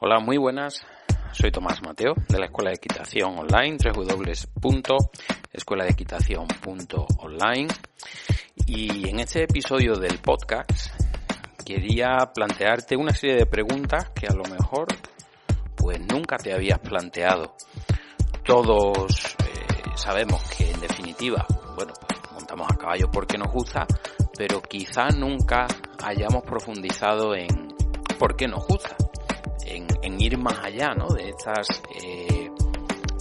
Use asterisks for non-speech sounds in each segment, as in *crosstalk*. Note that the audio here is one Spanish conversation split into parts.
Hola, muy buenas. Soy Tomás Mateo de la Escuela de Equitación Online, www.escueladeequitación.online. Y en este episodio del podcast quería plantearte una serie de preguntas que a lo mejor pues nunca te habías planteado. Todos eh, sabemos que en definitiva, bueno, pues montamos a caballo porque nos gusta, pero quizá nunca hayamos profundizado en por qué nos gusta ir más allá, ¿no? De estas, eh,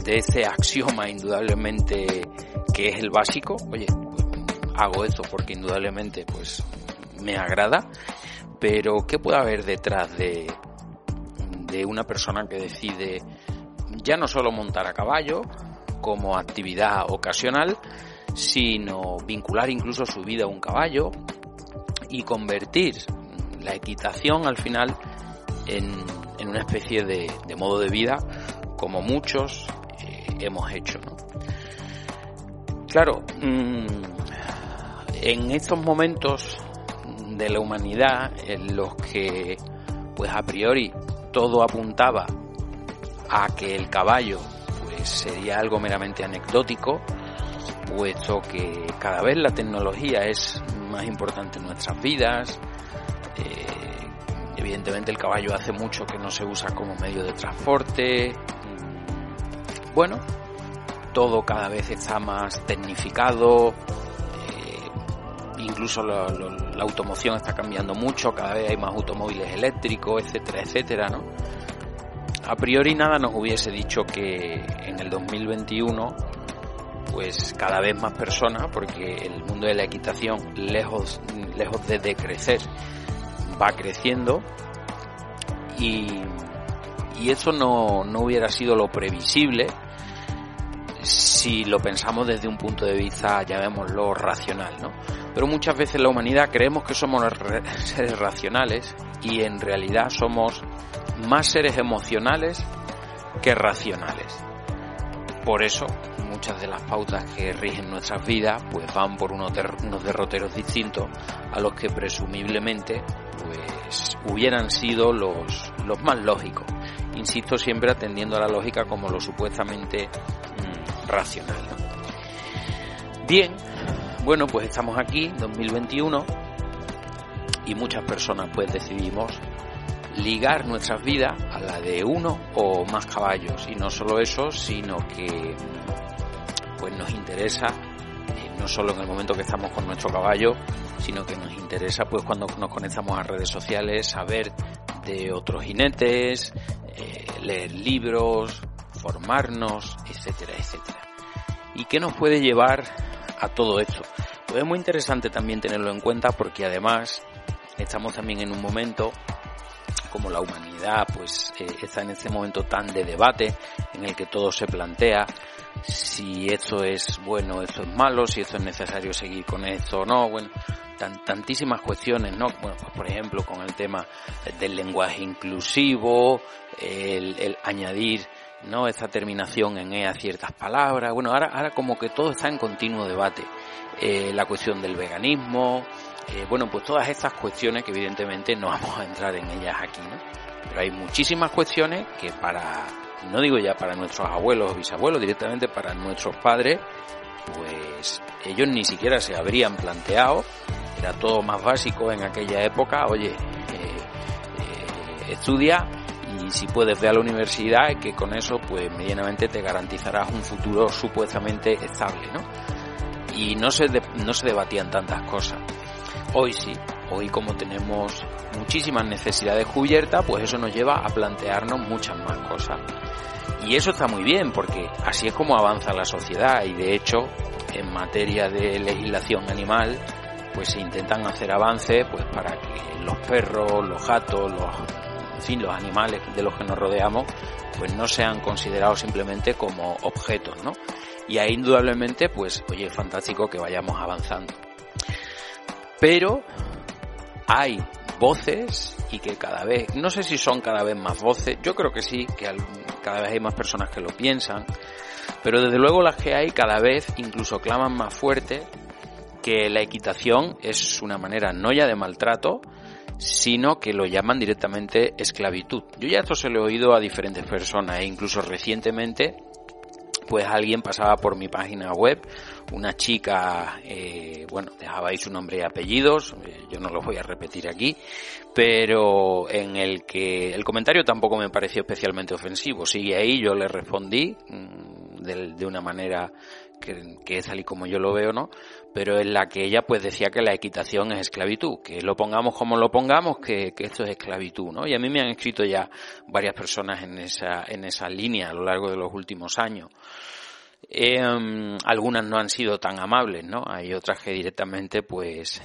de ese axioma indudablemente que es el básico. Oye, hago esto porque indudablemente, pues, me agrada. Pero, ¿qué puede haber detrás de, de una persona que decide ya no solo montar a caballo como actividad ocasional, sino vincular incluso su vida a un caballo y convertir la equitación al final en, una especie de, modo de vida como muchos eh, hemos hecho. Claro, mm, en estos momentos de la humanidad en los que pues a priori todo apuntaba a que el caballo pues sería algo meramente anecdótico puesto que cada vez la tecnología es más importante en nuestras vidas eh, Evidentemente el caballo hace mucho que no se usa como medio de transporte. Bueno, todo cada vez está más tecnificado. Eh, incluso la, automoción está cambiando mucho, cada vez hay más automóviles eléctricos, etcétera, etcétera, ¿no? A priori nada nos hubiese dicho que en el 2021 pues cada vez más personas, porque el mundo de la equitación, lejos, lejos de decrecer, va creciendo y, y eso no, no hubiera sido lo previsible si lo pensamos desde un punto de vista, llamémoslo, racional, ¿no? Pero muchas veces la humanidad creemos que somos *laughs* seres racionales y en realidad somos más seres emocionales que racionales. Por eso, muchas de las pautas que rigen nuestras vidas pues van por unos, unos derroteros distintos a los que presumiblemente pues hubieran sido los, los más lógicos. Insisto siempre atendiendo a la lógica como lo supuestamente mm, racional. Bien, bueno pues estamos aquí, 2021, y muchas personas pues decidimos ligar nuestras vidas a la de uno o más caballos. Y no solo eso sino que pues nos interesa eh, no solo en el momento que estamos con nuestro caballo sino que nos interesa pues cuando nos conectamos a redes sociales saber de otros jinetes eh, leer libros formarnos etcétera etcétera. Y qué nos puede llevar a todo esto pues es muy interesante también tenerlo en cuenta porque además estamos también en un momento como la humanidad pues eh, está en este momento tan de debate en el que todo se plantea si esto es bueno, esto es malo, si esto es necesario seguir con esto o no, bueno, tantísimas cuestiones, ¿no? Bueno, pues por ejemplo con el tema del lenguaje inclusivo, el, añadir ¿no? esta terminación en E a ciertas palabras. Bueno, ahora, ahora como que todo está en continuo debate. Eh, la cuestión del veganismo, eh, bueno, pues todas estas cuestiones que evidentemente no vamos a entrar en ellas aquí, ¿no? Pero hay muchísimas cuestiones que para, no digo ya para nuestros abuelos o bisabuelos, directamente para nuestros padres, pues ellos ni siquiera se habrían planteado, era todo más básico en aquella época, oye, eh, eh, estudia y si puedes ver a la universidad, que con eso pues medianamente te garantizarás un futuro supuestamente estable, ¿no? Y no se, no se debatían tantas cosas. Hoy sí, hoy como tenemos muchísimas necesidades cubiertas, pues eso nos lleva a plantearnos muchas más cosas. Y eso está muy bien, porque así es como avanza la sociedad y de hecho, en materia de legislación animal, pues se intentan hacer avances pues para que los perros, los gatos, los en fin, los animales de los que nos rodeamos, pues no sean considerados simplemente como objetos, ¿no? Y ahí indudablemente, pues, oye, es fantástico que vayamos avanzando pero hay voces y que cada vez, no sé si son cada vez más voces, yo creo que sí, que cada vez hay más personas que lo piensan, pero desde luego las que hay cada vez incluso claman más fuerte que la equitación es una manera no ya de maltrato, sino que lo llaman directamente esclavitud. Yo ya esto se lo he oído a diferentes personas e incluso recientemente pues alguien pasaba por mi página web, una chica, eh, bueno, dejaba ahí su nombre y apellidos, eh, yo no los voy a repetir aquí, pero en el que el comentario tampoco me pareció especialmente ofensivo. Sigue ahí, yo le respondí mm, de, una manera que, que, es tal y como yo lo veo, ¿no? Pero en la que ella pues decía que la equitación es esclavitud, que lo pongamos como lo pongamos, que, que esto es esclavitud, ¿no? Y a mí me han escrito ya varias personas en esa, en esa línea a lo largo de los últimos años. Eh, algunas no han sido tan amables, ¿no? Hay otras que directamente, pues,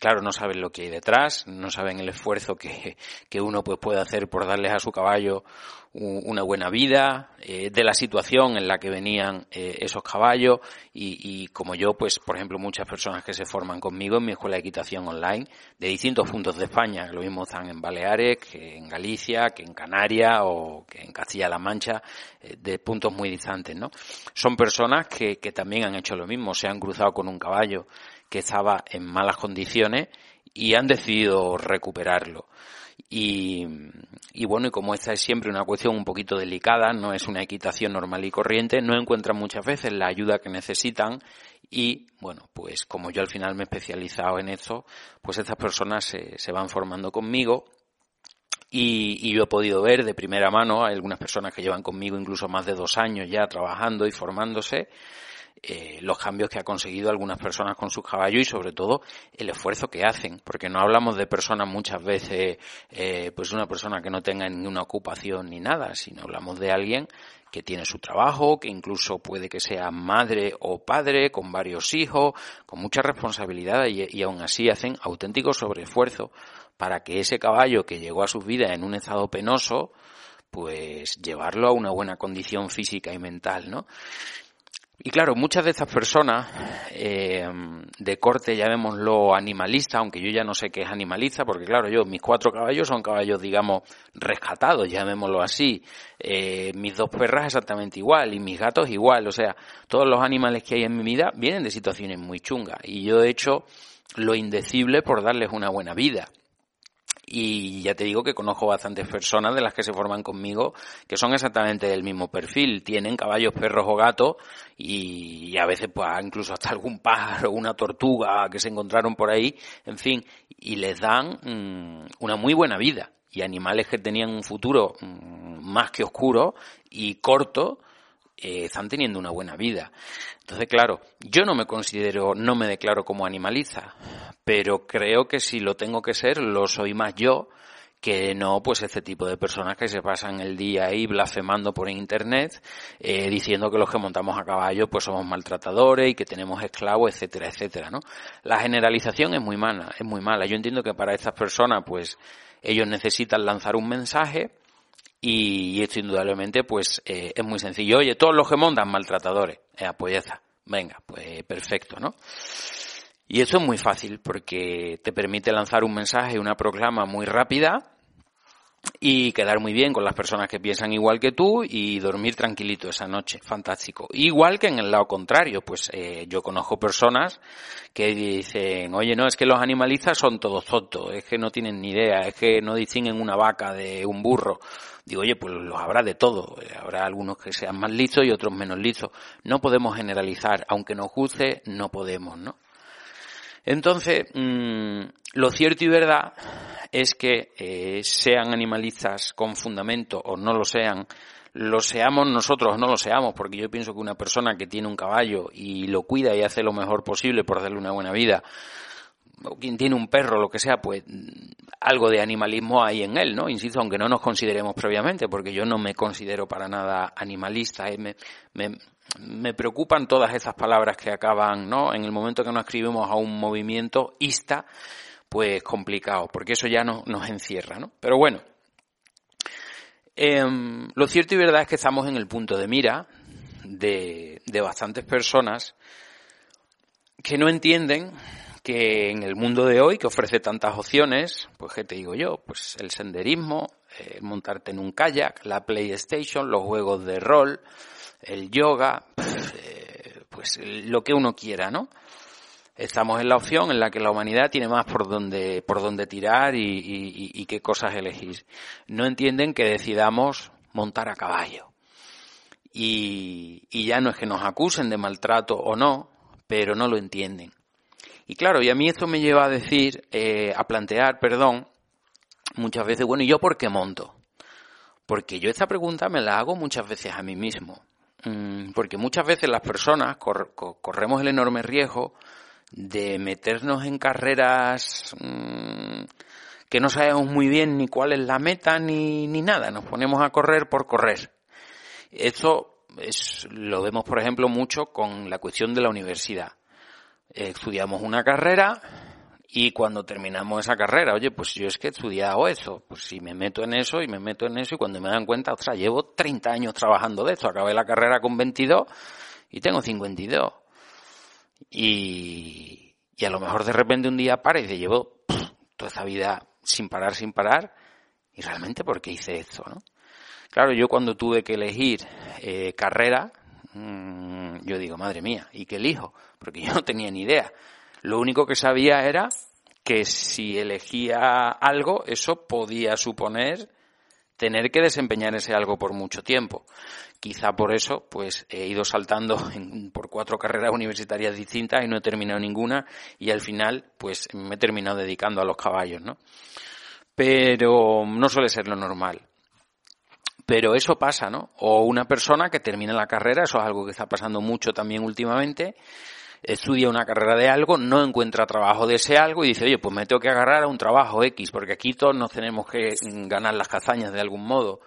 claro, no saben lo que hay detrás, no saben el esfuerzo que, que uno pues puede hacer por darles a su caballo una buena vida, eh, de la situación en la que venían eh, esos caballos y, y, como yo, pues por ejemplo muchas personas que se forman conmigo en mi escuela de equitación online de distintos puntos de España, lo mismo están en Baleares, que en Galicia, que en Canarias o que en Castilla-La Mancha, eh, de puntos muy distantes, ¿no? Son personas que, que también han hecho lo mismo, se han cruzado con un caballo que estaba en malas condiciones y han decidido recuperarlo. Y, y, bueno, y como esta es siempre una cuestión un poquito delicada, no es una equitación normal y corriente, no encuentran muchas veces la ayuda que necesitan y bueno, pues como yo al final me he especializado en esto, pues estas personas se, van formando conmigo y, y, yo he podido ver de primera mano a algunas personas que llevan conmigo incluso más de dos años ya trabajando y formándose, eh, los cambios que ha conseguido algunas personas con sus caballos y sobre todo el esfuerzo que hacen, porque no hablamos de personas muchas veces, eh, pues una persona que no tenga ninguna ocupación ni nada, sino hablamos de alguien que tiene su trabajo, que incluso puede que sea madre o padre, con varios hijos, con mucha responsabilidad y, y aún así hacen auténtico sobreesfuerzo para que ese caballo que llegó a su vida en un estado penoso, pues llevarlo a una buena condición física y mental, ¿no? Y claro, muchas de estas personas eh, de corte, llamémoslo animalista, aunque yo ya no sé qué es animalista, porque claro, yo, mis cuatro caballos son caballos, digamos, rescatados, llamémoslo así. Eh, mis dos perras exactamente igual, y mis gatos igual. O sea, todos los animales que hay en mi vida vienen de situaciones muy chungas. Y yo he hecho lo indecible por darles una buena vida y ya te digo que conozco bastantes personas de las que se forman conmigo que son exactamente del mismo perfil, tienen caballos, perros o gatos y, a veces pues incluso hasta algún pájaro, una tortuga que se encontraron por ahí, en fin, y les dan mm, una muy buena vida. Y animales que tenían un futuro mm, más que oscuro y corto eh, están teniendo una buena vida. Entonces, claro, yo no me considero, no me declaro como animalista, pero creo que si lo tengo que ser, lo soy más yo que no pues este tipo de personas que se pasan el día ahí blasfemando por internet eh, diciendo que los que montamos a caballo pues somos maltratadores y que tenemos esclavos etcétera etcétera no la generalización es muy mala es muy mala yo entiendo que para estas personas pues ellos necesitan lanzar un mensaje y, esto indudablemente pues eh, es muy sencillo. Oye, todos los que montan maltratadores. Eh, pues ya está. Venga, pues perfecto, ¿no? Y eso es muy fácil porque te permite lanzar un mensaje, una proclama muy rápida y quedar muy bien con las personas que piensan igual que tú y dormir tranquilito esa noche. Fantástico. Igual que en el lado contrario, pues eh, yo conozco personas que dicen, oye, no, es que los animalistas son todos tontos, es que no tienen ni idea, es que no distinguen una vaca de un burro. Digo, oye, pues los habrá de todo. Habrá algunos que sean más listos y otros menos listos. No podemos generalizar. Aunque nos guste, no podemos, ¿no? Entonces, mmm, lo cierto y verdad es que eh, sean animalistas con fundamento o no lo sean, lo seamos nosotros o no lo seamos, porque yo pienso que una persona que tiene un caballo y lo cuida y hace lo mejor posible por darle una buena vida, quien tiene un perro, lo que sea, pues algo de animalismo hay en él, ¿no? Insisto, aunque no nos consideremos previamente, porque yo no me considero para nada animalista, ¿eh? me, me, preocupan todas esas palabras que acaban, ¿no? En el momento que nos escribimos a un movimiento ista, pues complicado, porque eso ya no, nos encierra, ¿no? Pero bueno, eh, lo cierto y verdad es que estamos en el punto de mira de, de bastantes personas que no entienden que en el mundo de hoy, que ofrece tantas opciones, pues qué te digo yo, pues el senderismo, eh, montarte en un kayak, la PlayStation, los juegos de rol, el yoga, eh, pues lo que uno quiera, ¿no? estamos en la opción en la que la humanidad tiene más por donde, por donde tirar y, qué cosas elegir. No entienden que decidamos montar a caballo. Y, ya no es que nos acusen de maltrato o no, pero no lo entienden. Y claro, y a mí esto me lleva a decir, eh, a plantear, perdón, muchas veces, bueno, ¿y yo por qué monto? Porque yo esta pregunta me la hago muchas veces a mí mismo. Mm, porque muchas veces las personas corremos el enorme riesgo de meternos en carreras mm, que no sabemos muy bien ni cuál es la meta ni, ni nada. Nos ponemos a correr por correr. Esto es, lo vemos, por ejemplo, mucho con la cuestión de la universidad. Estudiamos una carrera y cuando terminamos esa carrera, oye, pues yo es que he estudiado eso, pues si me meto en eso y me meto en eso y cuando me dan cuenta, ostras, llevo 30 años trabajando de esto, acabé la carrera con 22 y tengo 52. Y, y a lo mejor de repente un día para y te llevo toda esa vida sin parar, sin parar. Y realmente, ¿por qué hice esto? ¿no? Claro, yo cuando tuve que elegir eh, carrera, mmm, yo digo, madre mía, ¿y qué elijo? Porque yo no tenía ni idea. Lo único que sabía era que si elegía algo, eso podía suponer tener que desempeñar ese algo por mucho tiempo. Quizá por eso, pues he ido saltando *laughs* por cuatro carreras universitarias distintas y no he terminado ninguna y al final, pues me he terminado dedicando a los caballos, ¿no? Pero no suele ser lo normal. Pero eso pasa, ¿no? O una persona que termina la carrera, eso es algo que está pasando mucho también últimamente, estudia una carrera de algo, no encuentra trabajo de ese algo y dice, oye, pues me tengo que agarrar a un trabajo X, porque aquí todos nos tenemos que ganar las cazañas de algún modo.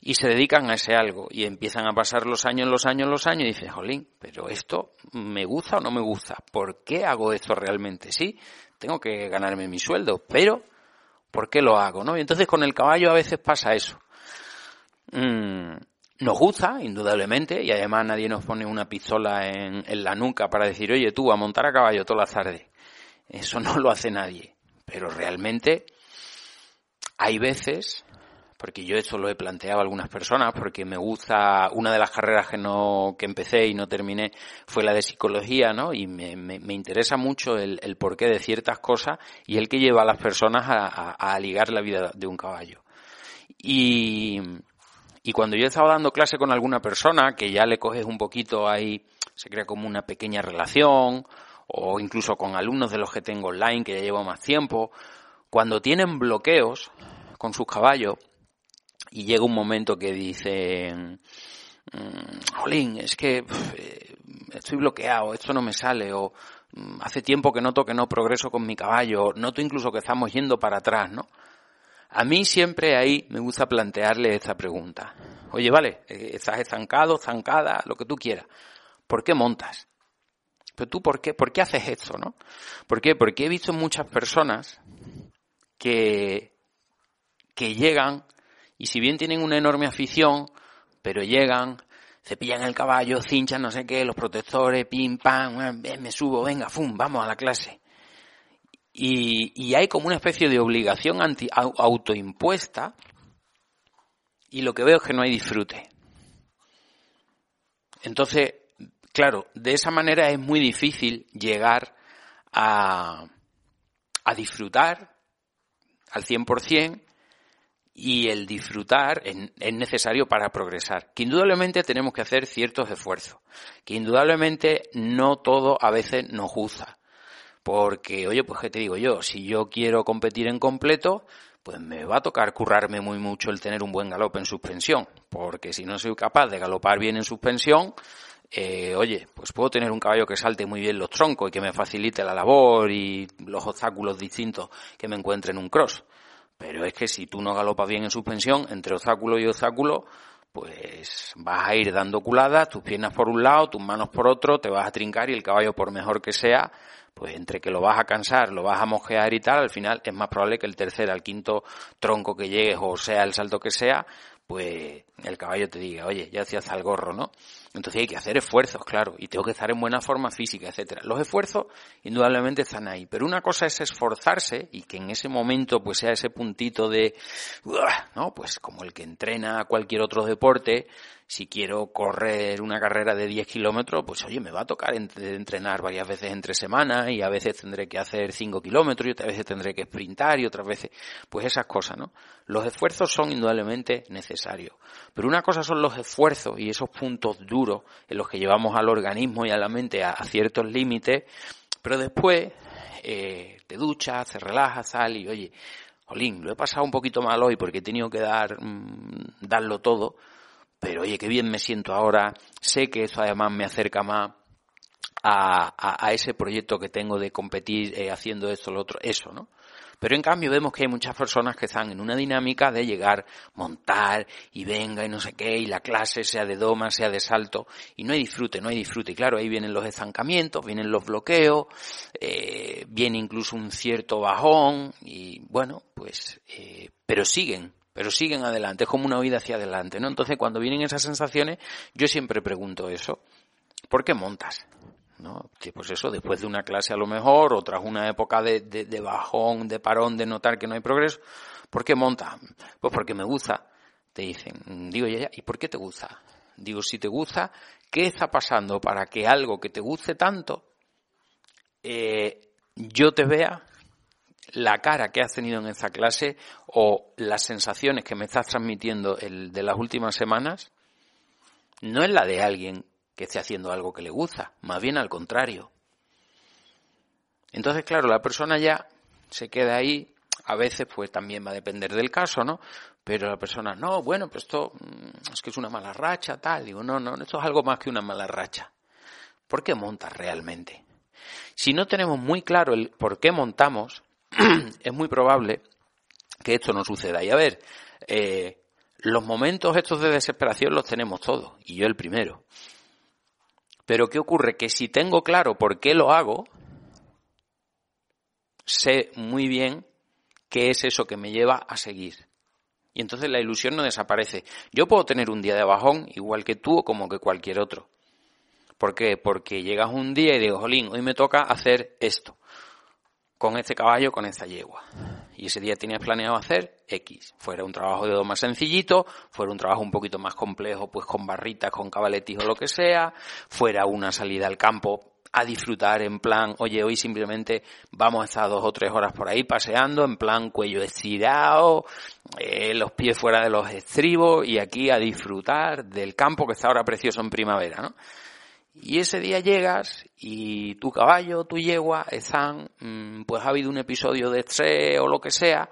Y se dedican a ese algo y empiezan a pasar los años, los años, los años y dice, jolín, pero esto me gusta o no me gusta. ¿Por qué hago esto realmente? Sí, tengo que ganarme mi sueldo, pero ¿por qué lo hago? ¿no? Y entonces con el caballo a veces pasa eso. Mm, nos gusta, indudablemente, y además nadie nos pone una pistola en, la nuca para decir, oye, tú a montar a caballo toda la tarde. Eso *laughs* no lo hace nadie. Pero realmente hay veces, porque yo esto lo he planteado a algunas personas, porque me gusta, una de las carreras que no, que empecé y no terminé fue la de psicología, ¿no? Y me, me, interesa mucho el, porqué de ciertas cosas y el que lleva a las personas a ligar la vida de un caballo. Y, y cuando yo he estado dando clase con alguna persona, que ya le coges un poquito ahí, se crea como una pequeña relación, o incluso con alumnos de los que tengo online, que ya llevo más tiempo, cuando tienen bloqueos con sus caballos, y llega un momento que dicen, mm, Jolín, es que eh, estoy bloqueado, esto no me sale, o mm, hace tiempo que noto que no progreso con mi caballo, noto incluso que estamos yendo para atrás, ¿no? A mí siempre ahí me gusta plantearle esta pregunta. Oye, vale, eh, estás estancado, estancada, lo que tú quieras. ¿Por qué montas? Pero tú, ¿por qué, por qué haces esto, no? ¿Por qué? Porque he visto muchas personas que, que llegan y si bien tienen una enorme afición, pero llegan, cepillan el caballo, cinchan no sé qué, los protectores, pim, pam, me subo, venga, fum, vamos a la clase y, y hay como una especie de obligación anti, autoimpuesta y lo que veo es que no hay disfrute. Entonces, claro, de esa manera es muy difícil llegar a, a disfrutar al 100% y el disfrutar es necesario para progresar. Que indudablemente tenemos que hacer ciertos esfuerzos. Que indudablemente no todo a veces nos gusta. Porque, oye, pues qué te digo yo, si yo quiero competir en completo, pues me va a tocar currarme muy mucho el tener un buen galope en suspensión, porque si no soy capaz de galopar bien en suspensión, eh, oye, pues puedo tener un caballo que salte muy bien los troncos y que me facilite la labor y los obstáculos distintos que me encuentre en un cross. Pero es que si tú no galopas bien en suspensión, entre obstáculo y obstáculo, pues vas a ir dando culadas, tus piernas por un lado, tus manos por otro, te vas a trincar y el caballo, por mejor que sea, pues entre que lo vas a cansar, lo vas a mojear y tal, al final es más probable que el tercer al quinto tronco que llegues o sea el salto que sea, pues el caballo te diga, oye, ya hacías al gorro, ¿no? Entonces hay que hacer esfuerzos, claro, y tengo que estar en buena forma física, etcétera. Los esfuerzos indudablemente están ahí, pero una cosa es esforzarse y que en ese momento pues sea ese puntito de, ¿no? Pues como el que entrena cualquier otro deporte, si quiero correr una carrera de 10 kilómetros, pues oye, me va a tocar entrenar varias veces entre semanas y a veces tendré que hacer 5 kilómetros y otras veces tendré que sprintar y otras veces, pues esas cosas, ¿no? Los esfuerzos son indudablemente necesarios. Pero una cosa son los esfuerzos y esos puntos duros en los que llevamos al organismo y a la mente a, ciertos límites, pero después eh, te duchas, te relajas, sal y oye, Jolín, lo he pasado un poquito mal hoy porque he tenido que dar, mm, darlo todo, pero oye, qué bien me siento ahora, sé que eso además me acerca más a, ese proyecto que tengo de competir eh, haciendo esto, lo otro, eso, ¿no? Pero en cambio vemos que hay muchas personas que están en una dinámica de llegar, montar y venga y no sé qué, y la clase sea de doma, sea de salto, y no hay disfrute, no hay disfrute. Y claro, ahí vienen los estancamientos, vienen los bloqueos, eh, viene incluso un cierto bajón, y bueno, pues, eh, pero siguen, pero siguen adelante, es como una huida hacia adelante, ¿no? Entonces cuando vienen esas sensaciones, yo siempre pregunto eso, ¿por qué montas? ¿No? Pues eso, después de una clase a lo mejor, o tras una época de, de, bajón, de parón, de notar que no hay progreso, ¿por qué monta? Pues porque me gusta. Te dicen, digo, ya, ¿y por qué te gusta? Digo, si te gusta, ¿qué está pasando para que algo que te guste tanto, eh, yo te vea la cara que has tenido en esa clase o las sensaciones que me estás transmitiendo el de las últimas semanas, no es la de alguien que esté haciendo algo que le gusta, más bien al contrario. Entonces, claro, la persona ya se queda ahí, a veces pues también va a depender del caso, ¿no? Pero la persona, no, bueno, pues esto mm, es que es una mala racha, tal. Digo, no, no, esto es algo más que una mala racha. ¿Por qué montas realmente? Si no tenemos muy claro el por qué montamos, *clears throat* es muy probable que esto no suceda. Y a ver, eh, los momentos estos de desesperación los tenemos todos, y yo el primero. Pero ¿qué ocurre? Que si tengo claro por qué lo hago, sé muy bien qué es eso que me lleva a seguir. Y entonces la ilusión no desaparece. Yo puedo tener un día de bajón igual que tú o como que cualquier otro. ¿Por qué? Porque llegas un día y digo, jolín, hoy me toca hacer esto. Con este caballo, con esta yegua y ese día tenías planeado hacer X. Fuera un trabajo de do más sencillito, fuera un trabajo un poquito más complejo, pues con barritas, con cabaletis o lo que sea, fuera una salida al campo a disfrutar en plan, oye, hoy simplemente vamos a estar dos o tres horas por ahí paseando, en plan cuello estirado, eh, los pies fuera de los estribos y aquí a disfrutar del campo que está ahora precioso en primavera, ¿no? Y ese día llegas y tu caballo, tu yegua están, mm, pues ha habido un episodio de estrés o lo que sea,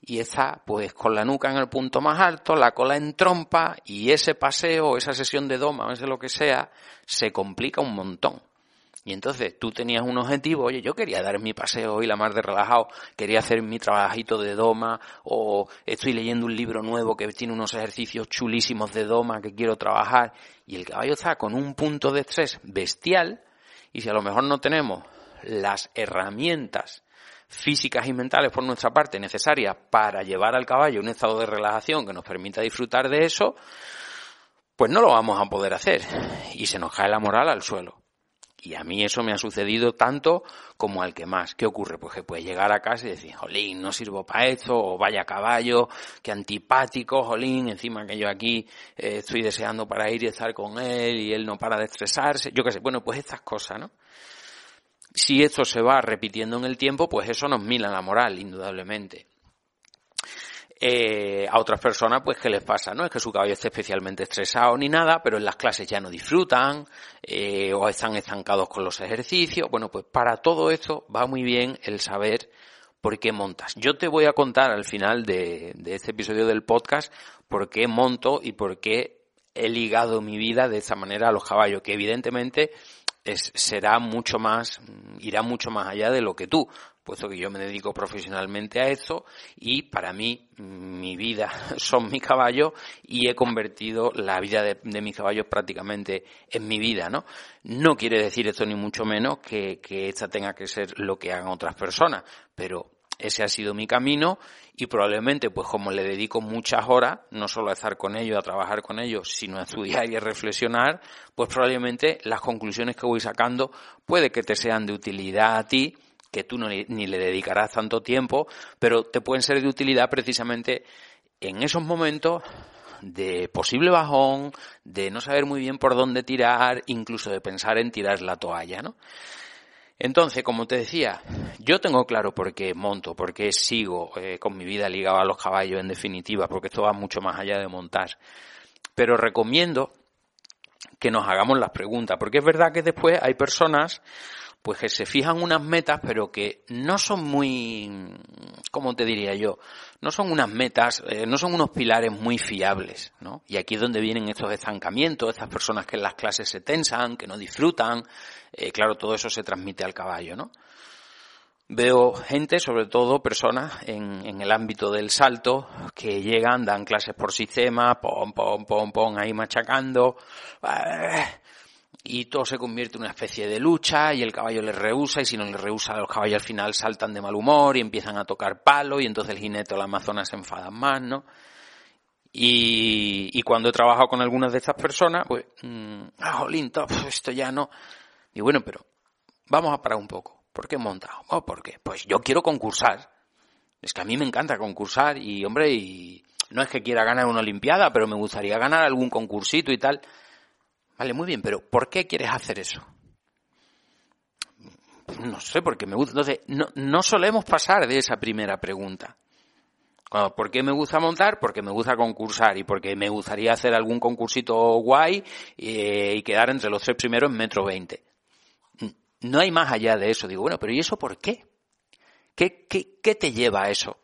y está pues con la nuca en el punto más alto, la cola en trompa, y ese paseo, esa sesión de doma, ese lo que sea, se complica un montón. Y entonces tú tenías un objetivo, oye, yo quería dar mi paseo hoy la mar de relajado, quería hacer mi trabajito de doma, o estoy leyendo un libro nuevo que tiene unos ejercicios chulísimos de doma que quiero trabajar, y el caballo está con un punto de estrés bestial, y si a lo mejor no tenemos las herramientas físicas y mentales por nuestra parte necesarias para llevar al caballo un estado de relajación que nos permita disfrutar de eso, pues no lo vamos a poder hacer y se nos cae la moral al suelo. Y a mí eso me ha sucedido tanto como al que más. ¿Qué ocurre? Pues que puedes llegar a casa y decir, jolín, no sirvo para esto, o vaya caballo, qué antipático, jolín, encima que yo aquí eh, estoy deseando para ir y estar con él y él no para de estresarse. Yo qué sé, bueno, pues estas cosas, ¿no? Si esto se va repitiendo en el tiempo, pues eso nos mila la moral, indudablemente. Eh, a otras personas, pues, ¿qué les pasa? No es que su caballo esté especialmente estresado ni nada, pero en las clases ya no disfrutan, eh, o están estancados con los ejercicios. Bueno, pues para todo esto va muy bien el saber por qué montas. Yo te voy a contar al final de, este episodio del podcast por qué monto y por qué he ligado mi vida de esa manera a los caballos, que evidentemente será mucho más, irá mucho más allá de lo que tú puesto que yo me dedico profesionalmente a eso y para mí mi vida *laughs* son mis caballos y he convertido la vida de, mis caballos prácticamente en mi vida, ¿no? No quiere decir esto ni mucho menos que, que esta tenga que ser lo que hagan otras personas, pero ese ha sido mi camino y probablemente pues como le dedico muchas horas, no solo a estar con ellos, a trabajar con ellos, sino a estudiar y a reflexionar, pues probablemente las conclusiones que voy sacando puede que te sean de utilidad a ti que tú no, ni le dedicarás tanto tiempo, pero te pueden ser de utilidad precisamente en esos momentos de posible bajón, de no saber muy bien por dónde tirar, incluso de pensar en tirar la toalla, ¿no? Entonces, como te decía, yo tengo claro por qué monto, por qué sigo eh, con mi vida ligado a los caballos en definitiva, porque esto va mucho más allá de montar. Pero recomiendo que nos hagamos las preguntas, porque es verdad que después hay personas pues que se fijan unas metas, pero que no son muy, ¿cómo te diría yo? No son unas metas, eh, no son unos pilares muy fiables, ¿no? Y aquí es donde vienen estos estancamientos, estas personas que en las clases se tensan, que no disfrutan, eh, claro, todo eso se transmite al caballo, ¿no? Veo gente, sobre todo personas en, en, el ámbito del salto, que llegan, dan clases por sistema, pom, pom, pom, pom, ahí machacando, eh, y todo se convierte en una especie de lucha y el caballo le rehúsa y si no le rehúsa los caballos al final saltan de mal humor y empiezan a tocar palo y entonces el jinete o la amazona se enfadan más, ¿no? Y, y cuando he trabajado con algunas de estas personas, pues, mmm, ah, jolín, esto ya no. Y bueno, pero vamos a parar un poco. ¿Por qué he montado? Oh, ¿Por qué? Pues yo quiero concursar. Es que a mí me encanta concursar y, hombre, y no es que quiera ganar una Olimpiada, pero me gustaría ganar algún concursito y tal. Vale, muy bien, pero ¿por qué quieres hacer eso? No sé, porque me gusta. Entonces, no, no solemos pasar de esa primera pregunta. ¿Por qué me gusta montar? Porque me gusta concursar y porque me gustaría hacer algún concursito guay y, quedar entre los tres primeros en metro veinte. No hay más allá de eso. Digo, bueno, pero ¿y eso por qué? ¿Qué, qué, qué te lleva a eso?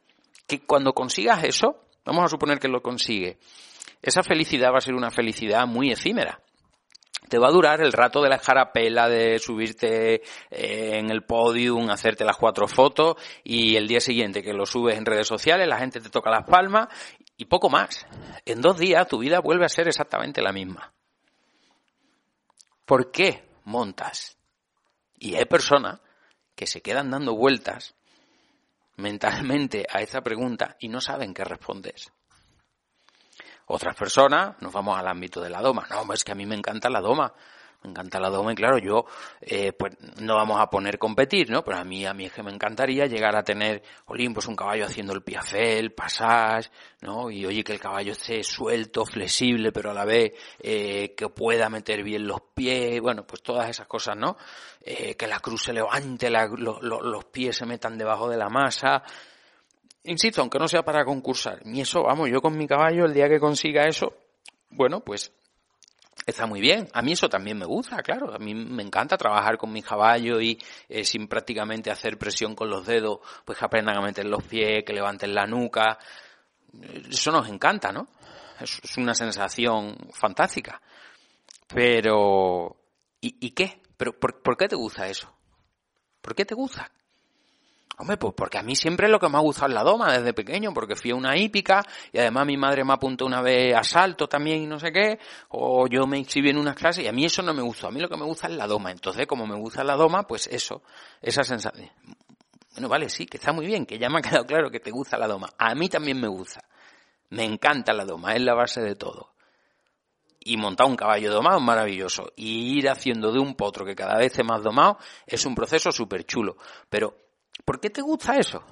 Que cuando consigas eso, vamos a suponer que lo consigue, esa felicidad va a ser una felicidad muy efímera te va a durar el rato de la escarapela, de subirte eh, en el podium, hacerte las cuatro fotos y el día siguiente que lo subes en redes sociales, la gente te toca las palmas y poco más. En dos días tu vida vuelve a ser exactamente la misma. ¿Por qué montas? Y hay personas que se quedan dando vueltas mentalmente a esta pregunta y no saben qué responder. Otras personas, nos vamos al ámbito de la doma. No, es que a mí me encanta la doma. Me encanta la doma y claro, yo, eh, pues no vamos a poner competir, ¿no? Pero a mí, a mí es que me encantaría llegar a tener, Olimpos, un caballo haciendo el piafel, pasage, ¿no? Y oye, que el caballo esté suelto, flexible, pero a la vez, eh, que pueda meter bien los pies, bueno, pues todas esas cosas, ¿no? Eh, que la cruz se levante, los pies se metan debajo de la masa, Insisto, aunque no sea para concursar. Ni eso, vamos, yo con mi caballo, el día que consiga eso, bueno, pues está muy bien. A mí eso también me gusta, claro. A mí me encanta trabajar con mi caballo y eh, sin prácticamente hacer presión con los dedos, pues que aprendan a meter los pies, que levanten la nuca. Eso nos encanta, ¿no? Es, una sensación fantástica. Pero, ¿y, y qué? ¿Pero por qué te gusta eso? ¿Por qué te gusta? Hombre, pues porque a mí siempre es lo que me ha gustado la doma desde pequeño, porque fui a una hípica y además mi madre me apuntó una vez a salto también y no sé qué, o yo me inscribí en unas clases y a mí eso no me gustó, a mí lo que me gusta es la doma. Entonces, como me gusta la doma, pues eso, esa sensación. Bueno, vale, sí, que está muy bien, que ya me ha quedado claro que te gusta la doma. A mí también me gusta. Me encanta la doma, es la base de todo y montar un caballo domado es maravilloso. Y ir haciendo de un potro que cada vez esté más domado es un proceso súper chulo. Pero ¿Por qué te gusta eso?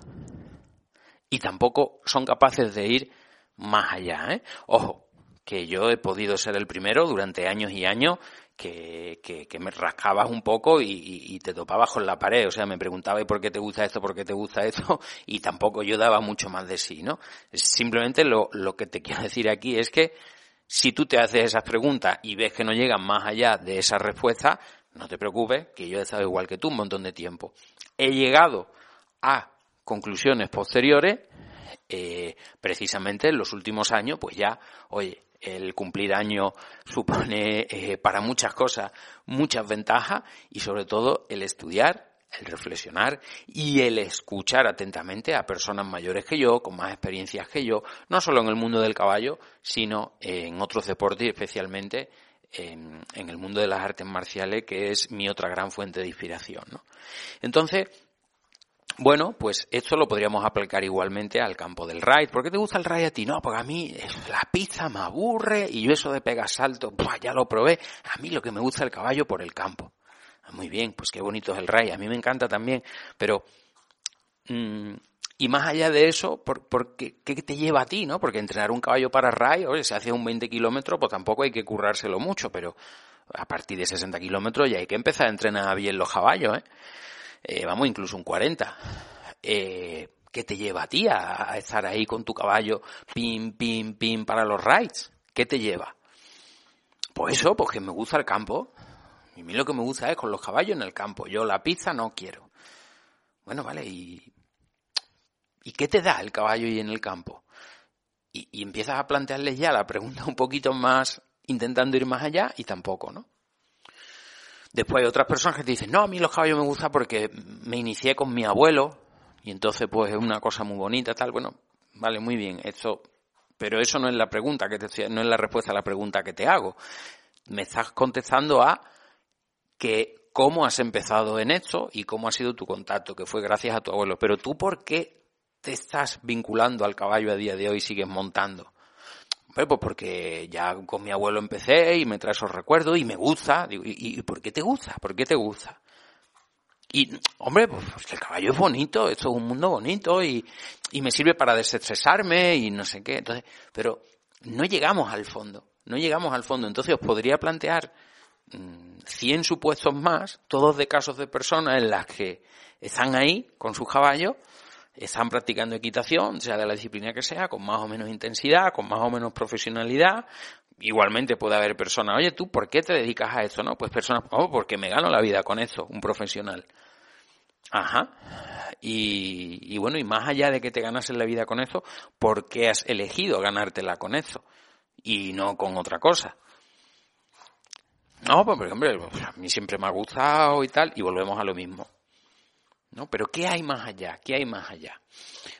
Y tampoco son capaces de ir más allá, ¿eh? Ojo, que yo he podido ser el primero durante años y años que, me rascabas un poco y, te topabas con la pared. O sea, me preguntaba por qué te gusta esto, por qué te gusta esto, *laughs* y tampoco yo daba mucho más de sí, ¿no? Simplemente lo, lo que te *laughs* quiero decir aquí es que si tú te haces esas preguntas y ves que no llegan más allá de esa respuesta, no te preocupes, que yo he estado igual que tú un montón de tiempo. He llegado a conclusiones posteriores, eh, precisamente en los últimos años, pues ya, oye, el cumplir año *laughs* supone eh, para muchas cosas muchas ventajas y sobre todo el estudiar, el reflexionar y el escuchar atentamente a personas mayores que yo, con más experiencias que yo, no solo en el mundo del caballo, sino en otros deportes especialmente en, en, el mundo de las artes marciales, que es mi otra gran fuente de inspiración. ¿no? Entonces, bueno, pues esto lo podríamos aplicar igualmente al campo del ride. ¿Por qué te gusta el ride a ti? No, porque a mí la pista me aburre y yo eso de pegar salto, ya lo probé. A mí lo que me gusta el caballo por el campo. Ah, muy bien, pues qué bonito es el ride. A mí me encanta también, pero... Mm, y más allá de eso, ¿por, qué, te lleva a ti, no? Porque entrenar un caballo para ride, oye, si hace un 20 kilómetros, pues tampoco hay que currárselo mucho, pero a partir de 60 kilómetros ya hay que empezar a entrenar bien los caballos, ¿eh? Eh vamos, incluso un 40. Eh, ¿Qué te lleva a ti a, estar ahí con tu caballo, pim, pim, pim, para los rides? ¿Qué te lleva? Pues eso, porque me gusta el campo. Y a mí lo que me gusta es con los caballos en el campo. Yo la pizza no quiero. Bueno, vale, ¿y, ¿y qué te da el caballo y en el campo? Y, y empiezas a plantearles ya la pregunta un poquito más intentando ir más allá y tampoco, ¿no? Después hay otras personas que te dicen, no, a mí los caballos me gustan porque me inicié con mi abuelo y entonces pues es una cosa muy bonita, tal. Bueno, vale, muy bien, esto, pero eso no es la pregunta que te no es la respuesta a la pregunta que te hago. Me estás contestando a que cómo has empezado en esto y cómo ha sido tu contacto, que fue gracias a tu abuelo. Pero tú, ¿por qué te estás vinculando al caballo a día de hoy y sigues montando? Pues porque ya con mi abuelo empecé y me trae esos recuerdos y me gusta. Digo, ¿y, por qué te gusta? ¿Por qué te gusta? Y, hombre, pues, pues el caballo es bonito, esto es un mundo bonito y, y me sirve para desestresarme y no sé qué. Entonces, pero no llegamos al fondo, no llegamos al fondo. Entonces os podría plantear 100 mm, supuestos más, todos de casos de personas en las que están ahí con sus caballos están practicando equitación, sea de la disciplina que sea, con más o menos intensidad, con más o menos profesionalidad. Igualmente puede haber personas, oye, ¿tú por qué te dedicas a esto? No, pues personas, oh, porque me gano la vida con esto, un profesional. Ajá. Y, y bueno, y más allá de que te ganas la vida con eso, ¿por qué has elegido ganártela con eso? Y no con otra cosa. No, pues, hombre, a mí siempre me ha gustado y tal, y volvemos a lo mismo. ¿No? Pero ¿qué hay más allá? ¿Qué hay más allá?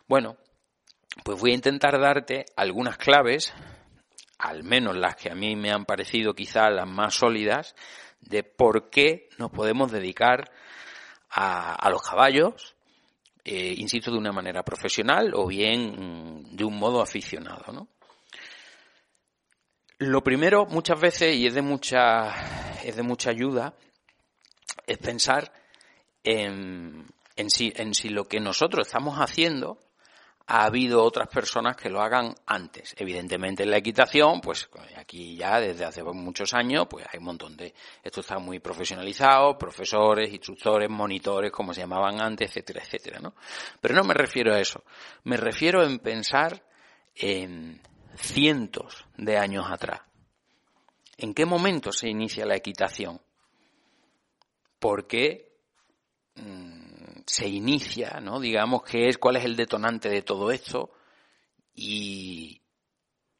Bueno, pues voy a intentar darte algunas claves, al menos las que a mí me han parecido quizá las más sólidas, de por qué nos podemos dedicar a, los caballos, eh, insisto, de una manera profesional o bien mm, de un modo aficionado, ¿no? Lo primero, muchas veces, y es de mucha, es de mucha ayuda, es pensar en, en si, en si lo que nosotros estamos haciendo ha habido otras personas que lo hagan antes. Evidentemente en la equitación, pues aquí ya desde hace muchos años, pues hay un montón de, esto está muy profesionalizado, profesores, instructores, monitores, como se llamaban antes, etcétera, etcétera, ¿no? Pero no me refiero a eso. Me refiero en pensar en cientos de años atrás. ¿En qué momento se inicia la equitación? ¿Por qué mm, se inicia, ¿no? Digamos, qué es, cuál es el detonante de todo esto y,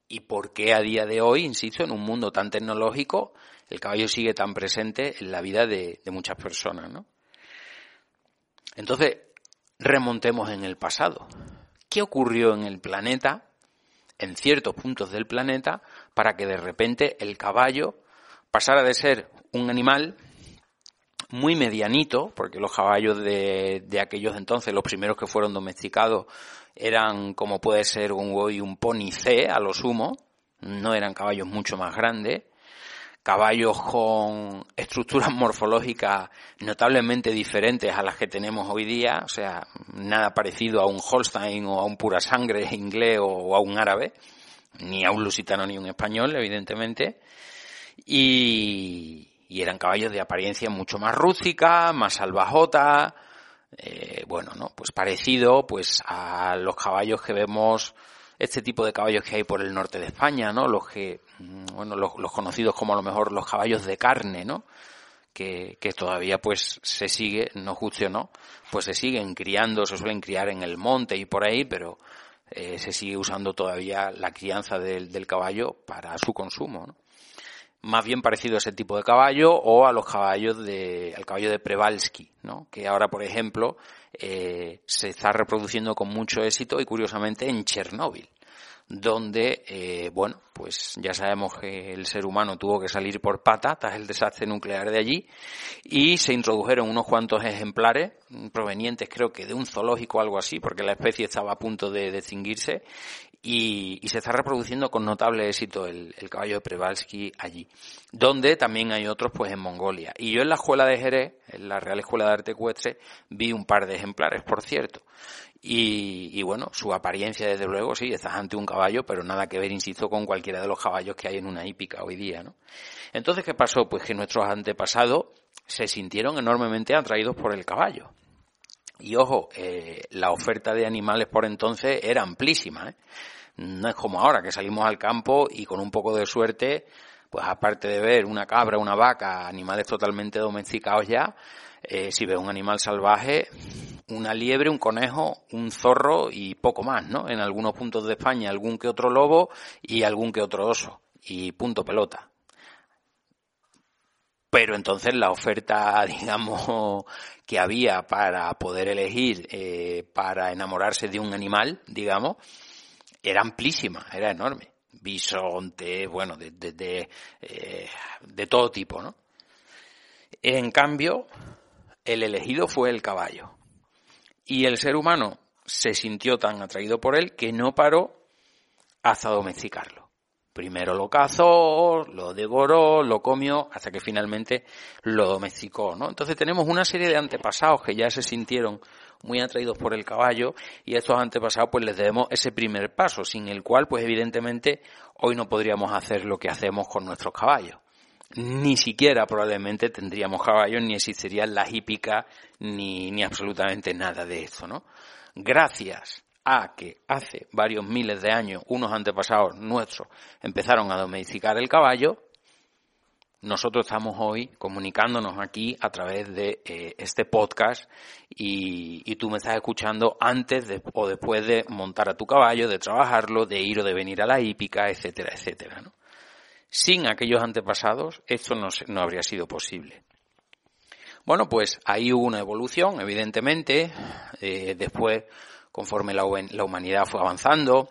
y por qué a día de hoy, insisto, en un mundo tan tecnológico, el caballo sigue tan presente en la vida de, de muchas personas, ¿no? Entonces, remontemos en el pasado. ¿Qué ocurrió en el planeta, en ciertos puntos del planeta, para que de repente el caballo pasara de ser un animal muy medianito, porque los caballos de, de aquellos entonces, los primeros que fueron domesticados, eran como puede ser un hoy un pony C a lo sumo, no eran caballos mucho más grandes, caballos con estructuras *laughs* morfológicas notablemente diferentes a las que tenemos hoy día, o sea, nada parecido a un Holstein o a un pura sangre *laughs* inglés o a un árabe, ni a un lusitano ni un español, evidentemente, y, y eran caballos de apariencia mucho más rústica, más salvajota, eh, bueno, ¿no? Pues parecido, pues a los caballos que vemos, este tipo de caballos que hay por el norte de España, ¿no? Los que, mm, bueno, los, conocidos como a lo mejor los caballos de carne, ¿no? Que, que, todavía pues se sigue, no guste o no, pues se siguen criando, se suelen criar en el monte y por ahí, pero eh, se sigue usando todavía la crianza del, del caballo para su consumo, ¿no? Más bien parecido a ese tipo de caballo o a los caballos de, al caballo de Prevalsky, ¿no? Que ahora, por ejemplo, eh, se está reproduciendo con mucho éxito y curiosamente en Chernóbil donde, eh, bueno, pues ya sabemos que el ser humano tuvo que salir por pata tras el desastre nuclear de allí y se introdujeron unos cuantos ejemplares provenientes creo que de un zoológico o algo así, porque la especie estaba a punto de, extinguirse y, se está reproduciendo con notable éxito el, caballo de Przewalski allí, donde también hay otros pues en Mongolia. Y yo en la escuela de Jerez, en la Real Escuela de Arte Ecuestre, vi un par de ejemplares, por cierto. Y, bueno, su apariencia, desde luego, sí, estás ante un caballo, pero nada que ver, insisto, con cualquiera de los caballos que hay en una hípica hoy día, ¿no? Entonces, ¿qué pasó? Pues que nuestros antepasados se sintieron enormemente atraídos por el caballo. Y ojo, eh, la oferta de animales por entonces era amplísima. ¿eh? No es como ahora que salimos al campo y con un poco de suerte, pues aparte de ver una cabra, una vaca, animales totalmente domesticados ya, eh, si ves un animal salvaje, una liebre, un conejo, un zorro y poco más, ¿no? En algunos puntos de España algún que otro lobo y algún que otro oso. Y punto pelota pero entonces la oferta, *laughs* digamos, que había para poder elegir, eh, para enamorarse de un animal, digamos, era amplísima, era enorme. Bisonte, bueno, de, de, eh, de todo tipo, ¿no? En cambio, el elegido fue el caballo. Y el ser humano se sintió tan atraído por él que no paró hasta domesticarlo. Primero lo cazó, lo devoró, lo comió, hasta que finalmente lo domesticó, ¿no? Entonces tenemos una serie de antepasados que ya se sintieron muy atraídos por el caballo y estos antepasados pues les debemos ese primer paso, sin el cual pues evidentemente hoy no podríamos hacer lo que hacemos con nuestros caballos. Ni siquiera probablemente tendríamos caballos, ni existirían las hípicas, ni, ni absolutamente nada de esto, ¿no? Gracias que hace varios miles de años unos antepasados nuestros empezaron a domesticar el caballo, nosotros estamos hoy comunicándonos aquí a través de eh, este podcast y, tú me estás escuchando antes o después de montar a tu caballo, de trabajarlo, de ir o de venir a la hípica, etcétera, etcétera. Sin aquellos antepasados esto no, no habría sido posible. Bueno, pues ahí hubo una evolución, evidentemente. Eh, después conforme la, humanidad fue avanzando,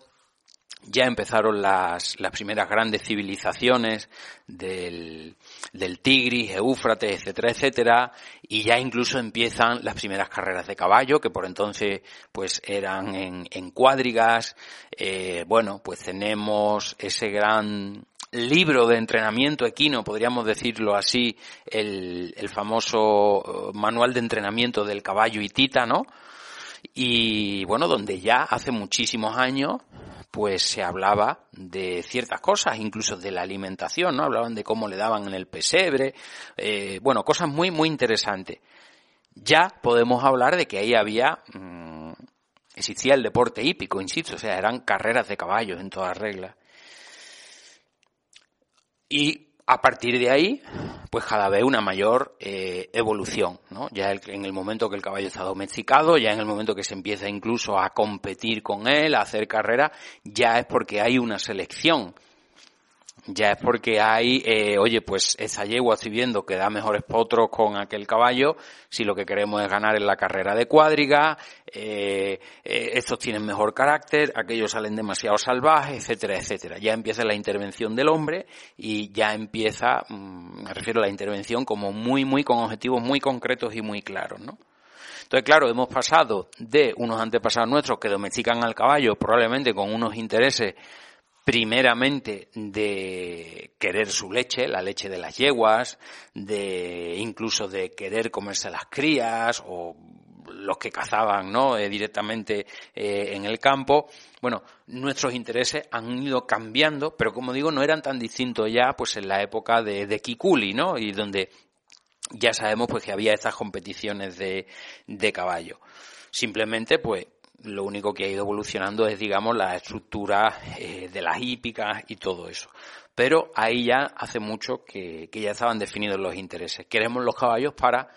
ya empezaron las, las primeras grandes civilizaciones del, del Tigris, Éufrates, etcétera, etcétera, y ya incluso empiezan las primeras carreras de caballo, que por entonces pues eran en, en cuadrigas, eh, bueno, pues tenemos ese gran libro de entrenamiento equino, podríamos decirlo así, el, el famoso eh, manual de entrenamiento del caballo y tita, ¿no? Y bueno, donde ya hace muchísimos años pues se hablaba de ciertas cosas, incluso de la alimentación, ¿no? Hablaban de cómo le daban en el pesebre, eh, bueno, cosas muy, muy interesantes. Ya podemos hablar de que ahí había, mm, existía el deporte hípico, insisto, o sea, eran carreras de caballos en todas reglas. Y a partir de ahí, pues cada vez una mayor eh, evolución, ¿no? Ya en el momento que el caballo está domesticado, ya en el momento que se empieza incluso a competir con él, a hacer carrera, ya es porque hay una selección ya es porque hay, eh, oye, pues esa yegua estoy viendo que da mejores potros con aquel caballo, si lo que queremos es ganar en la carrera de cuadriga, eh, eh, estos tienen mejor carácter, aquellos salen demasiado salvajes, etcétera, etcétera. Ya empieza la intervención del hombre y ya empieza, mm, me refiero a la intervención como muy, muy con objetivos muy concretos y muy claros, ¿no? Entonces, claro, hemos pasado de unos antepasados nuestros que domestican al caballo probablemente con unos intereses primeramente de querer su leche, la leche de las yeguas, de incluso de querer comerse las crías o los que cazaban ¿no? Eh, directamente eh, en el campo. Bueno, nuestros intereses han ido cambiando, pero como digo, no eran tan distintos ya pues en la época de, de Kikuli, ¿no? Y donde ya sabemos pues que había estas competiciones de, de caballo. Simplemente pues lo único que ha ido evolucionando es, digamos, la estructura eh, de las hípicas y todo eso. Pero ahí ya hace mucho que, ya estaban definidos los intereses. Queremos los caballos para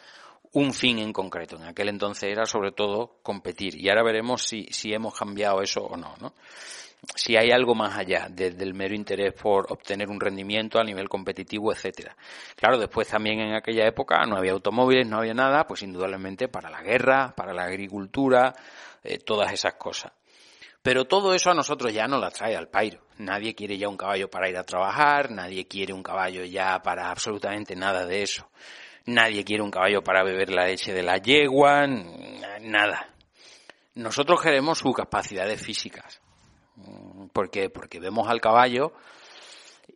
un fin en concreto. En aquel entonces era sobre todo competir. Y ahora veremos si, si hemos cambiado eso o no, ¿no? Si hay algo más allá del mero interés por obtener un rendimiento a nivel competitivo, etcétera. Claro, después también en aquella época no había automóviles, no había nada, pues indudablemente para la guerra, para la agricultura, eh, todas esas cosas. Pero todo eso a nosotros ya no la trae al pairo. Nadie quiere ya un caballo para ir a trabajar, nadie quiere un caballo ya para absolutamente nada de eso. Nadie quiere un caballo para beber la leche de la yegua, nada. Nosotros queremos sus capacidades físicas. Mm, porque, porque vemos al caballo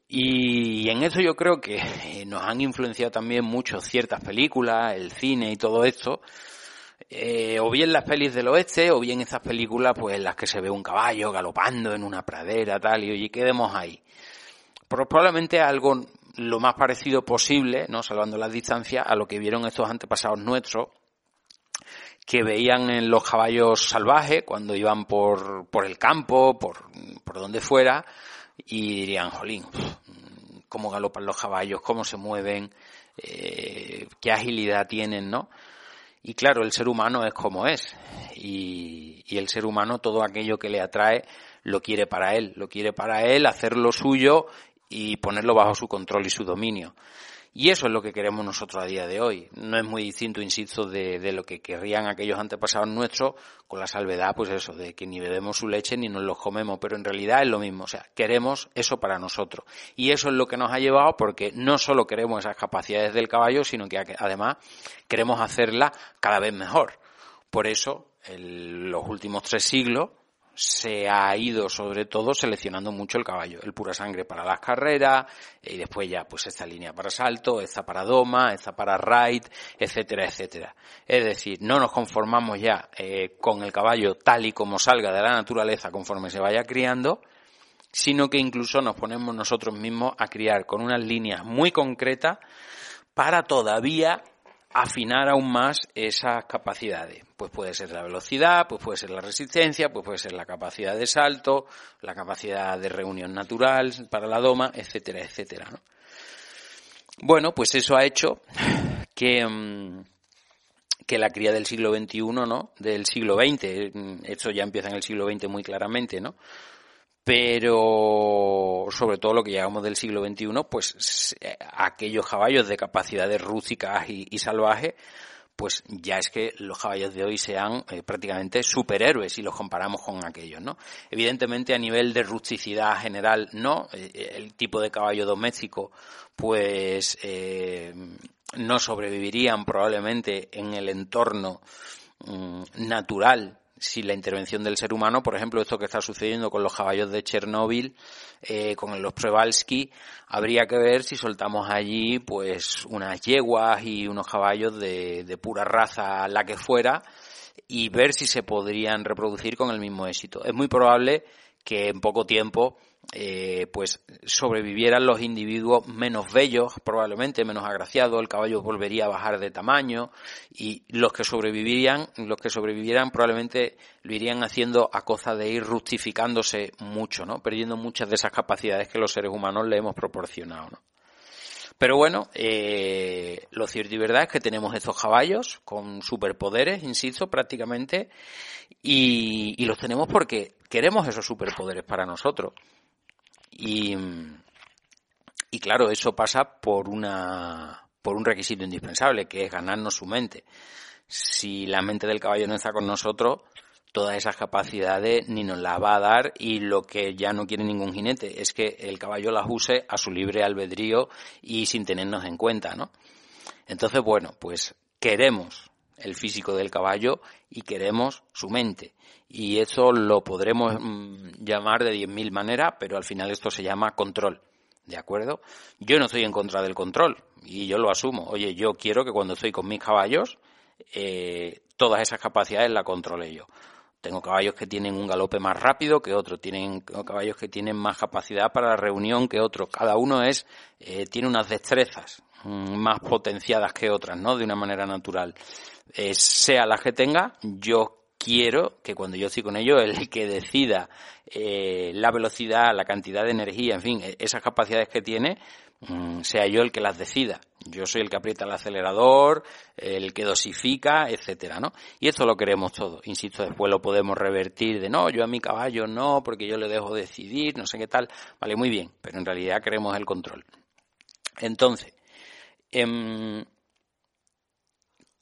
y en eso yo creo que nos han influenciado también mucho ciertas películas, el cine y todo esto, eh, o bien las pelis del oeste, o bien esas películas pues en las que se ve un caballo galopando en una pradera, tal, y oye, quedemos ahí. probablemente algo lo más parecido posible, ¿no? Salvando las distancias, a lo que vieron estos antepasados nuestros, que veían en los caballos salvajes cuando iban por, por el campo, por, por donde fuera, y dirían, jolín, cómo galopan los caballos, cómo se mueven, eh, qué agilidad tienen, ¿no? Y claro, el ser humano es como es. Y, el ser humano todo aquello que le atrae lo quiere para él, lo quiere para él, hacerlo suyo y ponerlo bajo su control y su dominio. Y eso es lo que queremos nosotros a día de hoy. No es muy distinto, insisto, de, de, lo que querrían aquellos antepasados nuestros, con la salvedad, pues eso, de que ni bebemos su leche ni nos los comemos, pero en realidad es lo mismo. O sea, queremos eso para nosotros. Y eso es lo que nos ha llevado porque no solo queremos esas capacidades del caballo, sino que además queremos hacerla cada vez mejor. Por eso, en los últimos tres siglos, se ha ido sobre todo seleccionando mucho el caballo, el pura sangre para las carreras y después ya pues esta línea para salto, esta para doma, esta para ride, etcétera, etcétera. Es decir, no nos conformamos ya eh, con el caballo tal y como salga de la naturaleza conforme se vaya criando, sino que incluso nos ponemos nosotros mismos a criar con unas líneas muy concretas para todavía afinar aún más esas capacidades. Pues puede ser la velocidad, pues puede ser la resistencia, pues puede ser la capacidad de salto, la capacidad de reunión natural para la doma, etcétera, etcétera. Bueno, pues eso ha hecho que, mm, que la cría del siglo XXI, ¿no? Del siglo XX, mm, esto ya empieza en el siglo XX muy claramente, ¿no? Pero sobre todo lo que llamamos del siglo XXI, pues aquellos caballos de capacidades rústicas y, salvajes, pues ya es que los caballos de hoy sean eh, prácticamente superhéroes si los comparamos con aquellos, ¿no? Evidentemente a nivel de rusticidad general no, eh, el tipo de caballo doméstico pues eh, no sobrevivirían probablemente en el entorno mm, natural si la intervención del ser humano, por ejemplo, esto que está sucediendo con los caballos de Chernóbil, eh, con los Prevalsky, habría que ver si soltamos allí pues unas yeguas y unos caballos de, de pura raza, la que fuera, y ver si se podrían reproducir con el mismo éxito. Es muy probable que en poco tiempo eh, pues sobrevivieran los individuos menos bellos, probablemente menos agraciados, el caballo volvería a bajar de tamaño y los que sobrevivirían, los que sobrevivieran probablemente lo irían haciendo a costa de ir rustificándose mucho, ¿no? Perdiendo muchas de esas capacidades que los seres humanos le hemos proporcionado, ¿no? Pero bueno, eh, lo cierto y verdad es que tenemos estos caballos con superpoderes, insisto, prácticamente, y, y los tenemos porque queremos esos superpoderes para nosotros. Y, claro, eso pasa por una, por un requisito indispensable, que es ganarnos su mente. Si la mente del caballo no está con nosotros, todas esas capacidades ni nos las va a dar y lo que ya no quiere ningún jinete es que el caballo las use a su libre albedrío y sin tenernos en cuenta, ¿no? Entonces, bueno, pues queremos el físico del caballo y queremos su mente. Y eso lo podremos mm, llamar de 10.000 maneras, pero al final esto se llama control. ¿De acuerdo? Yo no estoy en contra del control y yo lo asumo. Oye, yo quiero que cuando estoy con mis caballos, eh, todas esas capacidades las controle yo. Tengo caballos que tienen un galope más rápido que otros, tienen caballos que tienen más capacidad para la reunión que otros. Cada uno es, eh, tiene unas destrezas mm, más potenciadas que otras, ¿no? De una manera natural. Eh, sea la que tenga, yo quiero que cuando yo estoy con ellos, el que decida eh, la velocidad, la cantidad de energía, en fin, e-, esas capacidades que tiene, mm, sea yo el que las decida. Yo soy el que aprieta el acelerador, el que dosifica, etcétera, ¿no? Y esto lo queremos todo. Insisto, después lo podemos revertir de no, yo a mi caballo no, porque yo le dejo decidir, no sé qué tal. Vale, muy bien, pero en realidad queremos el control. Entonces, em,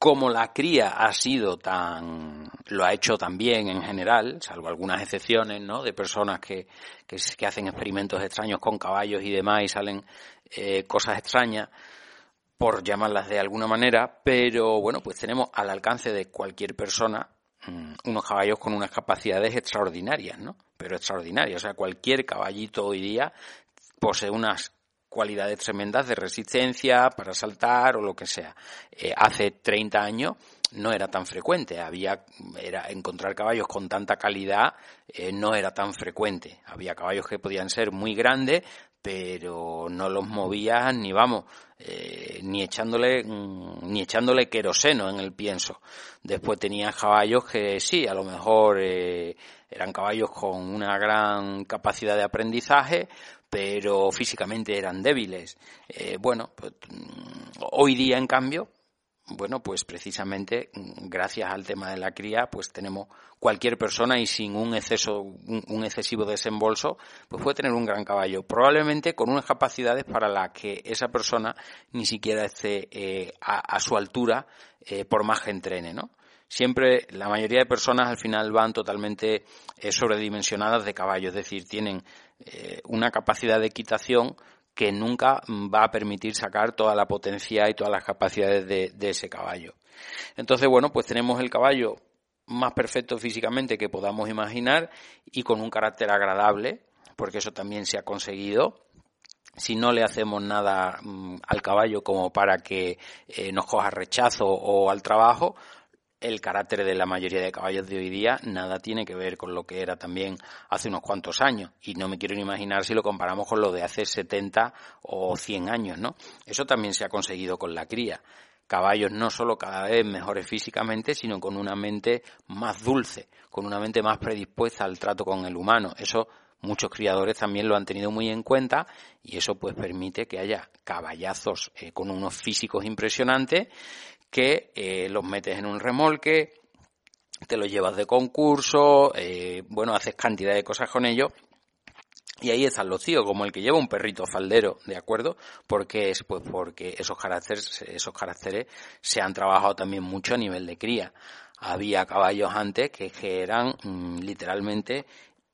como la cría ha sido tan, lo ha hecho también en general, salvo algunas excepciones, ¿no? De personas que, que, hacen experimentos extraños con caballos y demás y salen eh, cosas extrañas, por llamarlas de alguna manera, pero bueno, pues tenemos al alcance de cualquier persona mm, unos caballos con unas capacidades extraordinarias, ¿no? Pero extraordinarias. O sea, cualquier caballito hoy día posee unas cualidades tremendas de resistencia para saltar o lo que sea. Eh, hace 30 años no era tan frecuente, había era encontrar caballos con tanta calidad eh, no era tan frecuente. Había caballos que podían ser muy grandes, pero no los movías ni vamos, eh, ni echándole mm, ni echándole queroseno en el pienso. Después tenías caballos que sí, a lo mejor eran caballos con una gran capacidad de aprendizaje, pero físicamente eran débiles. Eh, bueno, pues, mm, hoy día, en cambio, bueno, pues precisamente mm, gracias al tema de la cría, pues tenemos cualquier persona y sin un exceso, un, excesivo desembolso, pues puede tener un gran caballo, probablemente con unas capacidades para las que esa persona ni siquiera esté eh, a, su altura, eh, por más que entrene, ¿no? siempre la mayoría de personas al final van totalmente eh, sobredimensionadas de caballo, es decir, tienen eh, una capacidad de equitación que nunca va a permitir sacar toda la potencia y todas las capacidades de, ese caballo. Entonces, bueno, pues tenemos el caballo más perfecto físicamente que podamos imaginar y con un carácter agradable, porque eso también se ha conseguido si no le hacemos nada mm, al caballo como para que eh, nos coja rechazo o al trabajo, el carácter de la mayoría de caballos de hoy día nada tiene que ver con lo que era también hace unos cuantos años. Y no me quiero ni imaginar si lo comparamos con lo de hace 70 o 100 años, ¿no? Eso también se ha conseguido con la cría. Caballos no solo cada vez mejores físicamente, sino con una mente más dulce, con una mente más predispuesta al trato con el humano. Eso muchos criadores también lo han tenido muy en cuenta y eso pues permite que haya caballazos eh, con unos físicos impresionantes que eh, los metes en un remolque, te los llevas de concurso, eh, bueno, haces cantidad de cosas con ellos. Y ahí están los tíos, como el que lleva un perrito faldero, ¿de acuerdo? Porque es, pues porque esos caracteres, esos caracteres se han trabajado también mucho a nivel de cría. Había caballos antes que, eran mm, literalmente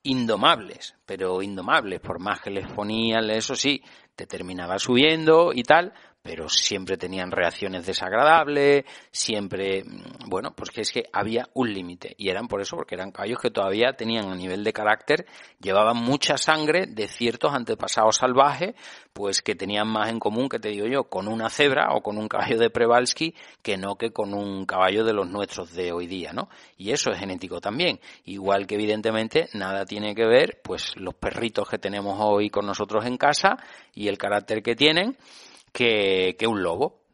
indomables, pero indomables, por más que les ponían, eso sí, te terminaba subiendo y tal, pero siempre tenían reacciones desagradables, siempre, mm, bueno, pues que es que había un límite y eran por eso, porque eran caballos que todavía tenían a nivel de carácter, llevaban mucha sangre de ciertos antepasados salvajes, pues que tenían más en común, que te digo yo, con una cebra o con un caballo de Prevalsky que no que con un caballo de los nuestros de hoy día, ¿no? Y eso es genético también, igual que evidentemente nada tiene que ver, pues los perritos que tenemos hoy con nosotros en casa y el carácter que tienen, que, que un lobo.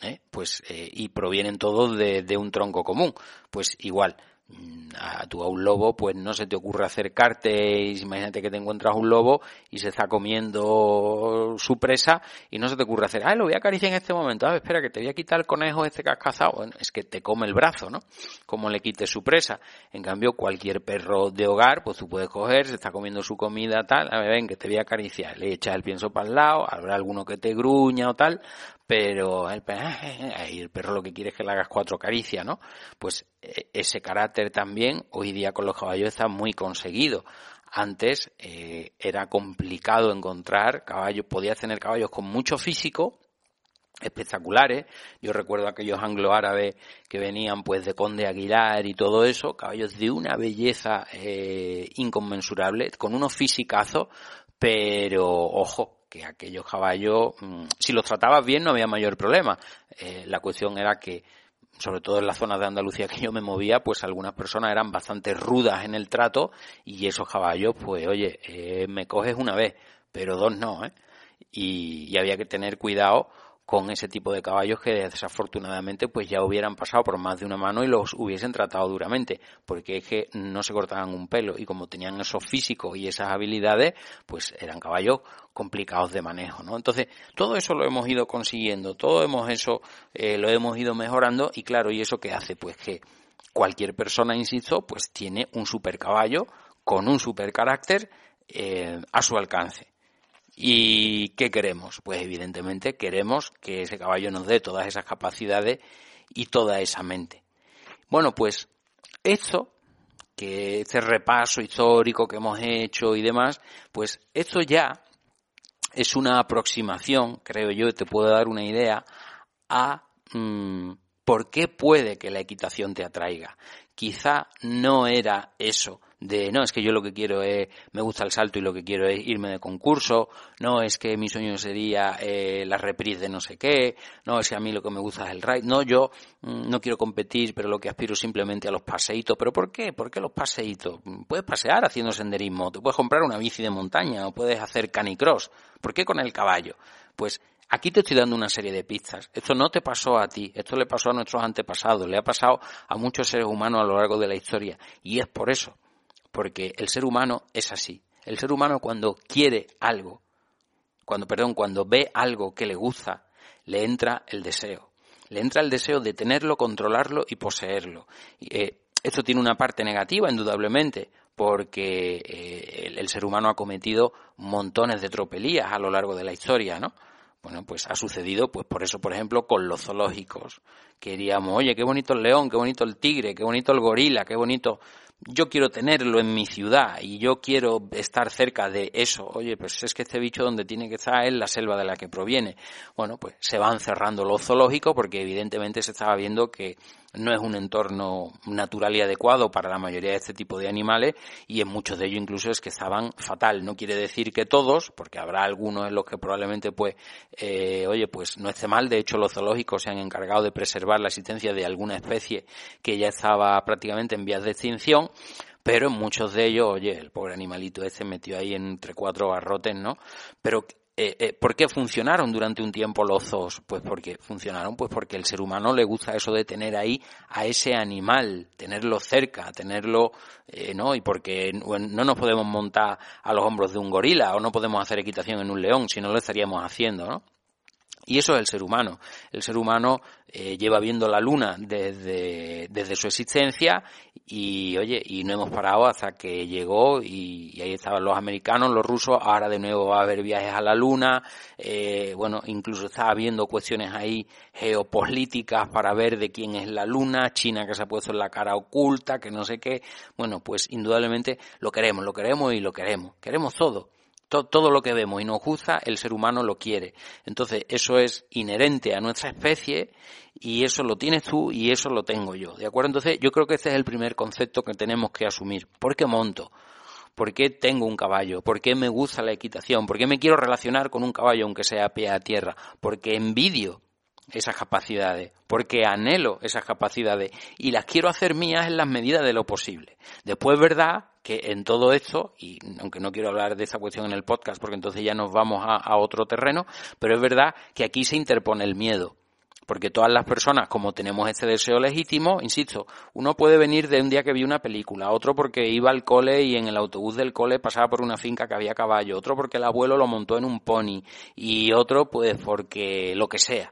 ¿eh? Pues, eh, y provienen todos de, de un tronco común. Pues igual, a tú a un lobo, pues no se te ocurre acercarte, imagínate que te encuentras un lobo y se está comiendo su presa y no se te ocurre hacer, ah, lo voy a acariciar en este momento, ah, espera que te voy a quitar el conejo este que has cazado, es que te come el brazo, ¿no? Como le quites su presa. En cambio, cualquier perro de hogar, pues tú puedes coger, se está comiendo su comida, tal, a ver, ven, que te voy a acariciar, le echas el pienso para el lado, habrá alguno que te gruña o tal, pero el, el perro lo que quiere es que le hagas cuatro caricias, ¿no? Pues e, ese carácter también hoy día con los caballos está muy conseguido. Antes eh, era complicado encontrar caballos, podías tener caballos con mucho físico, espectaculares. Yo recuerdo aquellos anglo-árabes que venían pues de Conde Aguilar y todo eso, caballos de una belleza eh, inconmensurable, con unos fisicazos, pero ojo, que aquellos caballos, mm, si los tratabas bien no había mayor problema. Eh, la cuestión era que, sobre todo en la zona de Andalucía que yo me movía, pues algunas personas eran bastante rudas en el trato y esos caballos, pues oye, eh, me coges una vez, pero dos no, ¿eh? y había que tener cuidado con ese tipo de caballos que desafortunadamente pues ya hubieran pasado por más de una mano y los hubiesen tratado duramente, porque es que no se cortaban un pelo y como tenían esos físicos y esas habilidades, pues eran caballos complicados de manejo, ¿no? Entonces, todo eso lo hemos ido consiguiendo, todo hemos eso eh, lo hemos ido mejorando y claro, ¿y eso qué hace? Pues que cualquier persona, insisto, pues tiene un super caballo con un super carácter eh, a su alcance. ¿Y qué queremos? Pues evidentemente queremos que ese caballo nos dé todas esas capacidades y toda esa mente. Bueno, pues esto, que este repaso histórico que hemos hecho y demás, pues esto ya es una aproximación, creo yo, te puedo dar una idea a mm, por qué puede que la equitación te atraiga. quizá no era eso de no es que yo lo que quiero es me gusta el salto y lo que quiero es irme de concurso no es que mi sueño sería eh, la reprise de no sé qué no es que a mí lo que me gusta es el ride no yo mm, no quiero competir pero lo que aspiro simplemente a los paseitos pero ¿por qué? ¿por qué los paseitos? puedes pasear haciendo senderismo te puedes comprar una bici de montaña o puedes hacer canicross ¿por qué con el caballo? pues Aquí te estoy dando una serie de pistas. Esto no te pasó a ti, esto le pasó a nuestros antepasados, le ha pasado a muchos seres humanos a lo largo de la historia. Y es por eso porque el ser humano es así. El ser humano cuando quiere algo, cuando, perdón, cuando ve algo que le gusta, le entra el deseo. Le entra el deseo de tenerlo, controlarlo y poseerlo. Eh, esto tiene una parte negativa, indudablemente, porque eh, el, el, ser humano ha cometido montones de tropelías a lo largo de la historia, ¿no? Bueno, pues ha sucedido, pues por eso, por ejemplo, con los zoológicos. Queríamos, oye, qué bonito el león, qué bonito el tigre, qué bonito el gorila, qué bonito yo quiero tenerlo en mi ciudad y yo quiero estar cerca de eso. Oye, pues es que este bicho donde tiene que estar es la selva de la que proviene. Bueno, pues se van cerrando los zoológicos porque evidentemente se estaba viendo que no es un entorno natural y adecuado para la mayoría de este tipo de animales y en muchos de ellos incluso es que estaban fatal. No quiere decir que todos, porque habrá algunos en los que probablemente pues, eh, oye, pues no esté mal. De hecho, los zoológicos se han encargado de preservar la existencia de alguna especie que ya estaba prácticamente en vías de extinción pero en muchos de ellos, oye, el pobre animalito ese metió ahí entre cuatro barrotes, ¿no? Pero eh, eh, ¿por qué funcionaron durante un tiempo los zoos? Pues porque funcionaron, pues porque el ser humano le gusta eso de tener ahí a ese animal, tenerlo cerca, tenerlo, eh, ¿no? Y porque no nos podemos montar a los hombros de un gorila o no podemos hacer equitación en un león, si no lo estaríamos haciendo, ¿no? Y eso es el ser humano. El ser humano eh, lleva viendo la luna desde, desde su existencia y, oye, y no hemos parado hasta que llegó y, ahí estaban los americanos, los rusos, ahora de nuevo va a haber viajes a la luna, eh, bueno, incluso está habiendo cuestiones ahí geopolíticas para ver de quién es la luna, China que se ha puesto en la cara oculta, que no sé qué. Bueno, pues indudablemente lo queremos, lo queremos y lo queremos. Queremos todo todo lo que vemos y nos gusta, el ser humano lo quiere. Entonces, eso es inherente a nuestra especie y eso lo tienes tú y eso lo tengo yo. ¿De acuerdo? Entonces, yo creo que este es el primer concepto que tenemos que asumir. ¿Por qué monto? ¿Por qué tengo un caballo? ¿Por qué me gusta la equitación? ¿Por qué me quiero relacionar con un caballo aunque sea pie a tierra? Porque envidio esas capacidades, porque anhelo esas capacidades y las quiero hacer mías en las medidas de lo posible. Después, verdad que en todo esto, y aunque no quiero hablar de esta cuestión en el podcast porque entonces ya nos vamos a, otro terreno, pero es verdad que aquí se interpone el miedo. Porque todas las personas, como tenemos este deseo legítimo, insisto, uno puede venir de un día que vio una película, otro porque iba al cole y en el autobús del cole pasaba por una finca que había caballo, otro porque el abuelo lo montó en un pony y otro pues porque lo que sea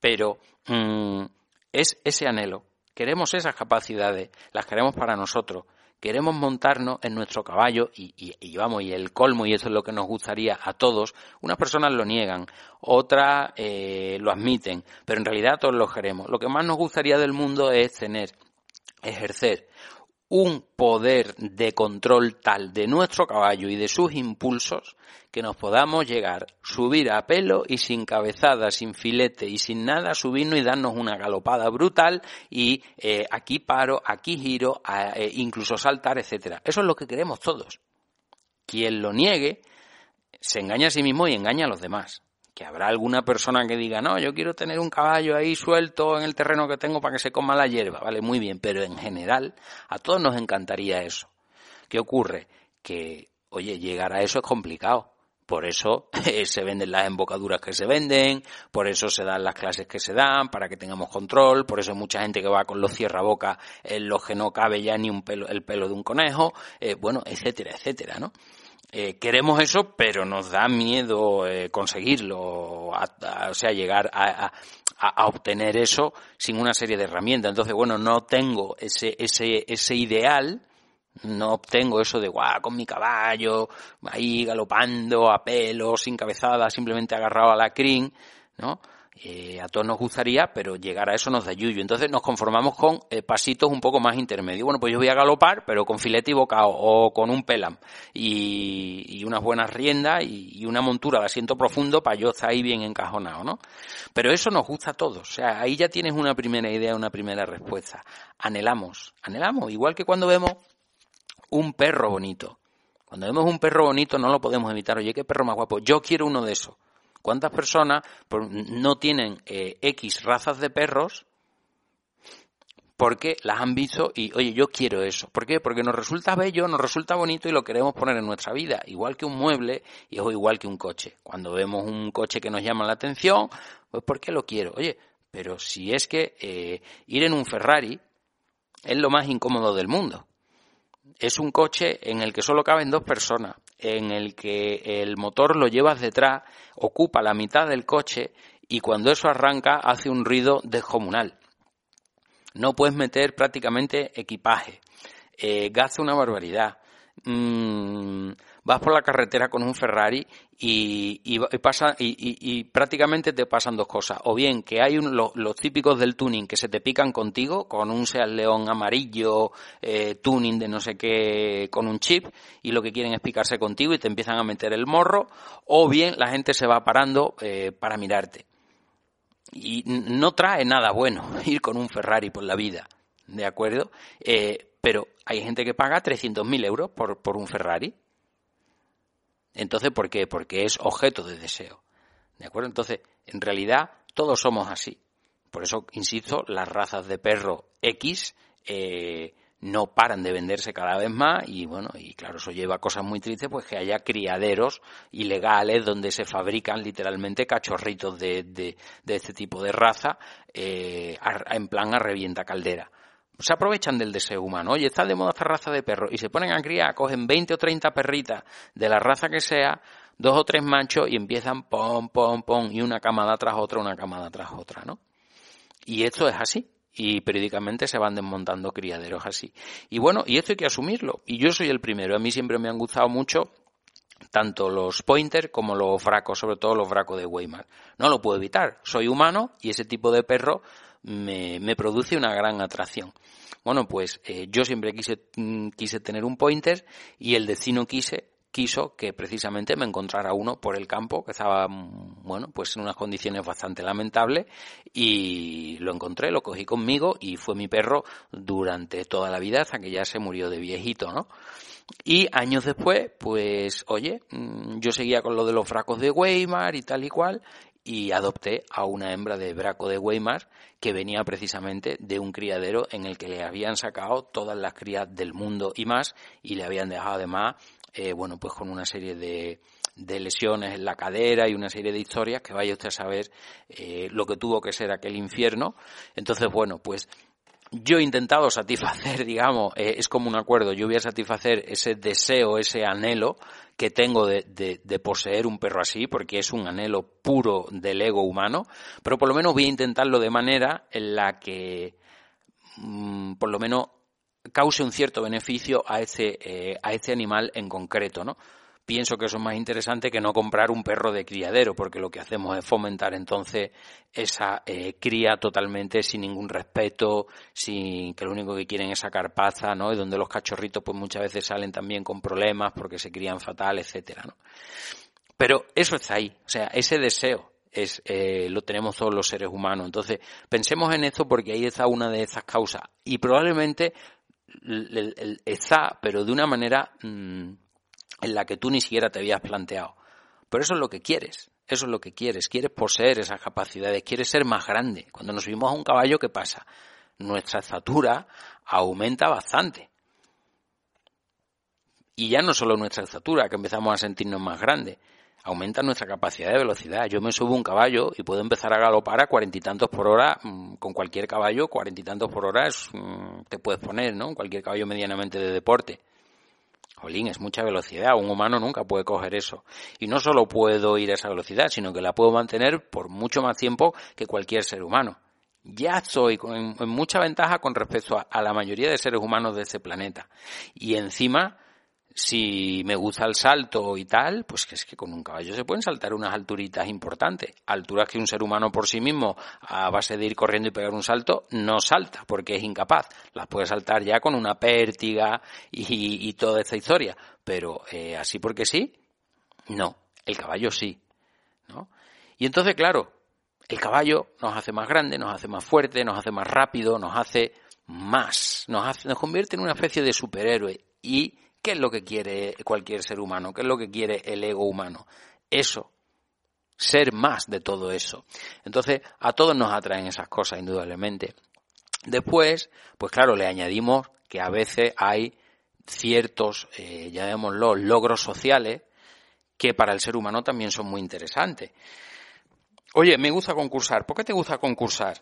pero mm, es ese anhelo. Queremos esas capacidades, las queremos para nosotros. Queremos montarnos en nuestro caballo y, y, vamos, y el colmo, y eso es lo que nos gustaría a todos. Unas personas lo niegan, otras eh, lo admiten, pero en realidad todos lo queremos. Lo que más nos gustaría del mundo es tener, ejercer un poder de control tal de nuestro caballo y de sus impulsos que nos podamos llegar, subir a pelo y sin cabezada, sin filete y sin nada, subirnos y darnos una galopada brutal y eh, aquí paro, aquí giro, eh, incluso saltar, etcétera. Eso es lo que queremos todos. Quien lo niegue se engaña a sí mismo y engaña a los demás que habrá alguna persona que diga, no, yo quiero tener un caballo ahí suelto en el terreno que tengo para que se coma la hierba, vale, muy bien, pero en general a todos nos encantaría eso. ¿Qué ocurre? Que, oye, llegar a eso es complicado. Por eso *laughs* se venden las embocaduras que se venden, por eso se dan las clases que se dan, para que tengamos control, por eso hay mucha gente que va con los cierrabocas en los que no cabe ya ni un pelo, el pelo de un conejo, eh, bueno, etcétera, etcétera, ¿no? Eh, queremos eso, pero nos da miedo eh, conseguirlo, o sea, llegar a, obtener eso sin una serie de herramientas. Entonces, bueno, no tengo ese, ese, ese ideal, no obtengo eso de guau, con mi caballo, ahí galopando a pelo, sin cabezada, simplemente agarrado a la crin, ¿no? Eh, a todos nos gustaría, pero llegar a eso nos da yuyo. Entonces nos conformamos con eh, pasitos un poco más intermedios. Bueno, pues yo voy a galopar, pero con filete y bocado, o con un pelam, y, unas buenas riendas, y, una montura de asiento profundo para yo estar ahí bien encajonado, ¿no? Pero eso nos gusta a todos. O sea, ahí ya tienes una primera idea, una primera respuesta. Anhelamos, anhelamos. Igual que cuando vemos un perro bonito. Cuando vemos un perro bonito no lo podemos evitar. Oye, qué perro más guapo. Yo quiero uno de esos. ¿Cuántas personas no tienen eh, X razas de perros porque las han visto y, oye, yo quiero eso. ¿Por qué? Porque nos resulta bello, nos resulta bonito y lo queremos poner en nuestra vida, igual que un mueble y o igual que un coche. Cuando vemos un coche que nos llama la atención, pues ¿por qué lo quiero? Oye, pero si es que eh, ir en un Ferrari es lo más incómodo del mundo es un coche en el que solo caben dos personas, en el que el motor lo llevas detrás, ocupa la mitad del coche y cuando eso arranca hace un ruido descomunal. No puedes meter prácticamente equipaje. Eh, gasta una barbaridad. Mm, vas por la carretera con un Ferrari y, y, pasa, y, prácticamente te pasan dos cosas. O bien que hay los típicos del tuning que se te pican contigo con un Seat León amarillo, eh, tuning de no sé qué, con un chip y lo que quieren es picarse contigo y te empiezan a meter el morro. O bien la gente se va parando eh, para mirarte. Y no trae nada bueno *laughs* ir con un Ferrari por la vida. ¿De acuerdo? Eh, pero hay gente que paga 300.000 euros por, por un Ferrari entonces, ¿por qué? Porque es objeto de deseo. ¿De acuerdo? Entonces, en realidad, todos somos así. Por eso, insisto, las razas de perro X eh, no paran de venderse cada vez más y bueno, y claro, eso lleva a cosas muy tristes, pues que haya criaderos ilegales donde se fabrican literalmente cachorritos de, de, este tipo de raza eh, en plan a revienta caldera se aprovechan del deseo humano. Oye, está de moda esta raza de perro y se ponen a criar, cogen 20 o 30 perritas de la raza que sea, dos o tres machos y empiezan pom, pom, pom, y una camada tras otra, una camada tras otra, ¿no? Y esto es así. Y periódicamente se van desmontando criaderos así. Y bueno, y esto hay que asumirlo. Y yo soy el primero. A mí siempre me han gustado mucho tanto los pointer como los fracos, sobre todo los fracos de Weimar. No lo puedo evitar. Soy humano y ese tipo de perro me, me produce una gran atracción. Bueno, pues eh, yo siempre quise, mm, quise tener un pointer y el destino quise quiso que precisamente me encontrara uno por el campo que estaba mm, bueno pues en unas condiciones bastante lamentables y lo encontré lo cogí conmigo y fue mi perro durante toda la vida hasta que ya se murió de viejito no y años después pues oye mm, yo seguía con lo de los fracos de Weimar y tal y cual y adopté a una hembra de braco de Weimar que venía precisamente de un criadero en el que le habían sacado todas las crías del mundo y más y le habían dejado además, eh, bueno, pues con una serie de, de lesiones en la cadera y una serie de historias que vaya usted a saber eh, lo que tuvo que ser aquel infierno. Entonces, bueno, pues yo he intentado satisfacer, *laughs* digamos, eh, es como un acuerdo, yo voy a satisfacer ese deseo, ese anhelo que tengo de, de, poseer un perro así, porque es un anhelo puro del ego humano, pero por lo menos voy a intentarlo de manera en la que, mm, por lo menos, cause un cierto beneficio a ese, eh, a ese animal en concreto, ¿no? Pienso que eso es más interesante que no comprar un perro de criadero, porque lo que hacemos es fomentar entonces esa eh, cría totalmente sin ningún respeto, sin que lo único que quieren es sacar paza, ¿no? Y donde los cachorritos pues muchas veces salen también con problemas porque se crían fatal, etcétera, ¿no? Pero eso está ahí, o sea, ese deseo es, eh, lo tenemos todos los seres humanos. Entonces, pensemos en esto porque ahí está una de esas causas. Y probablemente está, pero de una manera mm, en la que tú ni siquiera te habías planteado. Pero eso es lo que quieres, eso es lo que quieres, quieres poseer esas capacidades, quieres ser más grande. Cuando nos subimos a un caballo, ¿qué pasa? Nuestra estatura aumenta bastante. Y ya no solo nuestra estatura, que empezamos a sentirnos más grandes, aumenta nuestra capacidad de velocidad. Yo me subo un caballo y puedo empezar a galopar a cuarenta y tantos por hora, mm, con cualquier caballo, cuarenta y tantos por hora mm, te puedes poner, ¿no? Cualquier caballo medianamente de deporte. Es mucha velocidad. Un humano nunca puede coger eso. Y no solo puedo ir a esa velocidad, sino que la puedo mantener por mucho más tiempo que cualquier ser humano. Ya estoy en, mucha ventaja con respecto a, la mayoría de seres humanos de este planeta. Y encima, Si me gusta el salto y tal, pues que es que con un caballo se pueden saltar unas alturitas importantes. Alturas que un ser humano por sí mismo, a base de ir corriendo y pegar un salto, no salta porque es incapaz. Las puede saltar ya con una pértiga y, toda esta historia. Pero eh, así porque sí, no. El caballo sí. ¿no? Y entonces, claro, el caballo nos hace más grande, nos hace más fuerte, nos hace más rápido, nos hace más, nos, hace, nos convierte en una especie de superhéroe. ¿Y qué es lo que quiere cualquier ser humano? ¿Qué es lo que quiere el ego humano? Eso, ser más de todo eso. Entonces, a todos nos atraen esas cosas, indudablemente. Después, pues claro, le añadimos que a veces hay ciertos, eh, llamémoslo, logros sociales que para el ser humano también son muy interesantes. Oye, me gusta concursar. ¿Por qué te gusta concursar?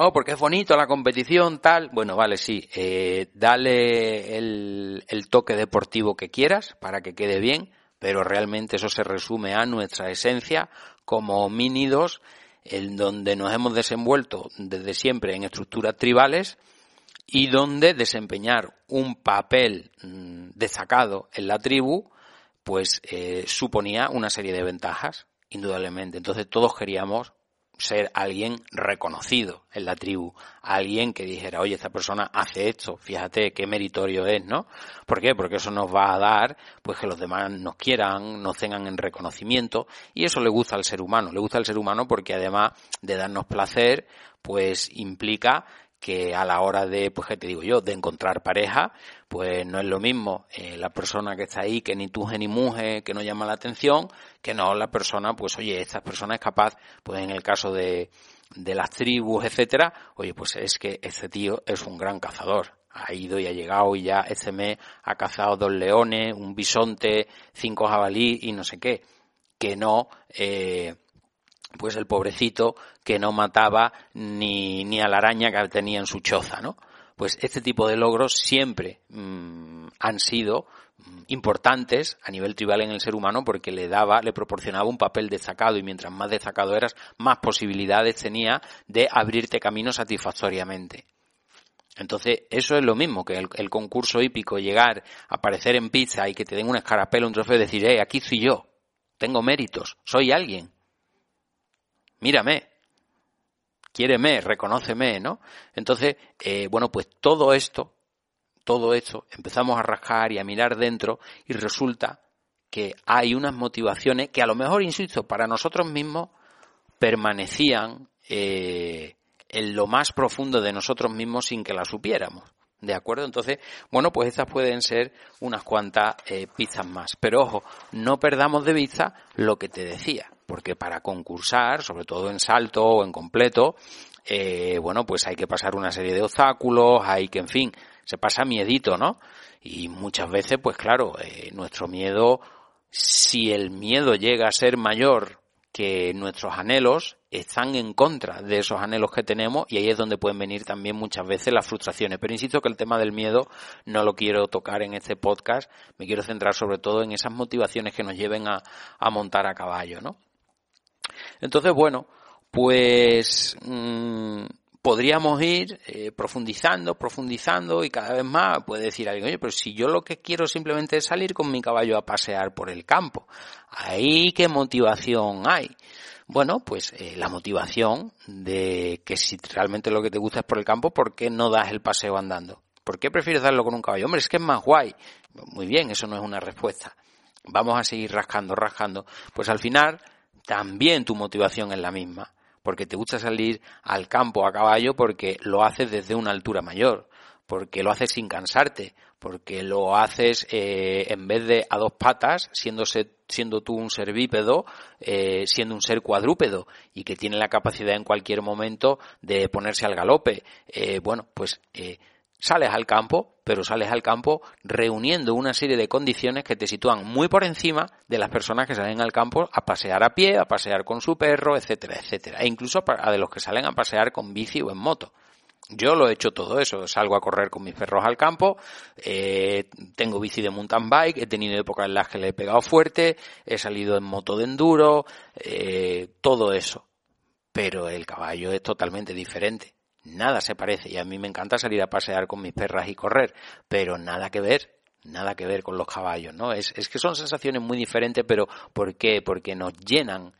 Oh, porque es bonito la competición, tal. Bueno, vale, sí. Eh, dale el, toque deportivo que quieras para que quede bien, pero realmente eso se resume a nuestra esencia como homínidos en donde nos hemos desenvuelto desde siempre en estructuras tribales y donde desempeñar un papel mm, destacado en la tribu pues eh, suponía una serie de ventajas indudablemente. Entonces todos queríamos ser alguien reconocido en la tribu, alguien que dijera, oye, esta persona hace esto, fíjate qué meritorio es, ¿no? ¿Por qué? Porque eso nos va a dar, pues que los demás nos quieran, nos tengan en reconocimiento, y eso le gusta al ser humano, le gusta al ser humano porque además de darnos placer, pues implica que a la hora de, pues que te digo yo, de encontrar pareja, pues no es lo mismo eh, la persona que está ahí, que ni tú ni mujer, que no llama la atención, que no la persona, pues oye, esta persona es capaz, pues en el caso de, de las tribus, etcétera, oye, pues es que este tío es un gran cazador. Ha ido y ha llegado y ya este mes ha cazado dos leones, un bisonte, cinco jabalí y no sé qué. Que no, eh, pues el pobrecito que no mataba ni, ni a la araña que tenía en su choza, ¿no? Pues este tipo de logros siempre mm, han sido mm, importantes a nivel tribal en el ser humano porque le daba, le proporcionaba un papel destacado y mientras más destacado eras, más posibilidades tenía de abrirte camino satisfactoriamente. Entonces, eso es lo mismo que el, concurso hípico, llegar, aparecer en pizza y que te den un escarapelo, un trofeo y decir, eh, aquí soy yo, tengo méritos, soy alguien mírame, quiéreme, reconóceme, ¿no? Entonces, eh, bueno, pues todo esto, todo esto, empezamos a rascar y a mirar dentro y resulta que hay unas motivaciones que a lo mejor, insisto, para nosotros mismos permanecían eh, en lo más profundo de nosotros mismos sin que las supiéramos. ¿De acuerdo? Entonces, bueno, pues estas pueden ser unas cuantas eh, pistas más. Pero ojo, no perdamos de vista lo que te decía porque para concursar, sobre todo en salto o en completo, eh, bueno, pues hay que pasar una serie de obstáculos, hay que, en fin, se pasa miedito, ¿no? Y muchas veces, pues claro, eh, nuestro miedo, si el miedo llega a ser mayor que nuestros anhelos, están en contra de esos anhelos que tenemos y ahí es donde pueden venir también muchas veces las frustraciones. Pero insisto que el tema del miedo no lo quiero tocar en este podcast, me quiero centrar sobre todo en esas motivaciones que nos lleven a, a montar a caballo, ¿no? Entonces, bueno, pues mm, podríamos ir eh, profundizando, profundizando y cada vez más puede decir alguien, oye, pero si yo lo que quiero simplemente es salir con mi caballo a pasear por el campo, ¿ahí qué motivación hay? Bueno, pues eh, la motivación de que si realmente lo que te gusta es por el campo, ¿por qué no das el paseo andando? ¿Por qué prefieres darlo con un caballo? Hombre, es que es más guay. Muy bien, eso no es una respuesta. Vamos a seguir rascando, rascando. Pues al final, también tu motivación es la misma, porque te gusta salir al campo a caballo porque lo haces desde una altura mayor, porque lo haces sin cansarte, porque lo haces eh, en vez de a dos patas, siendo, tú un ser bípedo, eh, siendo un ser cuadrúpedo y que tiene la capacidad en cualquier momento de ponerse al galope. Eh, bueno, pues sales al campo, pero sales al campo reuniendo una serie de condiciones que te sitúan muy por encima de las personas que salen al campo a pasear a pie, a pasear con su perro, etcétera, etcétera. E incluso a de los que salen a pasear con bici o en moto. Yo lo he hecho todo eso, salgo a correr con mis perros al campo, eh, tengo bici de mountain bike, he tenido épocas en las que le he pegado fuerte, he salido en moto de enduro, eh, todo eso. Pero el caballo es totalmente diferente nada se parece. Y a mí me encanta salir a pasear con mis perras y correr, pero nada que ver, nada que ver con los caballos, ¿no? Es, es que son sensaciones muy diferentes, pero ¿por qué? Porque nos llenan,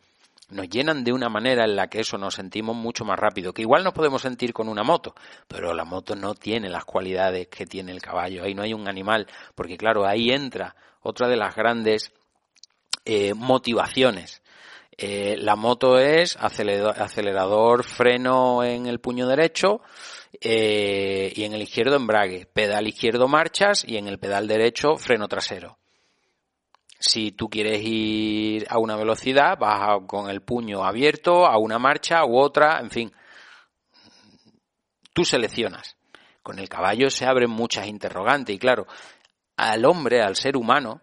nos llenan de una manera en la que eso nos sentimos mucho más rápido, que igual nos podemos sentir con una moto, pero la moto no tiene las cualidades que tiene el caballo, ahí no hay un animal, porque claro, ahí entra otra de las grandes eh, motivaciones. Eh, la moto es acelerador, acelerador, freno en el puño derecho, eh, y en el izquierdo embrague, pedal izquierdo marchas y en el pedal derecho freno trasero. Si tú quieres ir a una velocidad, vas con el puño abierto a una marcha u otra, en fin. Tú seleccionas. Con el caballo se abren muchas interrogantes y claro, al hombre, al ser humano,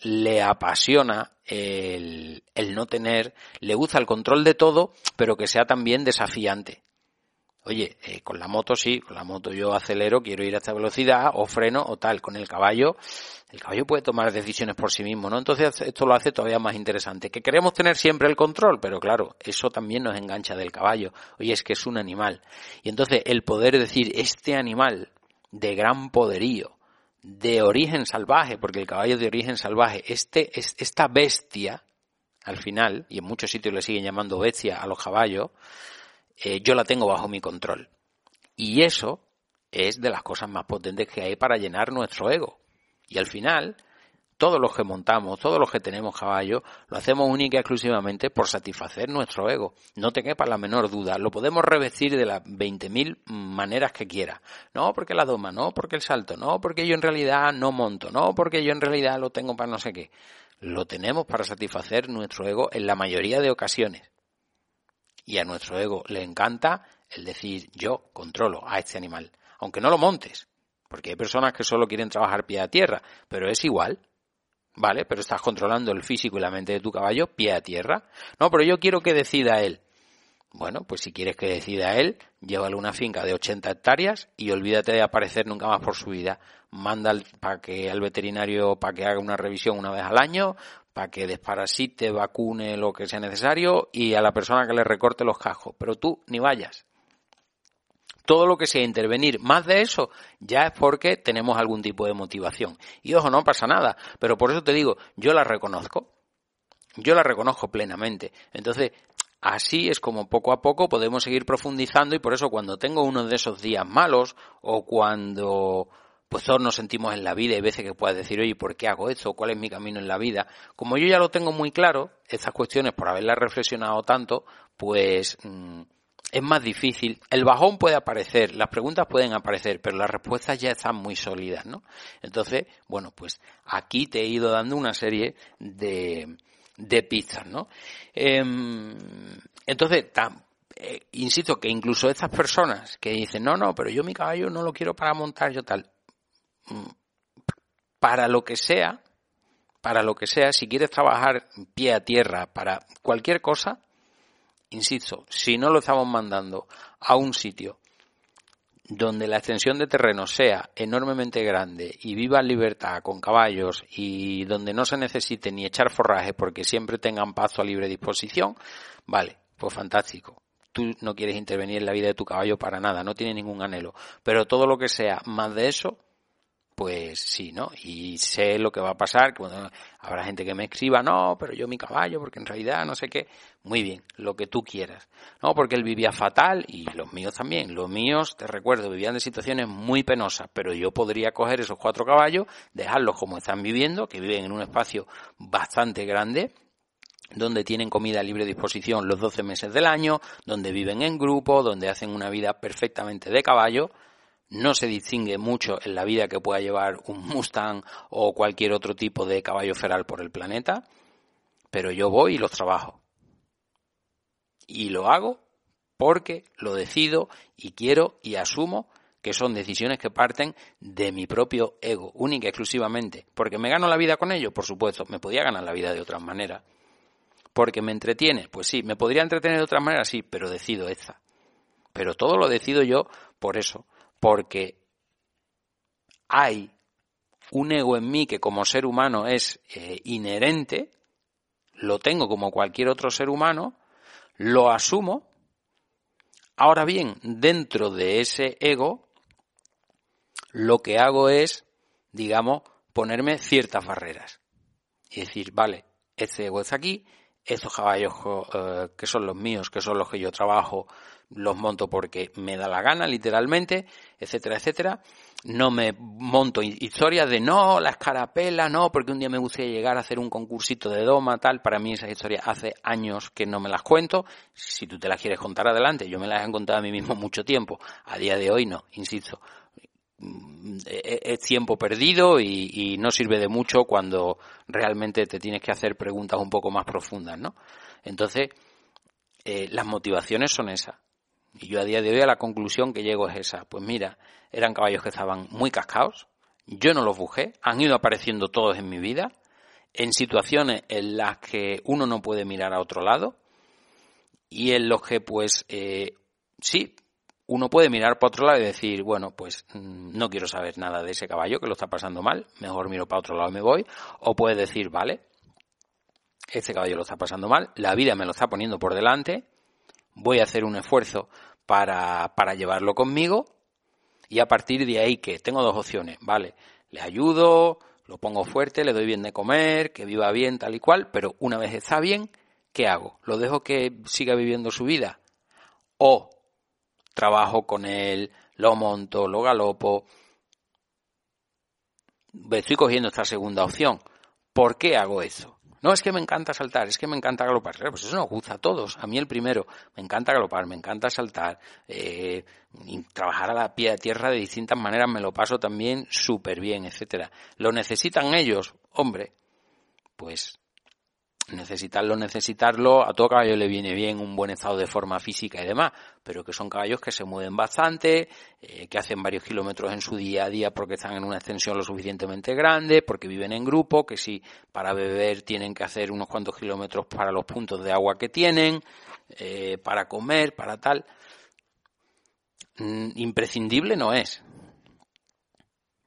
le apasiona el, el no tener, le gusta el control de todo, pero que sea también desafiante. Oye, eh, con la moto sí, con la moto yo acelero, quiero ir a esta velocidad, o freno, o tal. Con el caballo, el caballo puede tomar decisiones por sí mismo, ¿no? Entonces esto lo hace todavía más interesante. Que queremos tener siempre el control, pero claro, eso también nos engancha del caballo. Oye, es que es un animal. Y entonces el poder decir, este animal de gran poderío, de origen salvaje, porque el caballo de origen salvaje, este, esta bestia, al final, y en muchos sitios le siguen llamando bestia a los caballos, eh, yo la tengo bajo mi control. Y eso es de las cosas más potentes que hay para llenar nuestro ego. Y al final, todos los que montamos, todos los que tenemos caballo, lo hacemos única y exclusivamente por satisfacer nuestro ego. No te quepa la menor duda. Lo podemos revestir de las 20.000 maneras que quiera. No porque la doma, no porque el salto, no porque yo en realidad no monto, no porque yo en realidad lo tengo para no sé qué. Lo tenemos para satisfacer nuestro ego en la mayoría de ocasiones. Y a nuestro ego le encanta el decir yo controlo a este animal, aunque no lo montes, porque hay personas que solo quieren trabajar pie a tierra, pero es igual, ¿vale? Pero estás controlando el físico y la mente de tu caballo pie a tierra. No, pero yo quiero que decida él. Bueno, pues si quieres que decida él, llévale una finca de 80 hectáreas y olvídate de aparecer nunca más por su vida. Manda para que al veterinario para que haga una revisión una vez al año, para que desparasite, vacune lo que sea necesario y a la persona que le recorte los cajos. Pero tú ni vayas. Todo lo que sea intervenir más de eso ya es porque tenemos algún tipo de motivación. Y ojo, no pasa nada. Pero por eso te digo, yo la reconozco. Yo la reconozco plenamente. Entonces, así es como poco a poco podemos seguir profundizando y por eso cuando tengo uno de esos días malos o cuando pues todos nos sentimos en la vida y veces que puedas decir, oye, ¿por qué hago esto? ¿Cuál es mi camino en la vida? Como yo ya lo tengo muy claro, estas cuestiones, por haberlas reflexionado tanto, pues mm, es más difícil. El bajón puede aparecer, las preguntas pueden aparecer, pero las respuestas ya están muy sólidas, ¿no? Entonces, bueno, pues aquí te he ido dando una serie de, de pistas, ¿no? Em, entonces, eh, insisto que incluso estas personas que dicen, no, no, pero yo mi caballo no lo quiero para montar yo tal, para lo que sea, para lo que sea, si quieres trabajar pie a tierra para cualquier cosa, insisto, si no lo estamos mandando a un sitio donde la extensión de terreno sea enormemente grande y viva en libertad con caballos y donde no se necesite ni echar forraje porque siempre tengan paso a libre disposición, vale, pues fantástico. Tú no quieres intervenir en la vida de tu caballo para nada, no tiene ningún anhelo. Pero todo lo que sea más de eso, pues sí, ¿no? Y sé lo que va a pasar, que habrá gente que me escriba, no, pero yo mi caballo, porque en realidad no sé qué. Muy bien, lo que tú quieras. No, porque él vivía fatal y los míos también. Los míos, te recuerdo, vivían de situaciones muy penosas, pero yo podría coger esos cuatro caballos, dejarlos como están viviendo, que viven en un espacio bastante grande, donde tienen comida a libre disposición los 12 meses del año, donde viven en grupo, donde hacen una vida perfectamente de caballo, no se distingue mucho en la vida que pueda llevar un Mustang o cualquier otro tipo de caballo feral por el planeta, pero yo voy y los trabajo. Y lo hago porque lo decido y quiero y asumo que son decisiones que parten de mi propio ego, única y exclusivamente. Porque me gano la vida con ello, por supuesto, me podía ganar la vida de otras maneras. Porque me entretiene, pues sí, me podría entretener de otras maneras, sí, pero decido esta. Pero todo lo decido yo por eso, porque hay un ego en mí que como ser humano es eh, inherente, lo tengo como cualquier otro ser humano, lo asumo. Ahora bien, dentro de ese ego, lo que hago es digamos, ponerme ciertas barreras. Y decir, vale, este ego está aquí, estos caballos eh, que son los míos, que son los que yo trabajo, los monto porque me da la gana, literalmente, etcétera, etcétera. No me monto historias de no, la escarapela, no, porque un día me gustaría llegar a hacer un concursito de doma, tal. Para mí esas historias hace años que no me las cuento. Si tú te las quieres contar adelante, yo me las he contado a mí mismo mucho tiempo. A día de hoy no, insisto. Mm, es tiempo perdido y, no sirve de mucho cuando realmente te tienes que hacer preguntas un poco más profundas, ¿no? Entonces, eh, las motivaciones son esas. Y yo a día de hoy a la conclusión que llego es esa. Pues mira, eran caballos que estaban muy cascados, yo no los busqué, han ido apareciendo todos en mi vida, en situaciones en las que uno no puede mirar a otro lado y en los que pues eh, sí, uno puede mirar para otro lado y decir, bueno, pues mm, no quiero saber nada de ese caballo que lo está pasando mal, mejor miro para otro lado y me voy, o puede decir, vale, este caballo lo está pasando mal, la vida me lo está poniendo por delante, voy a hacer un esfuerzo para, para llevarlo conmigo y a partir de ahí que tengo dos opciones, vale, le ayudo, lo pongo fuerte, le doy bien de comer, que viva bien tal y cual, pero una vez está bien, ¿qué hago? ¿Lo dejo que siga viviendo su vida? O trabajo con él, lo monto, lo galopo. Estoy cogiendo esta segunda opción. ¿Por qué hago eso? No es que me encanta saltar, es que me encanta galopar. Pues eso nos gusta a todos. A mí el primero, me encanta galopar, me encanta saltar, eh, trabajar a la pie de tierra de distintas maneras me lo paso también súper bien, etcétera. ¿Lo necesitan ellos? Hombre, pues necesitarlo, necesitarlo, a todo caballo le viene bien un buen estado de forma física y demás, pero que son caballos que se mueven bastante, eh, que hacen varios kilómetros en su día a día porque están en una extensión lo suficientemente grande, porque viven en grupo, que si para beber tienen que hacer unos cuantos kilómetros para los puntos de agua que tienen, eh, para comer, para tal. Mm, imprescindible no es.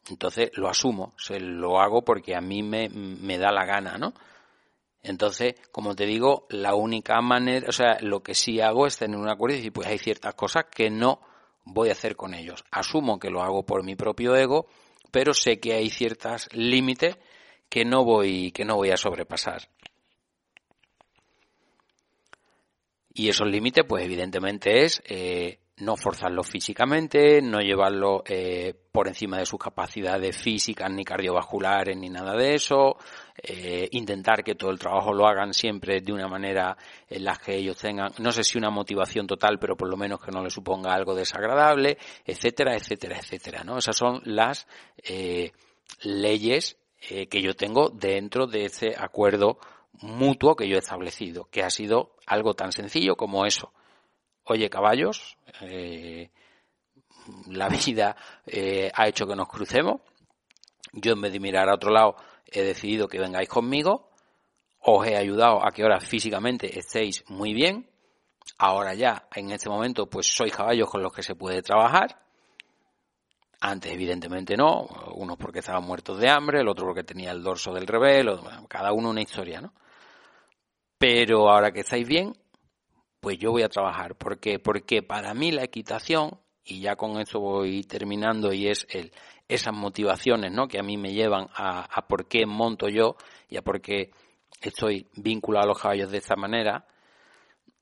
Entonces lo asumo, se lo hago porque a mí me, me da la gana, ¿no? Entonces, como te digo, la única manera, o sea, lo que sí hago es tener un acuerdo y decir, pues hay ciertas cosas que no voy a hacer con ellos. Asumo que lo hago por mi propio ego, pero sé que hay ciertos límites que no voy, que no voy a sobrepasar. Y esos límites, pues evidentemente es eh, no forzarlo físicamente, no llevarlo eh, por encima de sus capacidades físicas ni cardiovasculares ni nada de eso, eh, intentar que todo el trabajo lo hagan siempre de una manera en la que ellos tengan, no sé si una motivación total, pero por lo menos que no le suponga algo desagradable, etcétera, etcétera, etcétera, ¿no? Esas son las eh, leyes que yo tengo dentro de ese acuerdo mutuo que yo he establecido, que ha sido algo tan sencillo como eso oye caballos, eh, la *laughs* vida eh, ha hecho que nos crucemos, yo en vez de mirar a otro lado he decidido que vengáis conmigo, os he ayudado a que ahora físicamente estéis muy bien, ahora ya en este momento pues sois caballos con los que se puede trabajar, antes evidentemente no, unos porque estaban muertos de hambre, el otro porque tenía el dorso del revés, cada uno una historia, ¿no? Pero ahora que estáis bien, pues yo voy a trabajar. ¿Por qué? Porque para mí la equitación, y ya con eso voy terminando, y es el, esas motivaciones ¿no? que a mí me llevan a, por qué monto yo y a por qué estoy vinculado a los caballos de esta manera,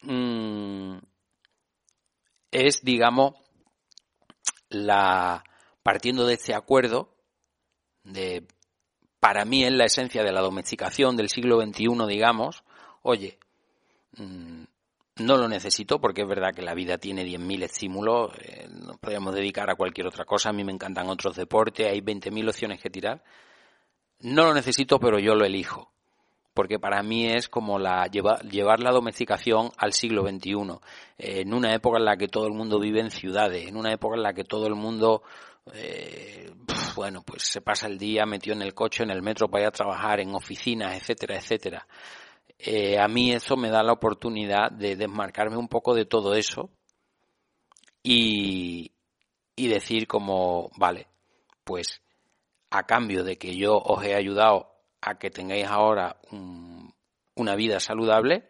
mm, es, digamos, la partiendo de este acuerdo, de para mí es la esencia de la domesticación del siglo XXI, digamos, oye, mm, no lo necesito porque es verdad que la vida tiene 10.000 estímulos, eh, nos podríamos dedicar a cualquier otra cosa, a mí me encantan otros deportes, hay 20.000 opciones que tirar. No lo necesito, pero yo lo elijo, porque para mí es como la llevar la domesticación al siglo XXI, eh, en una época en la que todo el mundo vive en ciudades, en una época en la que todo el mundo eh, bueno, pues se pasa el día metido en el coche, en el metro para ir a trabajar, en oficinas, etcétera, etcétera. Eh, a mí eso me da la oportunidad de desmarcarme un poco de todo eso y, y decir como, vale, pues a cambio de que yo os he ayudado a que tengáis ahora una vida saludable,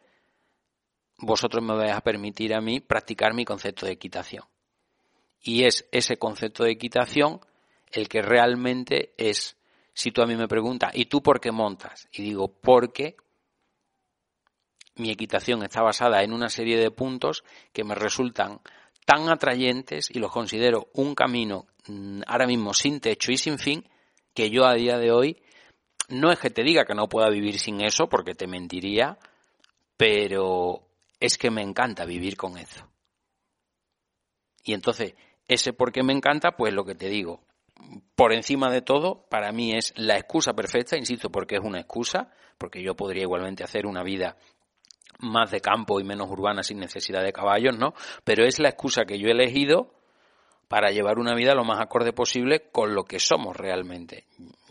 vosotros me vais a permitir a mí practicar mi concepto de equitación. Y es ese concepto de equitación el que realmente es si tú a mí me preguntas, ¿y tú por qué montas? Y digo, porque mi equitación está basada en una serie de puntos que me resultan tan atrayentes y los considero un camino mm, ahora mismo sin techo y sin fin que yo a día de hoy no es que te diga que no pueda vivir sin eso porque te mentiría, pero es que me encanta vivir con eso. Y entonces, ese por qué me encanta, pues lo que te digo, por encima de todo, para mí es la excusa perfecta, insisto, porque es una excusa, porque yo podría igualmente hacer una vida más de campo y menos urbana sin necesidad de caballos, ¿no? Pero es la excusa que yo he elegido para llevar una vida lo más acorde posible con lo que somos realmente.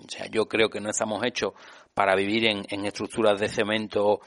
O sea, yo creo que no estamos hechos para vivir en, en, estructuras de cemento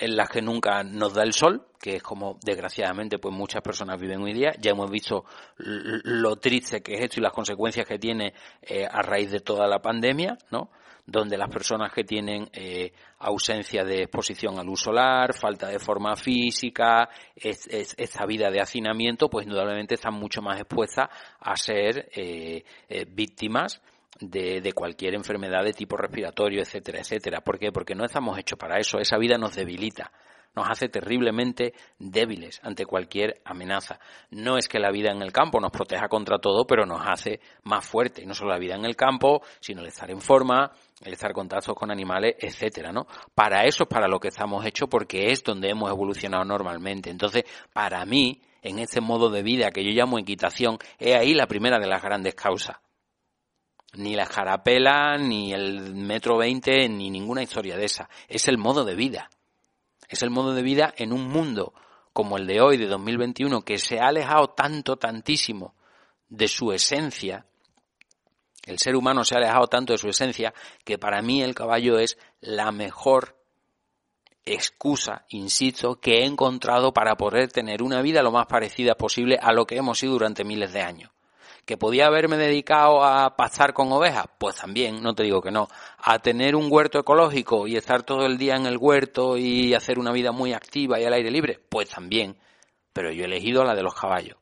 en las que nunca nos da el sol, que es como desgraciadamente pues muchas personas viven hoy día. Ya hemos visto lo triste que es esto y las consecuencias que tiene eh, a raíz de toda la pandemia, ¿no? Donde las personas que tienen eh, ausencia de exposición a luz solar, falta de forma física, esta vida de hacinamiento, pues indudablemente están mucho más expuestas a ser eh, eh, víctimas de, de, cualquier enfermedad de tipo respiratorio, etcétera, etcétera. ¿Por qué? Porque no estamos hechos para eso. Esa vida nos debilita nos hace terriblemente débiles ante cualquier amenaza. No es que la vida en el campo nos proteja contra todo, pero nos hace más fuertes. No solo la vida en el campo, sino el estar en forma, el estar en contacto con animales, etcétera, ¿no? Para eso es para lo que estamos hechos, porque es donde hemos evolucionado normalmente. Entonces, para mí, en este modo de vida que yo llamo equitación, es ahí la primera de las grandes causas. Ni la jarapela, ni el metro veinte, ni ninguna historia de esa. Es el modo de vida. Es el modo de vida en un mundo como el de hoy, de 2021, que se ha alejado tanto, tantísimo de su esencia. El ser humano se ha alejado tanto de su esencia que para mí el caballo es la mejor excusa, insisto, que he encontrado para poder tener una vida lo más parecida posible a lo que hemos sido durante miles de años. ¿Que podía haberme dedicado a pastar con ovejas? Pues también, no te digo que no. ¿A tener un huerto ecológico y estar todo el día en el huerto y hacer una vida muy activa y al aire libre? Pues también. Pero yo he elegido la de los caballos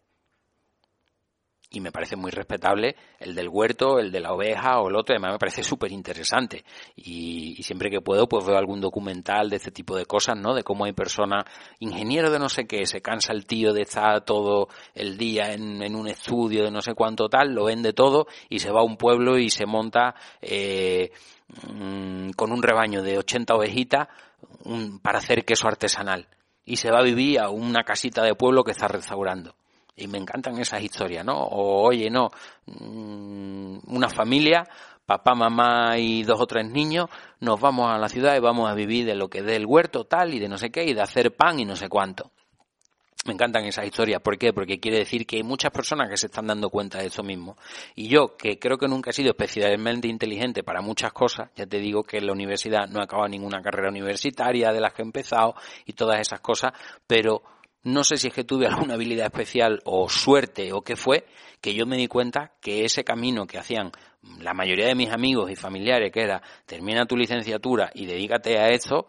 y me parece muy respetable el del huerto, el de la oveja o el otro, además me parece súper interesante y, siempre que puedo pues veo algún documental de este tipo de cosas, ¿no? De cómo hay personas, ingeniero de no sé qué, se cansa el tío de estar todo el día en, en un estudio de no sé cuánto tal, lo vende todo y se va a un pueblo y se monta eh, mm, con un rebaño de 80 ovejitas para hacer queso artesanal. Y se va a vivir a una casita de pueblo que está restaurando y me encantan esas historias, ¿no? O oye, no, mm, una familia, papá, mamá y dos o tres niños, nos vamos a la ciudad y vamos a vivir de lo que dé el huerto tal y de no sé qué y de hacer pan y no sé cuánto. Me encantan esas historias. ¿Por qué? Porque quiere decir que hay muchas personas que se están dando cuenta de eso mismo. Y yo, que creo que nunca he sido especialmente inteligente para muchas cosas, ya te digo que en la universidad no he acabado ninguna carrera universitaria de las que he empezado y todas esas cosas, pero no sé si es que tuve alguna habilidad especial o suerte o qué fue, que yo me di cuenta que ese camino que hacían la mayoría de mis amigos y familiares, que era termina tu licenciatura y dedícate a esto,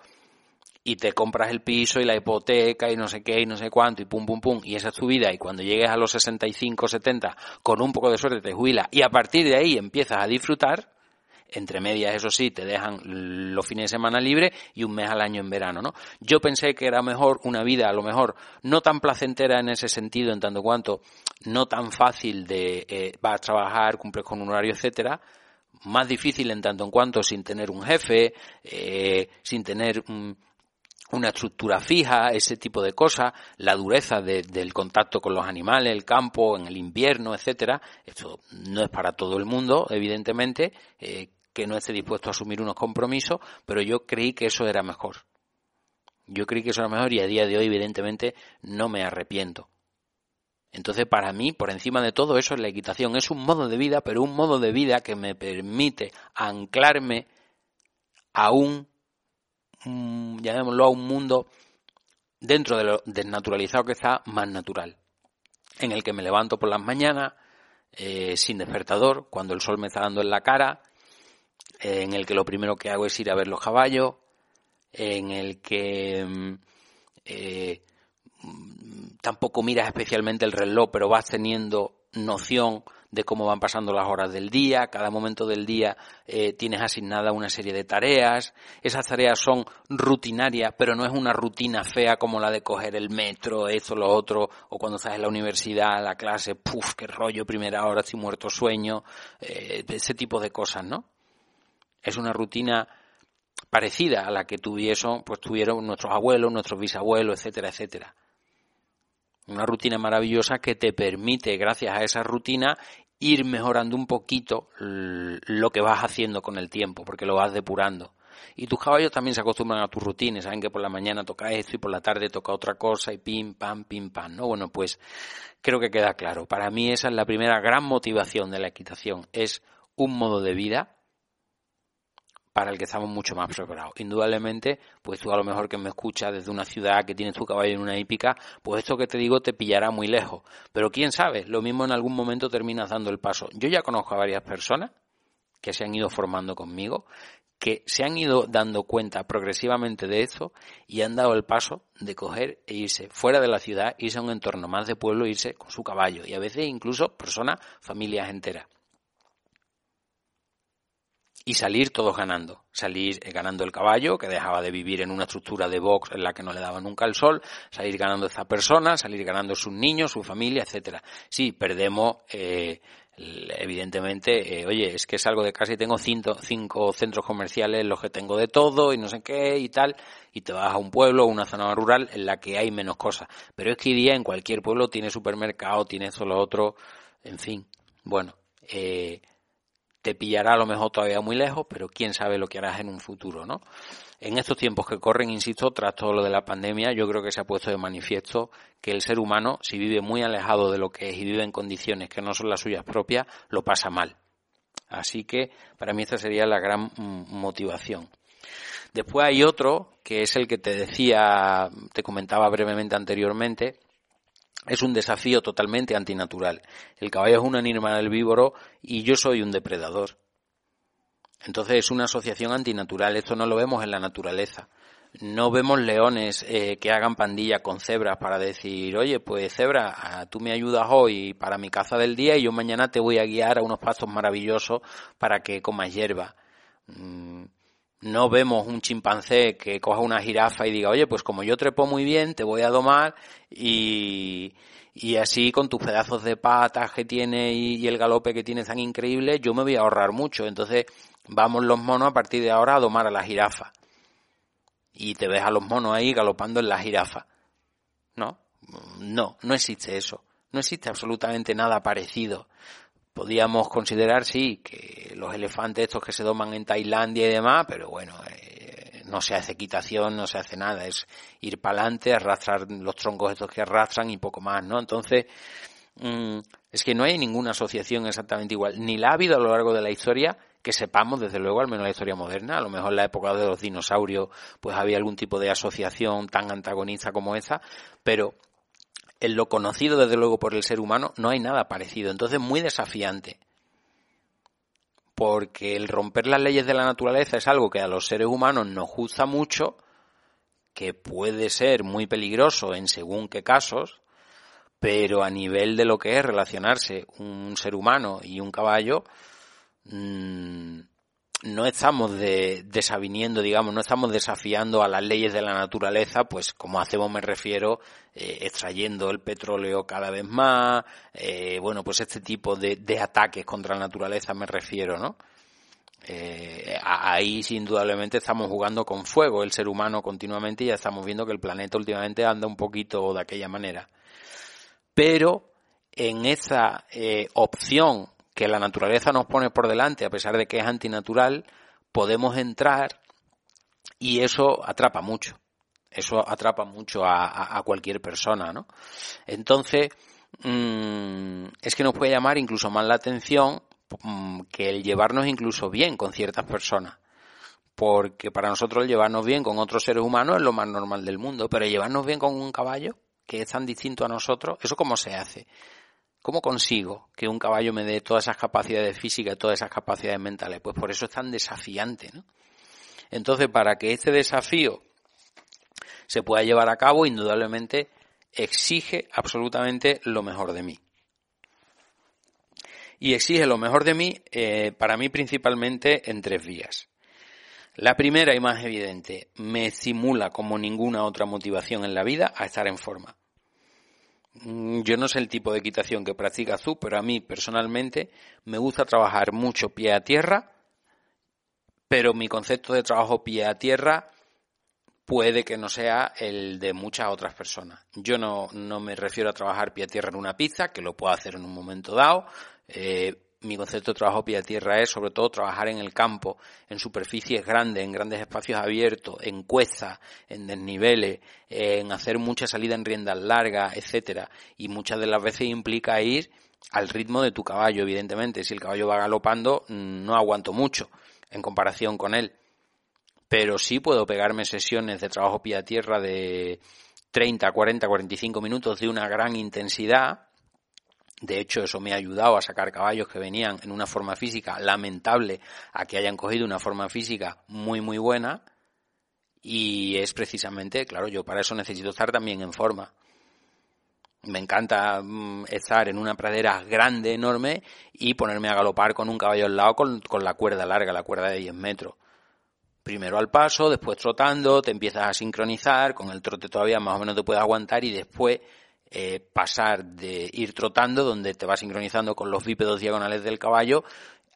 y te compras el piso y la hipoteca y no sé qué y no sé cuánto y pum pum pum y esa es tu vida y cuando llegues a los 65, 70 con un poco de suerte te jubilas y a partir de ahí empiezas a disfrutar, entre medias, eso sí, te dejan los fines de semana libres y un mes al año en verano, ¿no? Yo pensé que era mejor una vida, a lo mejor, no tan placentera en ese sentido, en tanto cuanto no tan fácil de eh, vas a trabajar, cumples con un horario, etcétera, más difícil en tanto en cuanto sin tener un jefe, eh, sin tener una estructura fija, ese tipo de cosas, la dureza del contacto con los animales, el campo, en el invierno, etcétera. Esto no es para todo el mundo, evidentemente. Eh, que no esté dispuesto a asumir unos compromisos, pero yo creí que eso era mejor. Yo creí que eso era mejor y a día de hoy, evidentemente, no me arrepiento. Entonces, para mí, por encima de todo eso, es la equitación. Es un modo de vida, pero un modo de vida que me permite anclarme a un, llamémoslo, a un mundo dentro de lo desnaturalizado que está, más natural. En el que me levanto por las mañanas, eh, sin despertador, cuando el sol me está dando en la cara, en el que lo primero que hago es ir a ver los caballos, en el que mm, eh, tampoco miras especialmente el reloj, pero vas teniendo noción de cómo van pasando las horas del día, cada momento del día eh, tienes asignada una serie de tareas, esas tareas son rutinarias, pero no es una rutina fea como la de coger el metro, esto, lo otro, o cuando estás en la universidad, la clase, puff, qué rollo, primera hora, estoy muerto sueño, eh, ese tipo de cosas, ¿no? Es una rutina parecida a la que tuvieron, pues tuvieron nuestros abuelos, nuestros bisabuelos, etcétera, etcétera. Una rutina maravillosa que te permite, gracias a esa rutina, ir mejorando un poquito lo que vas haciendo con el tiempo, porque lo vas depurando. Y tus caballos también se acostumbran a tus rutinas, saben que por la mañana toca esto y por la tarde toca otra cosa y pim, pam, pim, pam, ¿no? Bueno, pues creo que queda claro. Para mí esa es la primera gran motivación de la equitación. Es un modo de vida para el que estamos mucho más preparados. Indudablemente, pues tú a lo mejor que me escuchas desde una ciudad que tienes tu caballo en una hípica, pues esto que te digo te pillará muy lejos. Pero quién sabe, lo mismo en algún momento terminas dando el paso. Yo ya conozco a varias personas que se han ido formando conmigo, que se han ido dando cuenta progresivamente de esto y han dado el paso de coger e irse fuera de la ciudad, irse a un entorno más de pueblo, irse con su caballo y a veces incluso personas, familias enteras y salir todos ganando. Salir eh, ganando el caballo, que dejaba de vivir en una estructura de box en la que no le daba nunca el sol, salir ganando esta persona, salir ganando sus niños, su familia, etcétera. Sí, perdemos, eh, evidentemente, eh, oye, es que salgo de casa y tengo cinco, cinco centros comerciales los que tengo de todo y no sé qué y tal, y te vas a un pueblo, una zona rural en la que hay menos cosas. Pero es que hoy día en cualquier pueblo tiene supermercado, tiene solo otro, en fin. Bueno, eh, te pillará a lo mejor todavía muy lejos, pero quién sabe lo que harás en un futuro, ¿no? En estos tiempos que corren, insisto, tras todo lo de la pandemia, yo creo que se ha puesto de manifiesto que el ser humano, si vive muy alejado de lo que es y vive en condiciones que no son las suyas propias, lo pasa mal. Así que para mí esta sería la gran mm, motivación. Después hay otro, que es el que te decía, te comentaba brevemente anteriormente, es un desafío totalmente antinatural. El caballo es un animal herbívoro y yo soy un depredador. Entonces es una asociación antinatural. Esto no lo vemos en la naturaleza. No vemos leones eh, que hagan pandilla con cebras para decir, oye, pues cebra, tú me ayudas hoy para mi caza del día y yo mañana te voy a guiar a unos pastos maravillosos para que comas hierba. Mm, no vemos un chimpancé que coja una jirafa y diga, oye, pues como yo trepo muy bien, te voy a domar y, y así con tus pedazos de patas que tiene y, el galope que tiene tan increíble, yo me voy a ahorrar mucho. Entonces vamos los monos a partir de ahora a domar a la jirafa. Y te ves a los monos ahí galopando en la jirafa. ¿No? No, no existe eso. No existe absolutamente nada parecido podíamos considerar, sí, que los elefantes estos que se doman en Tailandia y demás, pero bueno, eh, no se hace equitación, no se hace nada, es ir para adelante, arrastrar los troncos estos que arrastran y poco más, ¿no? Entonces, mm, es que no hay ninguna asociación exactamente igual, ni la ha habido a lo largo de la historia, que sepamos, desde luego, al menos la historia moderna, a lo mejor en la época de los dinosaurios, pues había algún tipo de asociación tan antagonista como esa, pero en lo conocido desde luego por el ser humano no hay nada parecido. Entonces muy desafiante. Porque el romper las leyes de la naturaleza es algo que a los seres humanos nos gusta mucho, que puede ser muy peligroso en según qué casos, pero a nivel de lo que es relacionarse un ser humano y un caballo, mmm, no estamos de, desaviniendo, digamos, no estamos desafiando a las leyes de la naturaleza, pues como hacemos me refiero, eh, extrayendo el petróleo cada vez más, eh, bueno, pues este tipo de, ataques contra la naturaleza me refiero, ¿no? Eh, ahí, indudablemente, estamos jugando con fuego el ser humano continuamente y ya estamos viendo que el planeta últimamente anda un poquito de aquella manera. Pero en esa opción que la naturaleza nos pone por delante, a pesar de que es antinatural, podemos entrar y eso atrapa mucho. Eso atrapa mucho a, cualquier persona, ¿no? Entonces, mm, es que nos puede llamar incluso más la atención mm, que el llevarnos incluso bien con ciertas personas. Porque para nosotros el llevarnos bien con otros seres humanos es lo más normal del mundo, pero llevarnos bien con un caballo que es tan distinto a nosotros, ¿eso cómo se hace? ¿Cómo consigo que un caballo me dé todas esas capacidades físicas, todas esas capacidades mentales? Pues por eso es tan desafiante, ¿no? Entonces, para que este desafío se pueda llevar a cabo, indudablemente exige absolutamente lo mejor de mí. y exige lo mejor de mí, eh, para mí principalmente en tres vías. La primera y más evidente, me estimula como ninguna otra motivación en la vida a estar en forma. Mm, yo no sé el tipo de equitación que practicas tú, pero a mí personalmente me gusta trabajar mucho pie a tierra, pero mi concepto de trabajo pie a tierra puede que no sea el de muchas otras personas. Yo no, no me refiero a trabajar pie a tierra en una pizza, que lo puedo hacer en un momento dado, eh, mi concepto de trabajo pie tierra es sobre todo trabajar en el campo, en superficies grandes, en grandes espacios abiertos, en cuestas, en desniveles, en hacer mucha salida en riendas largas, etcétera. Y muchas de las veces implica ir al ritmo de tu caballo, evidentemente. Si el caballo va galopando, mm, no aguanto mucho en comparación con él. Pero sí puedo pegarme sesiones de trabajo pie a tierra de 30, 40, 45 minutos de una gran intensidad, de hecho, eso me ha ayudado a sacar caballos que venían en una forma física lamentable a que hayan cogido una forma física muy, muy buena. Y es precisamente, claro, yo para eso necesito estar también en forma. Me encanta mm, estar en una pradera grande, enorme, y ponerme a galopar con un caballo al lado con, con la cuerda larga, la cuerda de 10 metros. Primero al paso, después trotando, te empiezas a sincronizar, con el trote todavía más o menos te puedes aguantar y después eh, pasar de ir trotando, donde te vas sincronizando con los bípedos diagonales del caballo,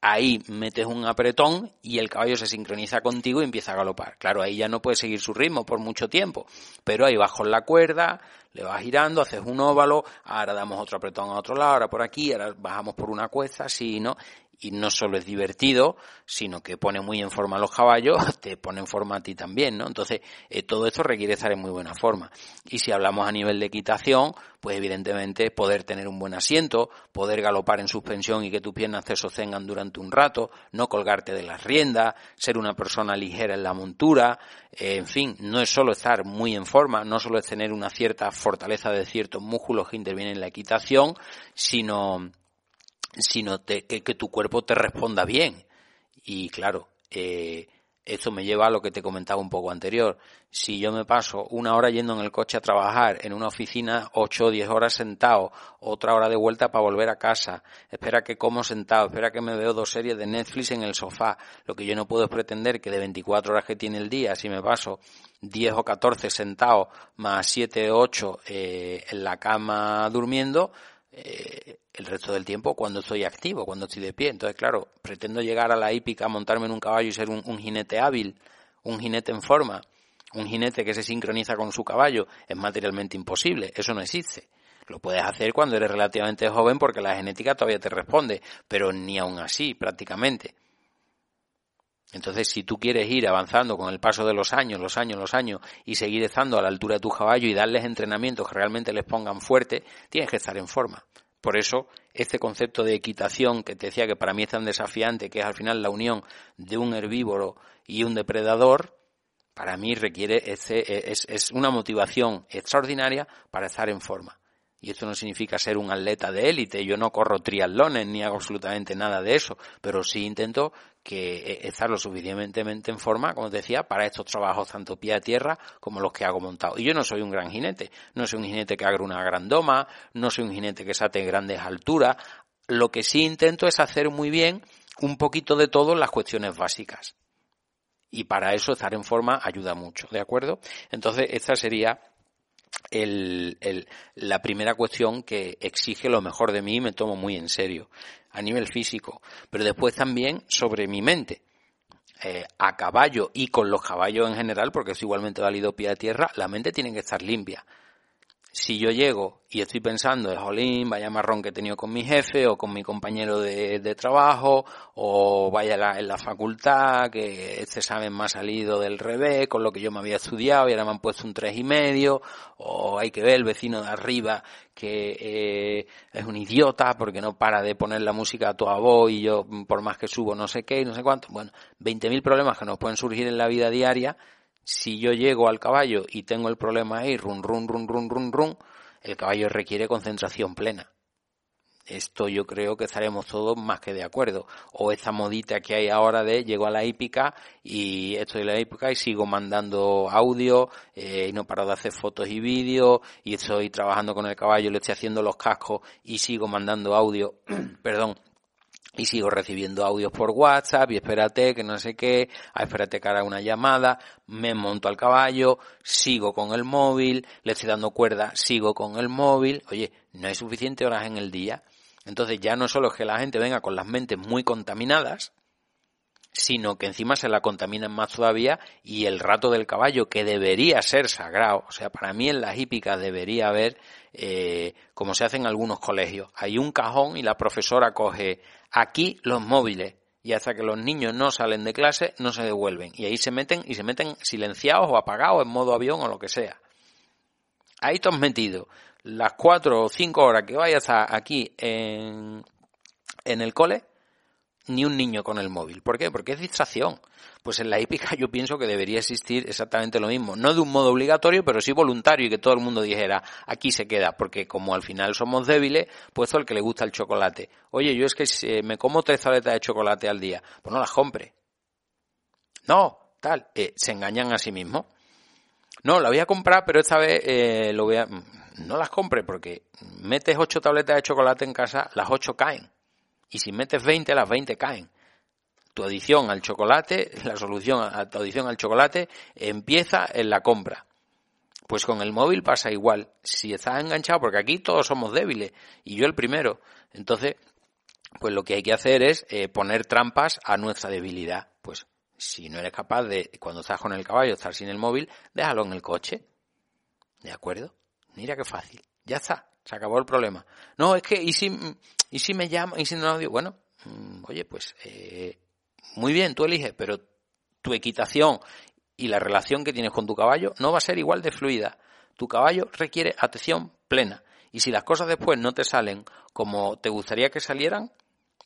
ahí metes un apretón y el caballo se sincroniza contigo y empieza a galopar. Claro, ahí ya no puedes seguir su ritmo por mucho tiempo, pero ahí vas con la cuerda, le vas girando, haces un óvalo, ahora damos otro apretón a otro lado, ahora por aquí, ahora bajamos por una cuesta, así, ¿no? Y no solo es divertido, sino que pone muy en forma a los caballos, *laughs* te pone en forma a ti también, ¿no? Entonces, eh, todo esto requiere estar en muy buena forma. Y si hablamos a nivel de equitación, pues evidentemente poder tener un buen asiento, poder galopar en suspensión y que tus piernas se sostengan durante un rato, no colgarte de las riendas, ser una persona ligera en la montura, eh, en fin, no es solo estar muy en forma, no solo es tener una cierta fortaleza de ciertos músculos que intervienen en la equitación, sino sino que, tu cuerpo te responda bien. Y claro, eh, esto me lleva a lo que te comentaba un poco anterior. Si yo me paso una hora yendo en el coche a trabajar, en una oficina ocho o diez horas sentado, otra hora de vuelta para volver a casa, espera que como sentado, espera que me veo dos series de Netflix en el sofá, lo que yo no puedo pretender que de 24 horas que tiene el día, si me paso 10 o 14 sentado, más 7 o 8 eh, en la cama durmiendo, eh, el resto del tiempo cuando estoy activo, cuando estoy de pie. Entonces, claro, pretendo llegar a la hípica, montarme en un caballo y ser un, jinete hábil, un jinete en forma, un jinete que se sincroniza con su caballo, es materialmente imposible. Eso no existe. Lo puedes hacer cuando eres relativamente joven porque la genética todavía te responde, pero ni aún así, prácticamente. Entonces, si tú quieres ir avanzando con el paso de los años, los años, los años, y seguir estando a la altura de tu caballo y darles entrenamientos que realmente les pongan fuerte, tienes que estar en forma. Por eso, este concepto de equitación que te decía que para mí es tan desafiante, que es al final la unión de un herbívoro y un depredador, para mí requiere, este, es, es una motivación extraordinaria para estar en forma. Y esto no significa ser un atleta de élite. Yo no corro triatlones ni hago absolutamente nada de eso, pero sí intento que eh, estar lo suficientemente en forma, como te decía, para estos trabajos tanto pie a tierra como los que hago montado. Y yo no soy un gran jinete, no soy un jinete que haga una gran doma, no soy un jinete que sate grandes alturas. Lo que sí intento es hacer muy bien un poquito de todo en las cuestiones básicas. Y para eso estar en forma ayuda mucho, ¿de acuerdo? Entonces, esta sería el, el, la primera cuestión que exige lo mejor de mí y me tomo muy en serio a nivel físico, pero después también sobre mi mente. Eh, a caballo y con los caballos en general, porque es igualmente válido pie a tierra, la mente tiene que estar limpia si yo llego y estoy pensando, de jolín, vaya marrón que he tenido con mi jefe o con mi compañero de, trabajo, o vaya en la facultad, que este examen me ha salido del revés, con lo que yo me había estudiado y ahora me han puesto un tres y medio, o hay que ver el vecino de arriba que eh, es un idiota porque no para de poner la música a toda voz y yo por más que subo no sé qué y no sé cuánto. Bueno, 20.000 problemas que nos pueden surgir en la vida diaria si yo llego al caballo y tengo el problema ahí, run, run, run, run, run, run, el caballo requiere concentración plena. Esto yo creo que estaremos todos más que de acuerdo. O esta modita que hay ahora de llego a la hípica y estoy en la hípica y sigo mandando audio eh, y no paro de hacer fotos y vídeos y estoy trabajando con el caballo, le estoy haciendo los cascos y sigo mandando audio, *clears throat* perdón, y sigo recibiendo audios por WhatsApp y espérate que no sé qué, ah, espérate que haga una llamada, me monto al caballo, sigo con el móvil, le estoy dando cuerda, sigo con el móvil, oye, no hay suficientes horas en el día. Entonces ya no solo es que la gente venga con las mentes muy contaminadas, sino que encima se la contaminan más todavía y el rato del caballo, que debería ser sagrado, o sea, para mí en las hípicas debería haber, eh, como se hace en algunos colegios, hay un cajón y la profesora coge aquí los móviles. Y hasta que los niños no salen de clase no se devuelven. Y ahí se meten y se meten silenciados o apagados en modo avión o lo que sea. Ahí te has metido las cuatro o cinco horas que vayas a aquí en, en el cole, ni un niño con el móvil. ¿Por qué? Porque es distracción. Pues en la hípica *laughs* yo pienso que debería existir exactamente lo mismo. No de un modo obligatorio, pero sí voluntario y que todo el mundo dijera, aquí se queda, porque como al final somos débiles, puesto el que le gusta el chocolate. Oye, yo es que me como tres tabletas de chocolate al día, pues no las compre. No, tal, eh, se engañan a sí mismos. No, la voy a comprar, pero esta vez eh, lo voy a... No las compre porque metes ocho tabletas de chocolate en casa, las ocho caen y si metes 20, las 20 caen. Tu adición al chocolate, la solución a tu adición al chocolate empieza en la compra. Pues con el móvil pasa igual. Si estás enganchado, porque aquí todos somos débiles, y yo el primero, entonces, pues lo que hay que hacer es eh, poner trampas a nuestra debilidad. Pues si no eres capaz de, cuando estás con el caballo, estar sin el móvil, déjalo en el coche. ¿De acuerdo? Mira qué fácil. Ya está. Se acabó el problema. No, es que, ¿y si, y si me llama, y si no audio? Bueno, mm, oye, pues, eh, muy bien, tú eliges, pero tu equitación y la relación que tienes con tu caballo no va a ser igual de fluida. Tu caballo requiere atención plena. Y si las cosas después no te salen como te gustaría que salieran,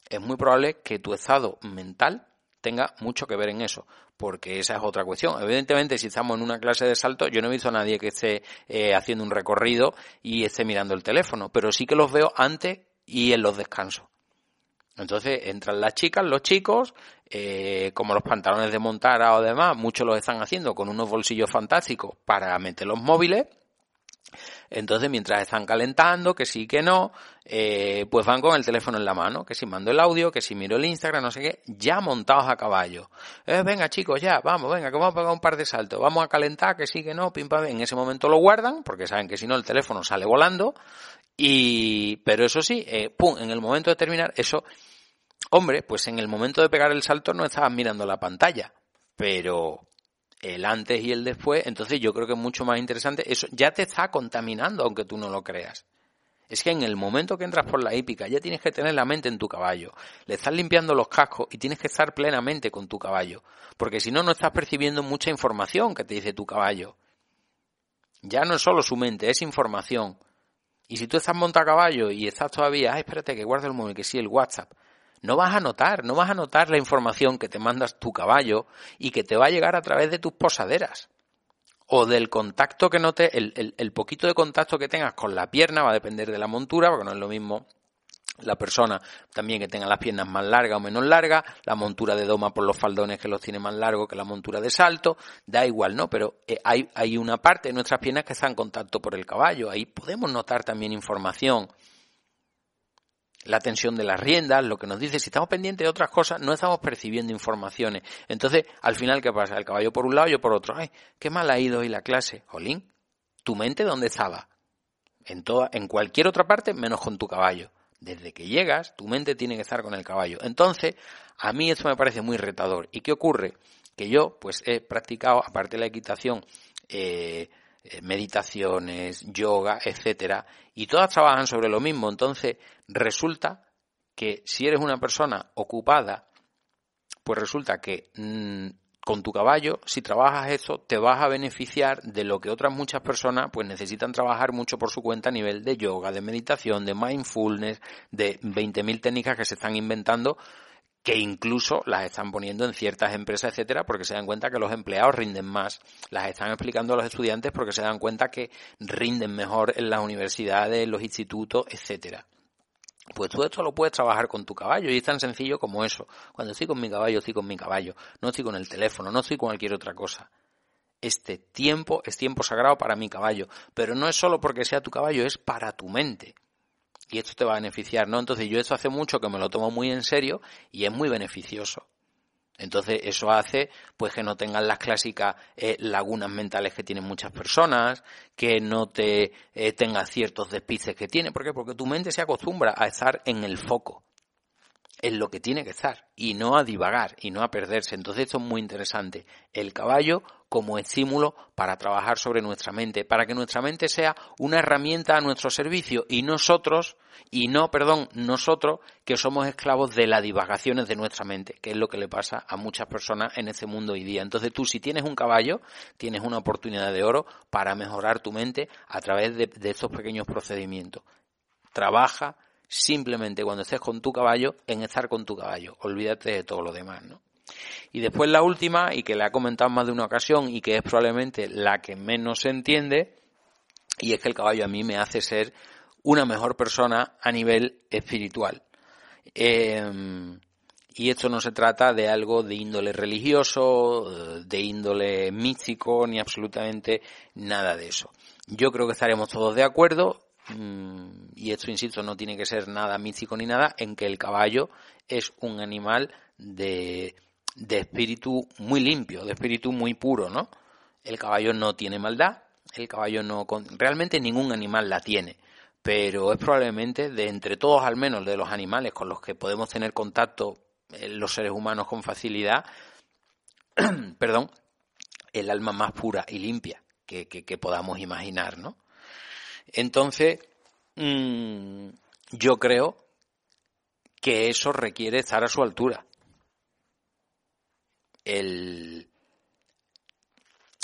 es muy probable que tu estado mental tenga mucho que ver en eso, porque esa es otra cuestión. Evidentemente, si estamos en una clase de salto, yo no he visto a nadie que esté eh, haciendo un recorrido y esté mirando el teléfono, pero sí que los veo antes y en los descansos. Entonces entran las chicas, los chicos, eh, como los pantalones de montar o demás, muchos los están haciendo con unos bolsillos fantásticos para meter los móviles entonces, mientras están calentando, que sí, que no, eh, pues van con el teléfono en la mano, que si mando el audio, que si miro el Instagram, no sé qué, ya montados a caballo. Eh, venga chicos, ya, vamos, venga, que vamos a pegar un par de saltos, vamos a calentar, que sí, que no, pim pam, en ese momento lo guardan, porque saben que si no el teléfono sale volando, y, pero eso sí, eh, pum, en el momento de terminar, eso, hombre, pues en el momento de pegar el salto no estabas mirando la pantalla, pero el antes y el después, entonces yo creo que es mucho más interesante. Eso ya te está contaminando, aunque tú no lo creas. Es que en el momento que entras por la hípica ya tienes que tener la mente en tu caballo. Le estás limpiando los cascos y tienes que estar plenamente con tu caballo. Porque si no, no estás percibiendo mucha información que te dice tu caballo. Ya no es solo su mente, es información. Y si tú estás montado a caballo y estás todavía, ay, espérate que guarde el móvil, que sí, el WhatsApp no vas a notar, no vas a notar la información que te mandas tu caballo y que te va a llegar a través de tus posaderas. O del contacto que note, el, el, poquito de contacto que tengas con la pierna va a depender de la montura, porque no es lo mismo la persona también que tenga las piernas más largas o menos largas, la montura de doma por los faldones que los tiene más largos que la montura de salto, da igual, ¿no? Pero eh, hay, hay una parte de nuestras piernas que está en contacto por el caballo, ahí podemos notar también información la tensión de las riendas, lo que nos dice, si estamos pendientes de otras cosas, no estamos percibiendo informaciones. Entonces, al final, ¿qué pasa? El caballo por un lado, yo por otro. Ay, qué mal ha ido hoy la clase. Jolín, ¿tu mente dónde estaba? En, toda, en cualquier otra parte, menos con tu caballo. Desde que llegas, tu mente tiene que estar con el caballo. Entonces, a mí esto me parece muy retador. ¿Y qué ocurre? Que yo, pues, he practicado, aparte de la equitación, eh, eh, meditaciones, yoga, etcétera, y todas trabajan sobre lo mismo. Entonces, resulta que si eres una persona ocupada, pues resulta que mm, con tu caballo, si trabajas eso, te vas a beneficiar de lo que otras muchas personas pues necesitan trabajar mucho por su cuenta a nivel de yoga, de meditación, de mindfulness, de 20.000 técnicas que se están inventando que incluso las están poniendo en ciertas empresas, etcétera, porque se dan cuenta que los empleados rinden más. Las están explicando a los estudiantes porque se dan cuenta que rinden mejor en las universidades, en los institutos, etcétera. Pues tú esto lo puedes trabajar con tu caballo y es tan sencillo como eso. Cuando estoy con mi caballo, estoy con mi caballo. No estoy con el teléfono, no estoy con cualquier otra cosa. Este tiempo es tiempo sagrado para mi caballo. Pero no es solo porque sea tu caballo, es para tu mente. y esto te va a beneficiar, ¿no? Entonces yo eso hace mucho que me lo tomo muy en serio y es muy beneficioso. Entonces eso hace pues que no tengas las clásicas eh, lagunas mentales que tienen muchas personas, que no te eh, tengas ciertos despices que tiene, ¿por qué? Porque tu mente se acostumbra a estar en el foco en lo que tiene que estar y no a divagar y no a perderse. Entonces esto es muy interesante. El caballo como estímulo para trabajar sobre nuestra mente, para que nuestra mente sea una herramienta a nuestro servicio y nosotros, y no, perdón, nosotros que somos esclavos de las divagaciones de nuestra mente, que es lo que le pasa a muchas personas en este mundo hoy día. Entonces tú si tienes un caballo, tienes una oportunidad de oro para mejorar tu mente a través de, de estos pequeños procedimientos. Trabaja, simplemente cuando estés con tu caballo en estar con tu caballo. Olvídate de todo lo demás, ¿no? Y después la última, y que le ha comentado más de una ocasión y que es probablemente la que menos se entiende, y es que el caballo a mí me hace ser una mejor persona a nivel espiritual. Em, y esto no se trata de algo de índole religioso, de índole místico, ni absolutamente nada de eso. Yo creo que estaremos todos de acuerdo Mm, y esto, insisto, no tiene que ser nada místico ni nada, en que el caballo es un animal de, de espíritu muy limpio, de espíritu muy puro, ¿no? El caballo no tiene maldad, el caballo no, realmente ningún animal la tiene, pero es probablemente de entre todos al menos de los animales con los que podemos tener contacto eh, los seres humanos con facilidad, *clears throat* perdón, el alma más pura y limpia que, que, podamos imaginar, ¿no? Entonces, mm, yo creo que eso requiere estar a su altura. El,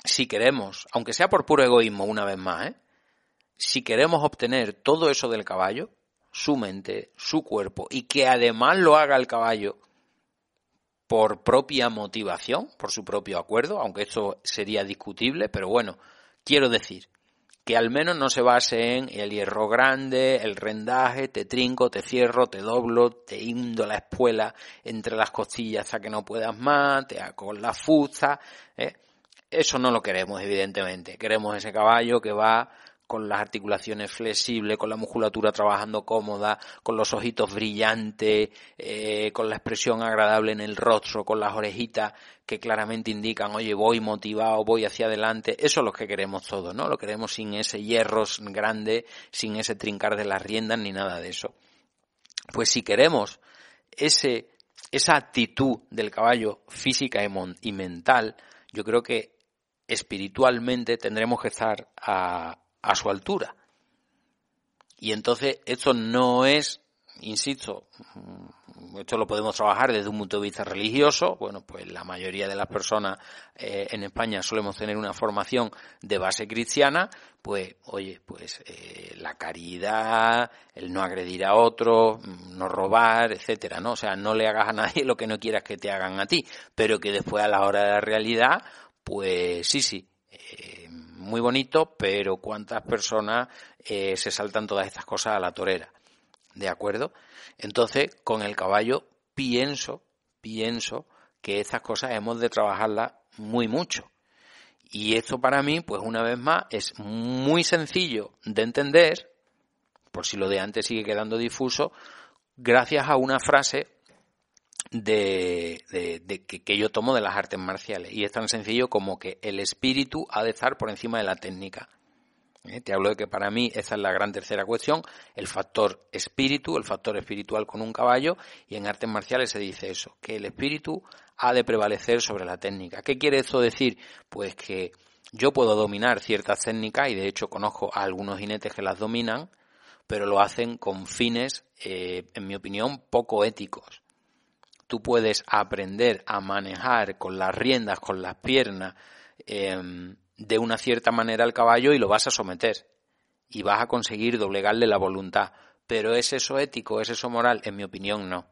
si queremos, aunque sea por puro egoísmo una vez más, ¿eh? si queremos obtener todo eso del caballo, su mente, su cuerpo, y que además lo haga el caballo por propia motivación, por su propio acuerdo, aunque esto sería discutible, pero bueno, quiero decir, que al menos no se base en el hierro grande, el rendaje, te trinco, te cierro, te doblo, te hindo la espuela entre las costillas hasta que no puedas más, te hago la fusta. ¿eh? Eso no lo queremos, evidentemente. Queremos ese caballo que va con las articulaciones flexibles, con la musculatura trabajando cómoda, con los ojitos brillantes, eh, con la expresión agradable en el rostro, con las orejitas que claramente indican, oye, voy motivado, voy hacia adelante. Eso es lo que queremos todos, ¿no? Lo queremos sin ese hierro grande, sin ese trincar de las riendas ni nada de eso. Pues si queremos ese, esa actitud del caballo física y mental, yo creo que espiritualmente tendremos que estar a, a su altura. Y entonces esto no es, insisto, mm, esto lo podemos trabajar desde un punto de vista religioso. Bueno, pues la mayoría de las personas eh, en España solemos tener una formación de base cristiana. Pues, oye, pues eh, la caridad, el no agredir a otro, mm, no robar, etcétera, ¿no? O sea, no le hagas a nadie lo que no quieras que te hagan a ti, pero que después a la hora de la realidad, pues sí, sí, eh, muy bonito, pero cuántas personas eh, se saltan todas estas cosas a la torera. ¿De acuerdo? Entonces, con el caballo pienso, pienso que estas cosas hemos de trabajarlas muy mucho. Y esto para mí, pues una vez más, es muy sencillo de entender, por si lo de antes sigue quedando difuso, gracias a una frase de, que, yo tomo de las artes marciales. Y es tan sencillo como que el espíritu ha de estar por encima de la técnica. ¿Eh? Te hablo de que para mí esa es la gran tercera cuestión, el factor espíritu, el factor espiritual con un caballo, y en artes marciales se dice eso, que el espíritu ha de prevalecer sobre la técnica. ¿Qué quiere eso decir? Pues que yo puedo dominar ciertas técnicas, y de hecho conozco a algunos jinetes que las dominan, pero lo hacen con fines, eh, en mi opinión, poco éticos tú puedes aprender a manejar con las riendas, con las piernas, em, de una cierta manera al caballo y lo vas a someter. Y vas a conseguir doblegarle la voluntad. Pero ¿es eso ético? ¿Es eso moral? En mi opinión, no.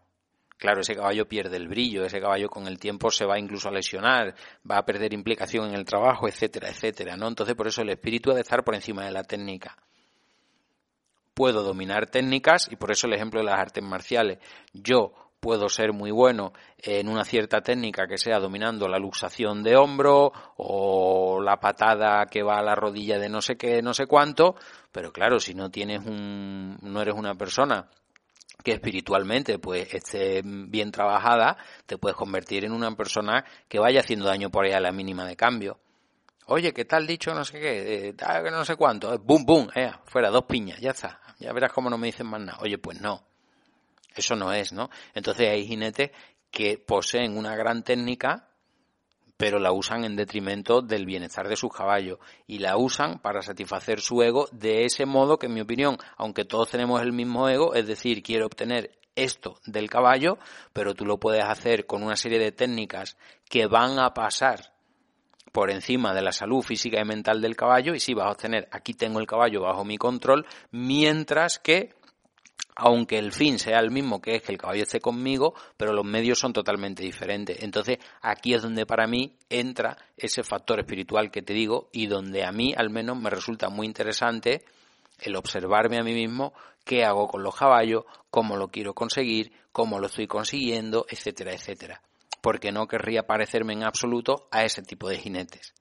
Claro, ese caballo pierde el brillo, ese caballo con el tiempo se va incluso a lesionar, va a perder implicación en el trabajo, etcétera, etcétera, ¿no? Entonces, por eso el espíritu ha de estar por encima de la técnica. Puedo dominar técnicas y por eso el ejemplo de las artes marciales. Yo puedo ser muy bueno en una cierta técnica que sea dominando la luxación de hombro o la patada que va a la rodilla de no sé qué, no sé cuánto, pero claro, si no tienes un, no eres una persona que espiritualmente pues esté bien trabajada, te puedes convertir en una persona que vaya haciendo daño por ahí a la mínima de cambio. Oye, ¿qué tal dicho no sé qué? Eh, no sé cuánto. Bum, bum, eh, fuera, dos piñas, ya está. Ya verás cómo no me dicen más nada. Oye, pues no. Eso no es, ¿no? Entonces hay jinetes que poseen una gran técnica, pero la usan en detrimento del bienestar de sus caballos y la usan para satisfacer su ego de ese modo que, en mi opinión, aunque todos tenemos el mismo ego, es decir, quiero obtener esto del caballo, pero tú lo puedes hacer con una serie de técnicas que van a pasar por encima de la salud física y mental del caballo y si vas a obtener aquí tengo el caballo bajo mi control, mientras que aunque el fin sea el mismo, que es que el caballo esté conmigo, pero los medios son totalmente diferentes. Entonces, aquí es donde para mí entra ese factor espiritual que te digo y donde a mí al menos me resulta muy interesante el observarme a mí mismo qué hago con los caballos, cómo lo quiero conseguir, cómo lo estoy consiguiendo, etcétera, etcétera. Porque no querría parecerme en absoluto a ese tipo de jinetes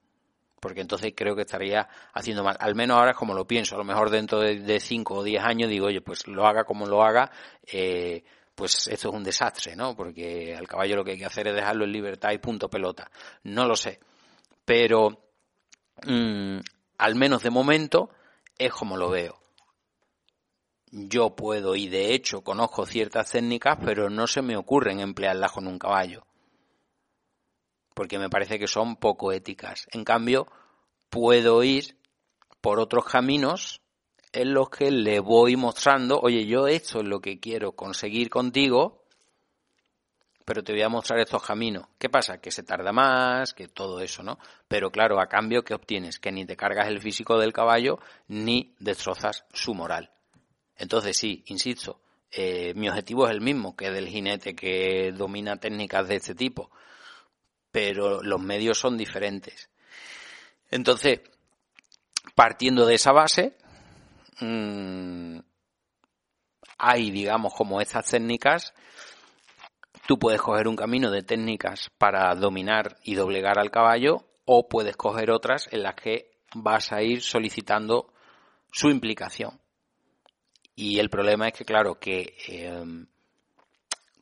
porque entonces creo que estaría haciendo mal. Al menos ahora es como lo pienso. A lo mejor dentro de 5 o 10 años digo, oye, pues lo haga como lo haga, eh, pues esto es un desastre, ¿no? Porque al caballo lo que hay que hacer es dejarlo en libertad y punto pelota. No lo sé. Pero, mm, al menos de momento, es como lo veo. Yo puedo y de hecho conozco ciertas técnicas, pero no se me ocurren emplearlas con un caballo porque me parece que son poco éticas. En cambio, puedo ir por otros caminos en los que le voy mostrando, oye, yo esto es lo que quiero conseguir contigo, pero te voy a mostrar estos caminos. ¿Qué pasa? Que se tarda más, que todo eso, ¿no? Pero claro, a cambio, ¿qué obtienes? Que ni te cargas el físico del caballo, ni destrozas su moral. Entonces sí, insisto, eh, mi objetivo es el mismo que del jinete que domina técnicas de este tipo pero los medios son diferentes. Entonces, partiendo de esa base, mm, hay, digamos, como estas técnicas, tú puedes coger un camino de técnicas para dominar y doblegar al caballo o puedes coger otras en las que vas a ir solicitando su implicación. Y el problema es que, claro, que em,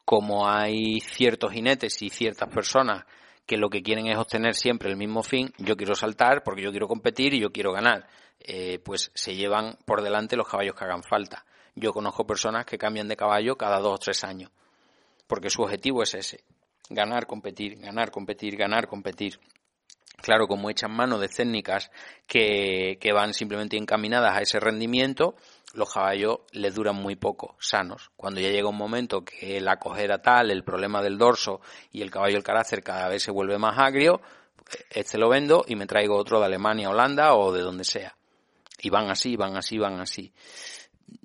como hay ciertos jinetes y ciertas personas que lo que quieren es obtener siempre el mismo fin, yo quiero saltar porque yo quiero competir y yo quiero ganar, eh, pues se llevan por delante los caballos que hagan falta. Yo conozco personas que cambian de caballo cada dos o tres años, porque su objetivo es ese, ganar, competir, ganar, competir, ganar, competir. Claro, como echan mano de técnicas que, que van simplemente encaminadas a ese rendimiento, los caballos les duran muy poco, sanos. Cuando ya llega un momento que la cojera tal, el problema del dorso y el caballo el carácter cada vez se vuelve más agrio, este lo vendo y me traigo otro de Alemania, Holanda o de donde sea. Y van así, van así, van así.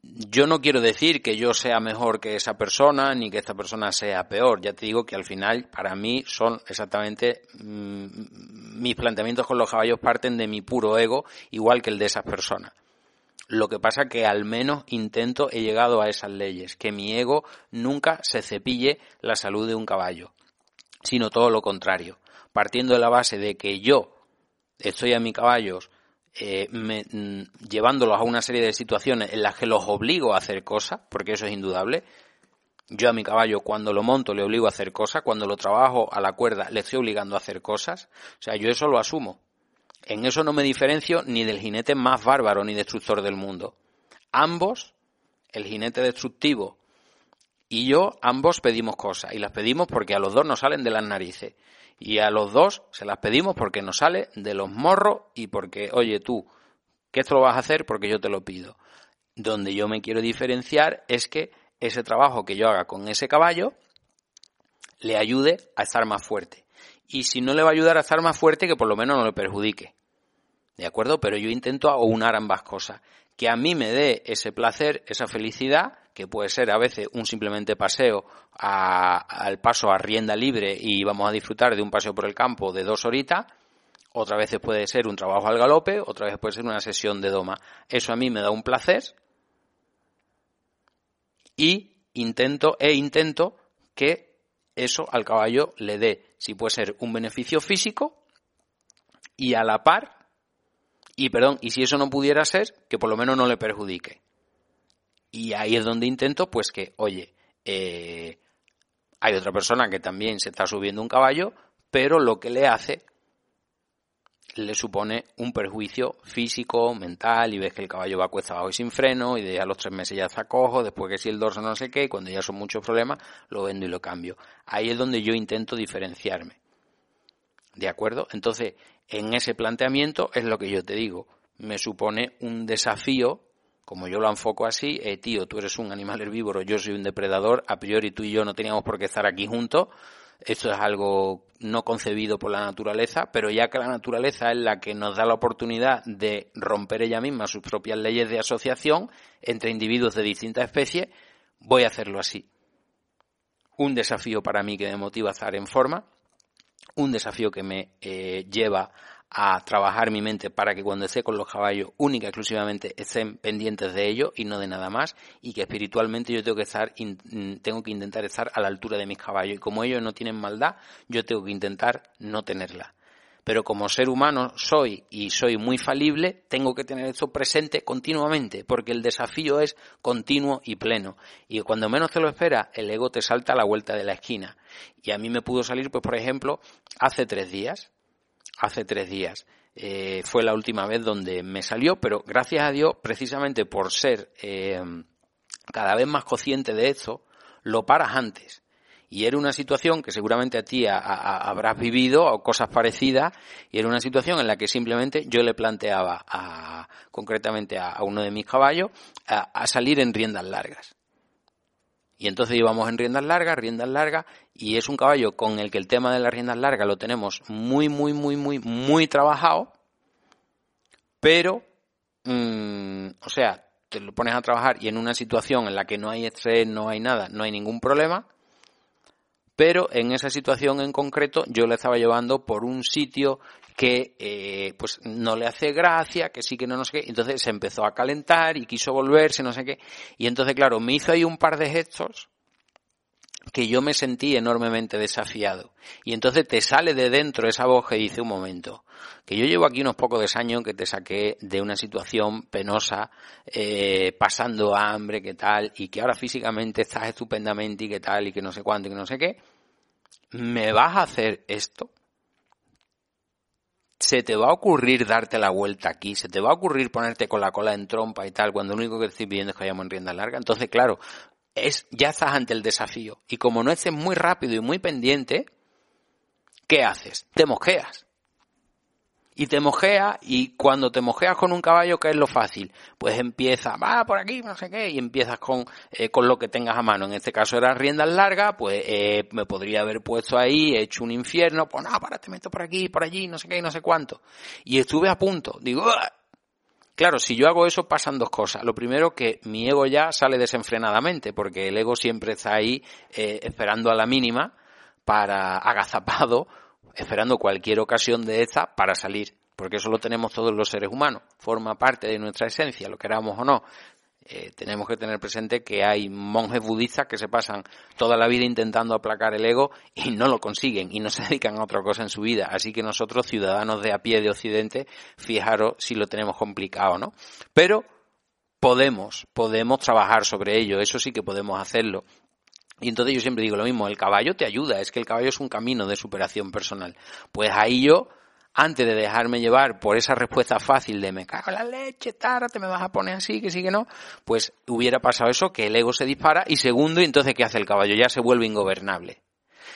Yo no quiero decir que yo sea mejor que esa persona ni que esta persona sea peor. Ya te digo que al final para mí son exactamente mm, mis planteamientos con los caballos parten de mi puro ego, igual que el de esas personas. Lo que pasa que al menos intento, he llegado a esas leyes, que mi ego nunca se cepille la salud de un caballo, sino todo lo contrario. Partiendo de la base de que yo estoy a mis caballos eh, mm, llevándolos a una serie de situaciones en las que los obligo a hacer cosas, porque eso es indudable. Yo a mi caballo cuando lo monto le obligo a hacer cosas, cuando lo trabajo a la cuerda le estoy obligando a hacer cosas. O sea, yo eso lo asumo. En eso no me diferencio ni del jinete más bárbaro ni destructor del mundo. Ambos, el jinete destructivo y yo, ambos pedimos cosas. Y las pedimos porque a los dos nos salen de las narices. Y a los dos se las pedimos porque nos sale de los morros y porque, oye tú, que esto lo vas a hacer porque yo te lo pido. Donde yo me quiero diferenciar es que ese trabajo que yo haga con ese caballo le ayude a estar más fuerte y si no le va a ayudar a estar más fuerte, que por lo menos no le perjudique. ¿De acuerdo? Pero yo intento aunar ambas cosas. Que a mí me dé ese placer, esa felicidad, que puede ser a veces un simplemente paseo al paso a rienda libre y vamos a disfrutar de un paseo por el campo de dos horitas, otra vez puede ser un trabajo al galope, otra vez puede ser una sesión de doma. Eso a mí me da un placer y intento e intento que eso al caballo le dé, si puede ser, un beneficio físico y a la par, y perdón, y si eso no pudiera ser, que por lo menos no le perjudique. Y ahí es donde intento, pues que, oye, eh, hay otra persona que también se está subiendo un caballo, pero lo que le hace le supone un perjuicio físico, mental, y ves que el caballo va cuesta abajo y sin freno, y de a los tres meses ya está cojo, después que si el dorso no sé qué, y cuando ya son muchos problemas, lo vendo y lo cambio. Ahí es donde yo intento diferenciarme. ¿De acuerdo? Entonces, en ese planteamiento es lo que yo te digo. Me supone un desafío, como yo lo enfoco así, eh, tío, tú eres un animal herbívoro, yo soy un depredador, a priori tú y yo no teníamos por qué estar aquí juntos, esto es algo no concebido por la naturaleza, pero ya que la naturaleza es la que nos da la oportunidad de romper ella misma sus propias leyes de asociación entre individuos de distintas especies, voy a hacerlo así. Un desafío para mí que me motiva a estar en forma, un desafío que me eh, lleva a trabajar mi mente para que cuando esté con los caballos única exclusivamente estén pendientes de ello y no de nada más y que espiritualmente yo tengo que estar mm, tengo que intentar estar a la altura de mis caballos y como ellos no tienen maldad yo tengo que intentar no tenerla pero como ser humano soy y soy muy falible, tengo que tener esto presente continuamente, porque el desafío es continuo y pleno. Y cuando menos te lo esperas, el ego te salta a la vuelta de la esquina. Y a mí me pudo salir, pues por ejemplo, hace tres días, hace tres días. Eh, fue la última vez donde me salió, pero gracias a Dios, precisamente por ser eh, cada vez más consciente de esto, lo paras antes. Y era una situación que seguramente a ti habrás vivido o cosas parecidas, y era una situación en la que simplemente yo le planteaba a, concretamente a, uno de mis caballos a salir en riendas largas. Y entonces íbamos en riendas largas, riendas largas, y es un caballo con el que el tema de las riendas largas lo tenemos muy, muy, muy, muy, muy trabajado, pero, mm, o sea, te lo pones a trabajar y en una situación en la que no hay estrés, no hay nada, no hay ningún problema, pero en esa situación en concreto yo le estaba llevando por un sitio que eh, pues no le hace gracia, que sí que no, no sé qué, entonces se empezó a calentar y quiso volverse, no sé qué, y entonces claro, me hizo ahí un par de gestos que yo me sentí enormemente desafiado. Y entonces te sale de dentro esa voz que dice un momento, que yo llevo aquí unos pocos de años que te saqué de una situación penosa, eh, pasando hambre, que tal, y que ahora físicamente estás estupendamente y que tal, y que no sé cuánto, y que no sé qué, ¿me vas a hacer esto? Se te va a ocurrir darte la vuelta aquí, se te va a ocurrir ponerte con la cola en trompa y tal, cuando lo único que estoy pidiendo es que vayamos en rienda larga. Entonces, claro, es, ya estás ante el desafío. Y como no estés muy rápido y muy pendiente, ¿qué haces? Te mosqueas y te mojea y cuando te mojeas con un caballo, ¿qué es lo fácil? Pues empieza, va por aquí, no sé qué, y empiezas con, eh, con lo que tengas a mano. En este caso era riendas largas, pues eh, me podría haber puesto ahí, he hecho un infierno, pues no, para, te meto por aquí, por allí, no sé qué, no sé cuánto. Y estuve a punto, digo, Claro, si yo hago eso pasan dos cosas. Lo primero que mi ego ya sale desenfrenadamente, porque el ego siempre está ahí eh, esperando a la mínima para agazapado esperando cualquier ocasión de esta para salir, porque eso lo tenemos todos los seres humanos, forma parte de nuestra esencia, lo queramos o no. Eh, tenemos que tener presente que hay monjes budistas que se pasan toda la vida intentando aplacar el ego y no lo consiguen y no se *laughs* dedican a otra cosa en su vida. Así que nosotros, ciudadanos de a pie de Occidente, fijaros si lo tenemos complicado, ¿no? Pero podemos, podemos trabajar sobre ello, eso sí que podemos hacerlo. Y entonces yo siempre digo lo mismo, el caballo te ayuda, es que el caballo es un camino de superación personal. Pues ahí yo, antes de dejarme llevar por esa respuesta fácil de me cago en la leche, tara, te me vas a poner así, que sí que no, pues hubiera pasado eso, que el ego se dispara y segundo, y entonces ¿qué hace el caballo? Ya se vuelve ingobernable.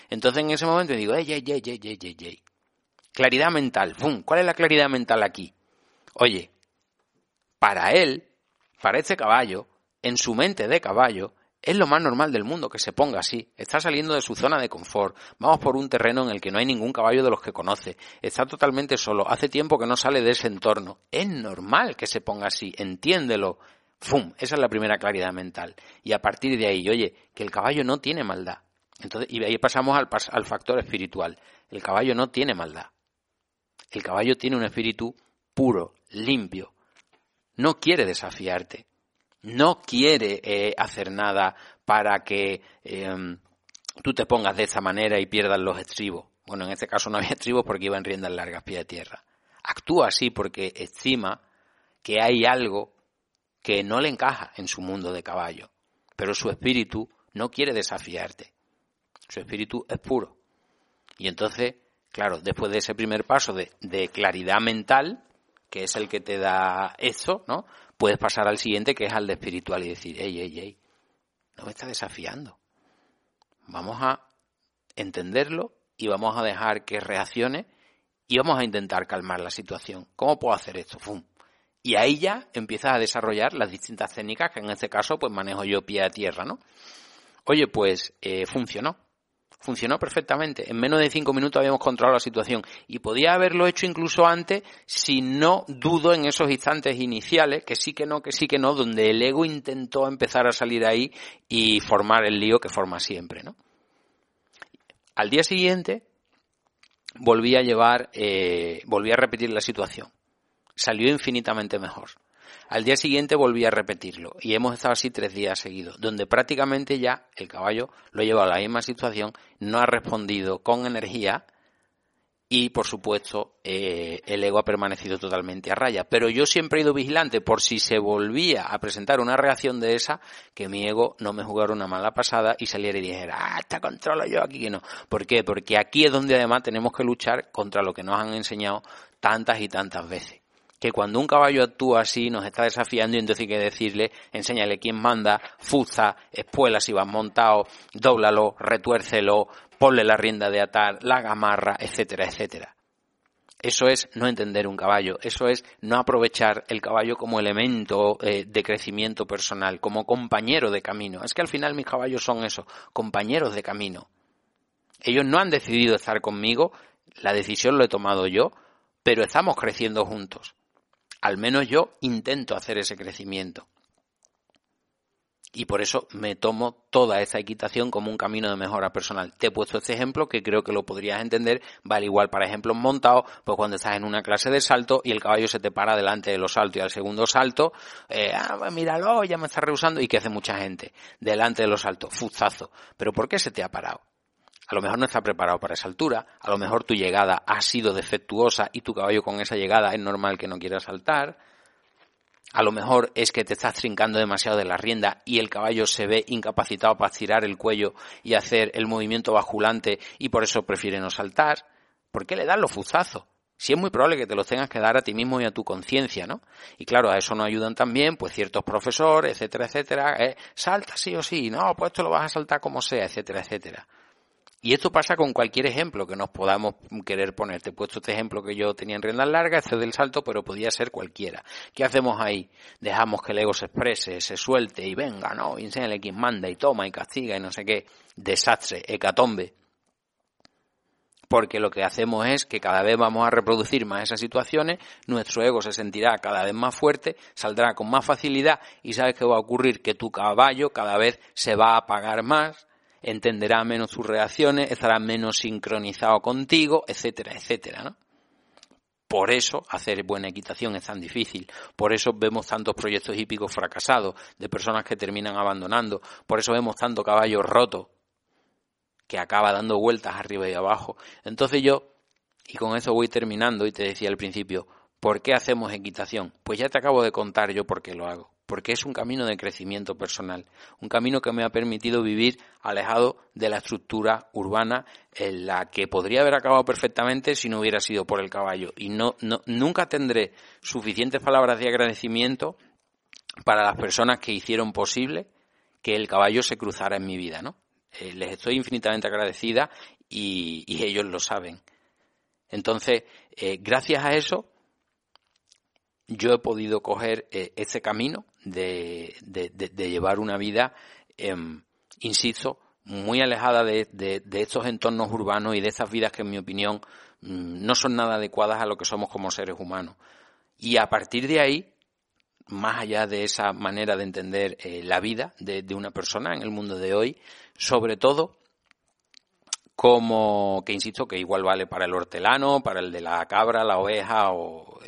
Entonces en ese momento digo, ey, ey, ey, ey, ey, ey, Claridad mental. ¡Bum! ¿Cuál es la claridad mental aquí? Oye, para él, para este caballo, en su mente de caballo, es lo más normal del mundo que se ponga así. Está saliendo de su zona de confort. Vamos por un terreno en el que no hay ningún caballo de los que conoce. Está totalmente solo. Hace tiempo que no sale de ese entorno. Es normal que se ponga así. Entiéndelo. ¡Fum! Esa es la primera claridad mental. Y a partir de ahí, oye, que el caballo no tiene maldad. Entonces, y ahí pasamos al, al factor espiritual. El caballo no tiene maldad. El caballo tiene un espíritu puro, limpio. No quiere desafiarte no quiere eh, hacer nada para que em, tú te pongas de esa manera y pierdas los estribos. Bueno, en este caso no había estribos porque iba en riendas largas, pie de tierra. Actúa así porque estima que hay algo que no le encaja en su mundo de caballo, pero su espíritu no quiere desafiarte. Su espíritu es puro. Y entonces, claro, después de ese primer paso de, de claridad mental, que es el que te da eso, ¿no? Puedes pasar al siguiente, que es al de espiritual, y decir, ey, ey, ey, no me está desafiando. Vamos a entenderlo y vamos a dejar que reaccione y vamos a intentar calmar la situación. ¿Cómo puedo hacer esto? ¡Fum! Y ahí ya empiezas a desarrollar las distintas técnicas que en este caso pues manejo yo pie a tierra, ¿no? Oye, pues eh, funcionó. Funcionó perfectamente. En menos de cinco minutos habíamos controlado la situación. Y podía haberlo hecho incluso antes si no dudo en esos instantes iniciales, que sí que no, que sí que no, donde el ego intentó empezar a salir ahí y formar el lío que forma siempre, ¿no? Al día siguiente volví a llevar, eh, volví a repetir la situación. Salió infinitamente mejor. Al día siguiente volví a repetirlo y hemos estado así tres días seguidos, donde prácticamente ya el caballo lo lleva a la misma situación, no ha respondido con energía y por supuesto eh, el ego ha permanecido totalmente a raya. Pero yo siempre he ido vigilante por si se volvía a presentar una reacción de esa, que mi ego no me jugara una mala pasada y saliera y dijera, ah, está controlo yo aquí que no. ¿Por qué? Porque aquí es donde además tenemos que luchar contra lo que nos han enseñado tantas y tantas veces que cuando un caballo actúa así nos está desafiando y entonces hay que decirle, enséñale quién manda, fuza, espuela si vas montado, dóblalo, retuércelo, ponle la rienda de atar, la gamarra, etcétera, etcétera. Eso es no entender un caballo, eso es no aprovechar el caballo como elemento eh, de crecimiento personal, como compañero de camino. Es que al final mis caballos son eso, compañeros de camino. Ellos no han decidido estar conmigo, la decisión lo he tomado yo, pero estamos creciendo juntos. Al menos yo intento hacer ese crecimiento. Y por eso me tomo toda esa equitación como un camino de mejora personal. Te he puesto este ejemplo que creo que lo podrías entender. Vale igual para ejemplos montados, pues cuando estás en una clase de salto y el caballo se te para delante de los saltos y al segundo salto, eh, ah, pues míralo, ya me está rehusando. ¿Y qué hace mucha gente? Delante de los saltos, fuzazo. ¿Pero por qué se te ha parado? A lo mejor no está preparado para esa altura, a lo mejor tu llegada ha sido defectuosa y tu caballo con esa llegada es normal que no quiera saltar. A lo mejor es que te estás trincando demasiado de la rienda y el caballo se ve incapacitado para estirar el cuello y hacer el movimiento bajulante y por eso prefiere no saltar. ¿Por qué le das los fuzazos? Si es muy probable que te los tengas que dar a ti mismo y a tu conciencia, ¿no? Y claro, a eso nos ayudan también, pues ciertos profesores, etcétera, etcétera. Eh, salta sí o sí, no, pues esto lo vas a saltar como sea, etcétera, etcétera. Y esto pasa con cualquier ejemplo que nos podamos querer poner. Te he puesto este ejemplo que yo tenía en riendas largas, este del salto, pero podía ser cualquiera. ¿Qué hacemos ahí? Dejamos que el ego se exprese, se suelte y venga, ¿no? Y enséñale quién manda y toma y castiga y no sé qué. Desastre, hecatombe. Porque lo que hacemos es que cada vez vamos a reproducir más esas situaciones, nuestro ego se sentirá cada vez más fuerte, saldrá con más facilidad y sabes que va a ocurrir que tu caballo cada vez se va a apagar más, entenderá menos tus reacciones, estará menos sincronizado contigo, etcétera, etcétera, ¿no? Por eso hacer buena equitación es tan difícil. Por eso vemos tantos proyectos hípicos fracasados, de personas que terminan abandonando. Por eso vemos tanto caballo roto, que acaba dando vueltas arriba y abajo. Entonces yo, y con eso voy terminando, y te decía al principio, ¿por qué hacemos equitación? Pues ya te acabo de contar yo por qué lo hago porque es un camino de crecimiento personal, un camino que me ha permitido vivir alejado de la estructura urbana en la que podría haber acabado perfectamente si no hubiera sido por el caballo. Y no, nunca tendré suficientes palabras de agradecimiento para las personas que hicieron posible que el caballo se cruzara en mi vida, ¿no? Eh, les estoy infinitamente agradecida y, ellos lo saben. Entonces, eh, gracias a eso, yo he podido coger eh, ese camino de, llevar una vida, em, insisto, muy alejada de, estos entornos urbanos y de esas vidas que, en mi opinión, mm, no son nada adecuadas a lo que somos como seres humanos. Y a partir de ahí, más allá de esa manera de entender eh, la vida de, una persona en el mundo de hoy, sobre todo, como que insisto que igual vale para el hortelano, para el de la cabra, la oveja o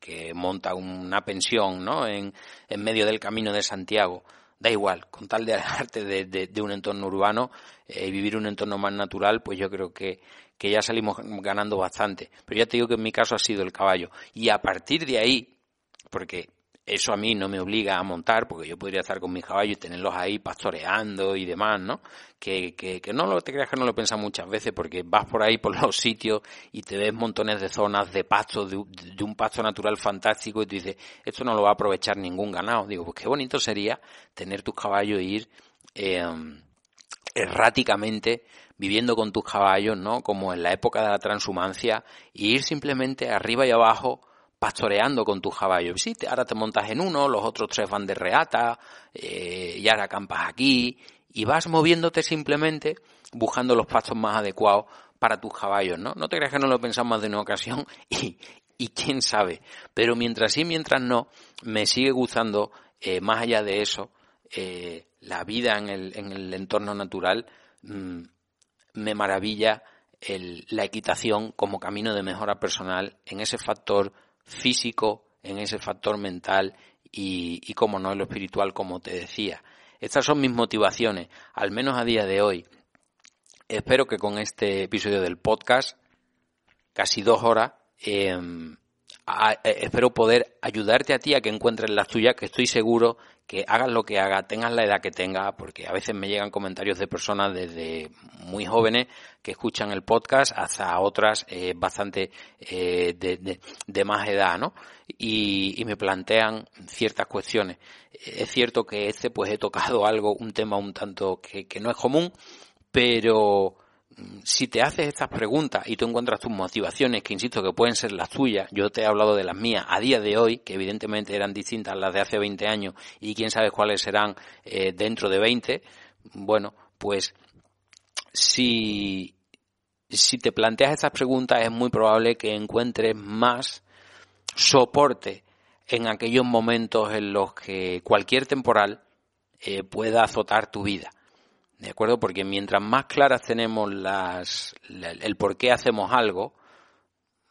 que monta una pensión ¿no? en, en medio del camino de Santiago. da igual, con tal de alejarte de, un entorno urbano y eh, vivir un entorno más natural, pues yo creo que, que ya salimos ganando bastante. Pero ya te digo que en mi caso ha sido el caballo. Y a partir de ahí, porque eso a mí no me obliga a montar, porque yo podría estar con mis caballos y tenerlos ahí pastoreando y demás, ¿no? Que, que, que no lo te creas que no lo piensas muchas veces, porque vas por ahí por *laughs* los sitios y te ves montones de zonas de pasto, de, un pasto natural fantástico, y tú dices, esto no lo va a aprovechar ningún ganado. Digo, pues qué bonito sería tener tus caballos e ir eh, erráticamente viviendo con tus caballos, ¿no? Como en la época de la transhumancia, e ir simplemente arriba y abajo pastoreando con tus caballos. Sí, ahora te montas en uno, los otros tres van de reata, eh, y ahora acampas aquí, y vas moviéndote simplemente buscando los pastos más adecuados para tus caballos, ¿no? No te creas que no lo pensamos más de una ocasión *laughs* y, y quién sabe. Pero mientras sí, mientras no, me sigue gustando, eh, más allá de eso, eh, la vida en el, en el entorno natural, mm, me maravilla el, la equitación como camino de mejora personal en ese factor físico, en ese factor mental y, y como no en lo espiritual, como te decía. Estas son mis motivaciones, al menos a día de hoy. Espero que con este episodio del podcast, casi dos horas, em, espero poder ayudarte a ti a que encuentres las tuyas, que estoy seguro que hagas lo que hagas, tengas la edad que tengas, porque a veces me llegan comentarios de personas desde muy jóvenes que escuchan el podcast hasta otras eh, bastante eh, de, más edad, ¿no? Y, y, me plantean ciertas cuestiones. Es cierto que este pues he tocado *laughs* algo, un tema un tanto que, que no es común, pero si te haces estas preguntas y tú encuentras tus motivaciones, que insisto que pueden ser las tuyas, yo te he hablado de las mías a día de hoy, que evidentemente eran distintas a las de hace 20 años y quién sabe cuáles serán eh, dentro de 20, bueno, pues si, si te planteas estas preguntas es muy probable que encuentres más soporte en aquellos momentos en los que cualquier temporal eh, pueda azotar tu vida. ¿De acuerdo? Porque mientras más claras tenemos las, el por qué hacemos algo,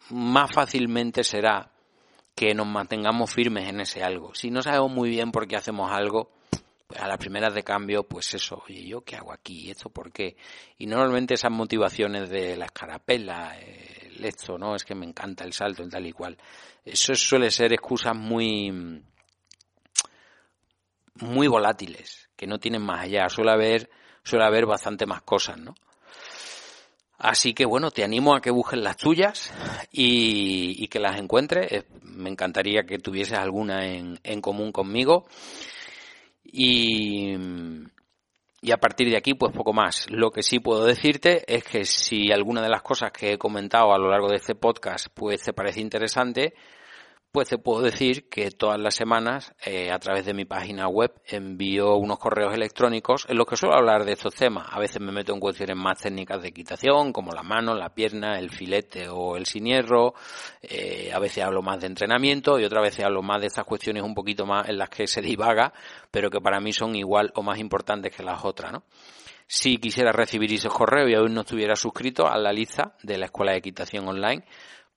más fácilmente será que nos mantengamos firmes en ese algo. Si no sabemos muy bien por qué hacemos algo, pues a las primeras de cambio, pues eso, oye, ¿yo qué hago aquí? ¿Esto por qué? Y normalmente esas motivaciones de la escarapela, el esto, ¿no? Es que me encanta el salto, el tal y cual. Eso suele ser excusas muy, muy volátiles, que no tienen más allá. Suele haber suele haber bastante más cosas, ¿no? Así que bueno, te animo a que busques las tuyas y, que las encuentres. Me encantaría que tuvieses alguna en, en común conmigo. Y, y a partir de aquí, pues poco más. Lo que sí puedo decirte es que si alguna de las cosas que he comentado a lo largo de este podcast, pues te parece interesante, pues te puedo decir que todas las semanas, eh, a través de mi página web, envío unos correos electrónicos en los que suelo hablar de estos temas. A veces me meto en cuestiones más técnicas de equitación, como la mano, la pierna, el filete o el sinierro. Eh, a veces hablo más de entrenamiento y otras veces hablo más de estas cuestiones un poquito más en las que se divaga, pero que para mí son igual o más importantes que las otras, ¿no? Si quisiera recibir esos correos y aún no estuviera suscrito a la lista de la Escuela de Equitación Online,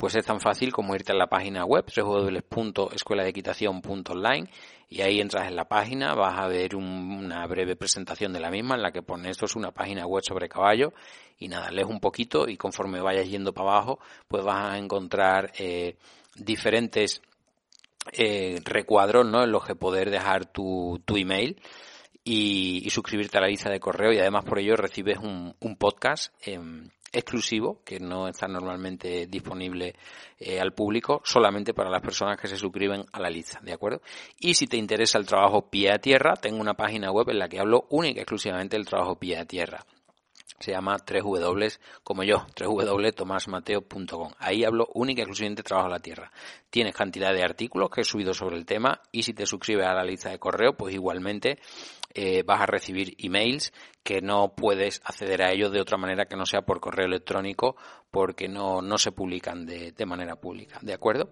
pues es tan fácil como irte a la página web www.escueladequitación.online y ahí entras en la página, vas a ver una breve presentación de la misma en la que pone esto es una página web sobre caballo y nada, lees un poquito y conforme vayas yendo para abajo pues vas a encontrar eh, diferentes eh, recuadros ¿no? en los que poder dejar tu, tu email y, suscribirte a la lista de correo y además por ello recibes un, un podcast exclusivo que no está normalmente disponible eh, al público solamente para las personas que se suscriben a la lista, ¿de acuerdo? Y si te interesa el trabajo pie a tierra, tengo una página web en la que hablo única y exclusivamente del trabajo pie a tierra. Se llama 3W, como yo, www.tomasmateo.com. Ahí hablo única y exclusivamente de trabajo a la tierra. Tienes cantidad de artículos que he subido sobre el tema y si te suscribes a la lista de correo, pues igualmente eh, vas a recibir emails que no puedes acceder a ellos de otra manera que no sea por correo electrónico porque no, no se publican de, de manera pública, ¿de acuerdo?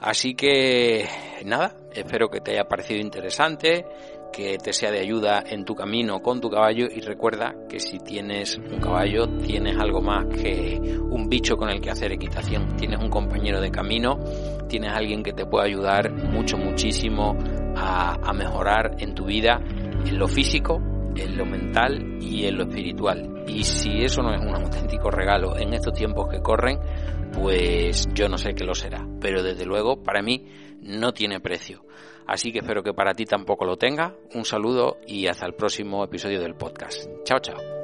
Así que nada, espero que te haya parecido interesante, que te sea de ayuda en tu camino con tu caballo y recuerda que si tienes un caballo tienes algo más que un bicho con el que hacer equitación, tienes un compañero de camino, tienes alguien que te puede ayudar mucho, muchísimo a, mejorar en tu vida en lo físico, en lo mental y en lo espiritual. Y si eso no es un auténtico regalo en estos tiempos que corren, pues yo no sé qué lo será. Pero desde luego, para mí, no tiene precio. Así que espero que para ti tampoco lo tenga. Un saludo y hasta el próximo episodio del podcast. Chao, chao.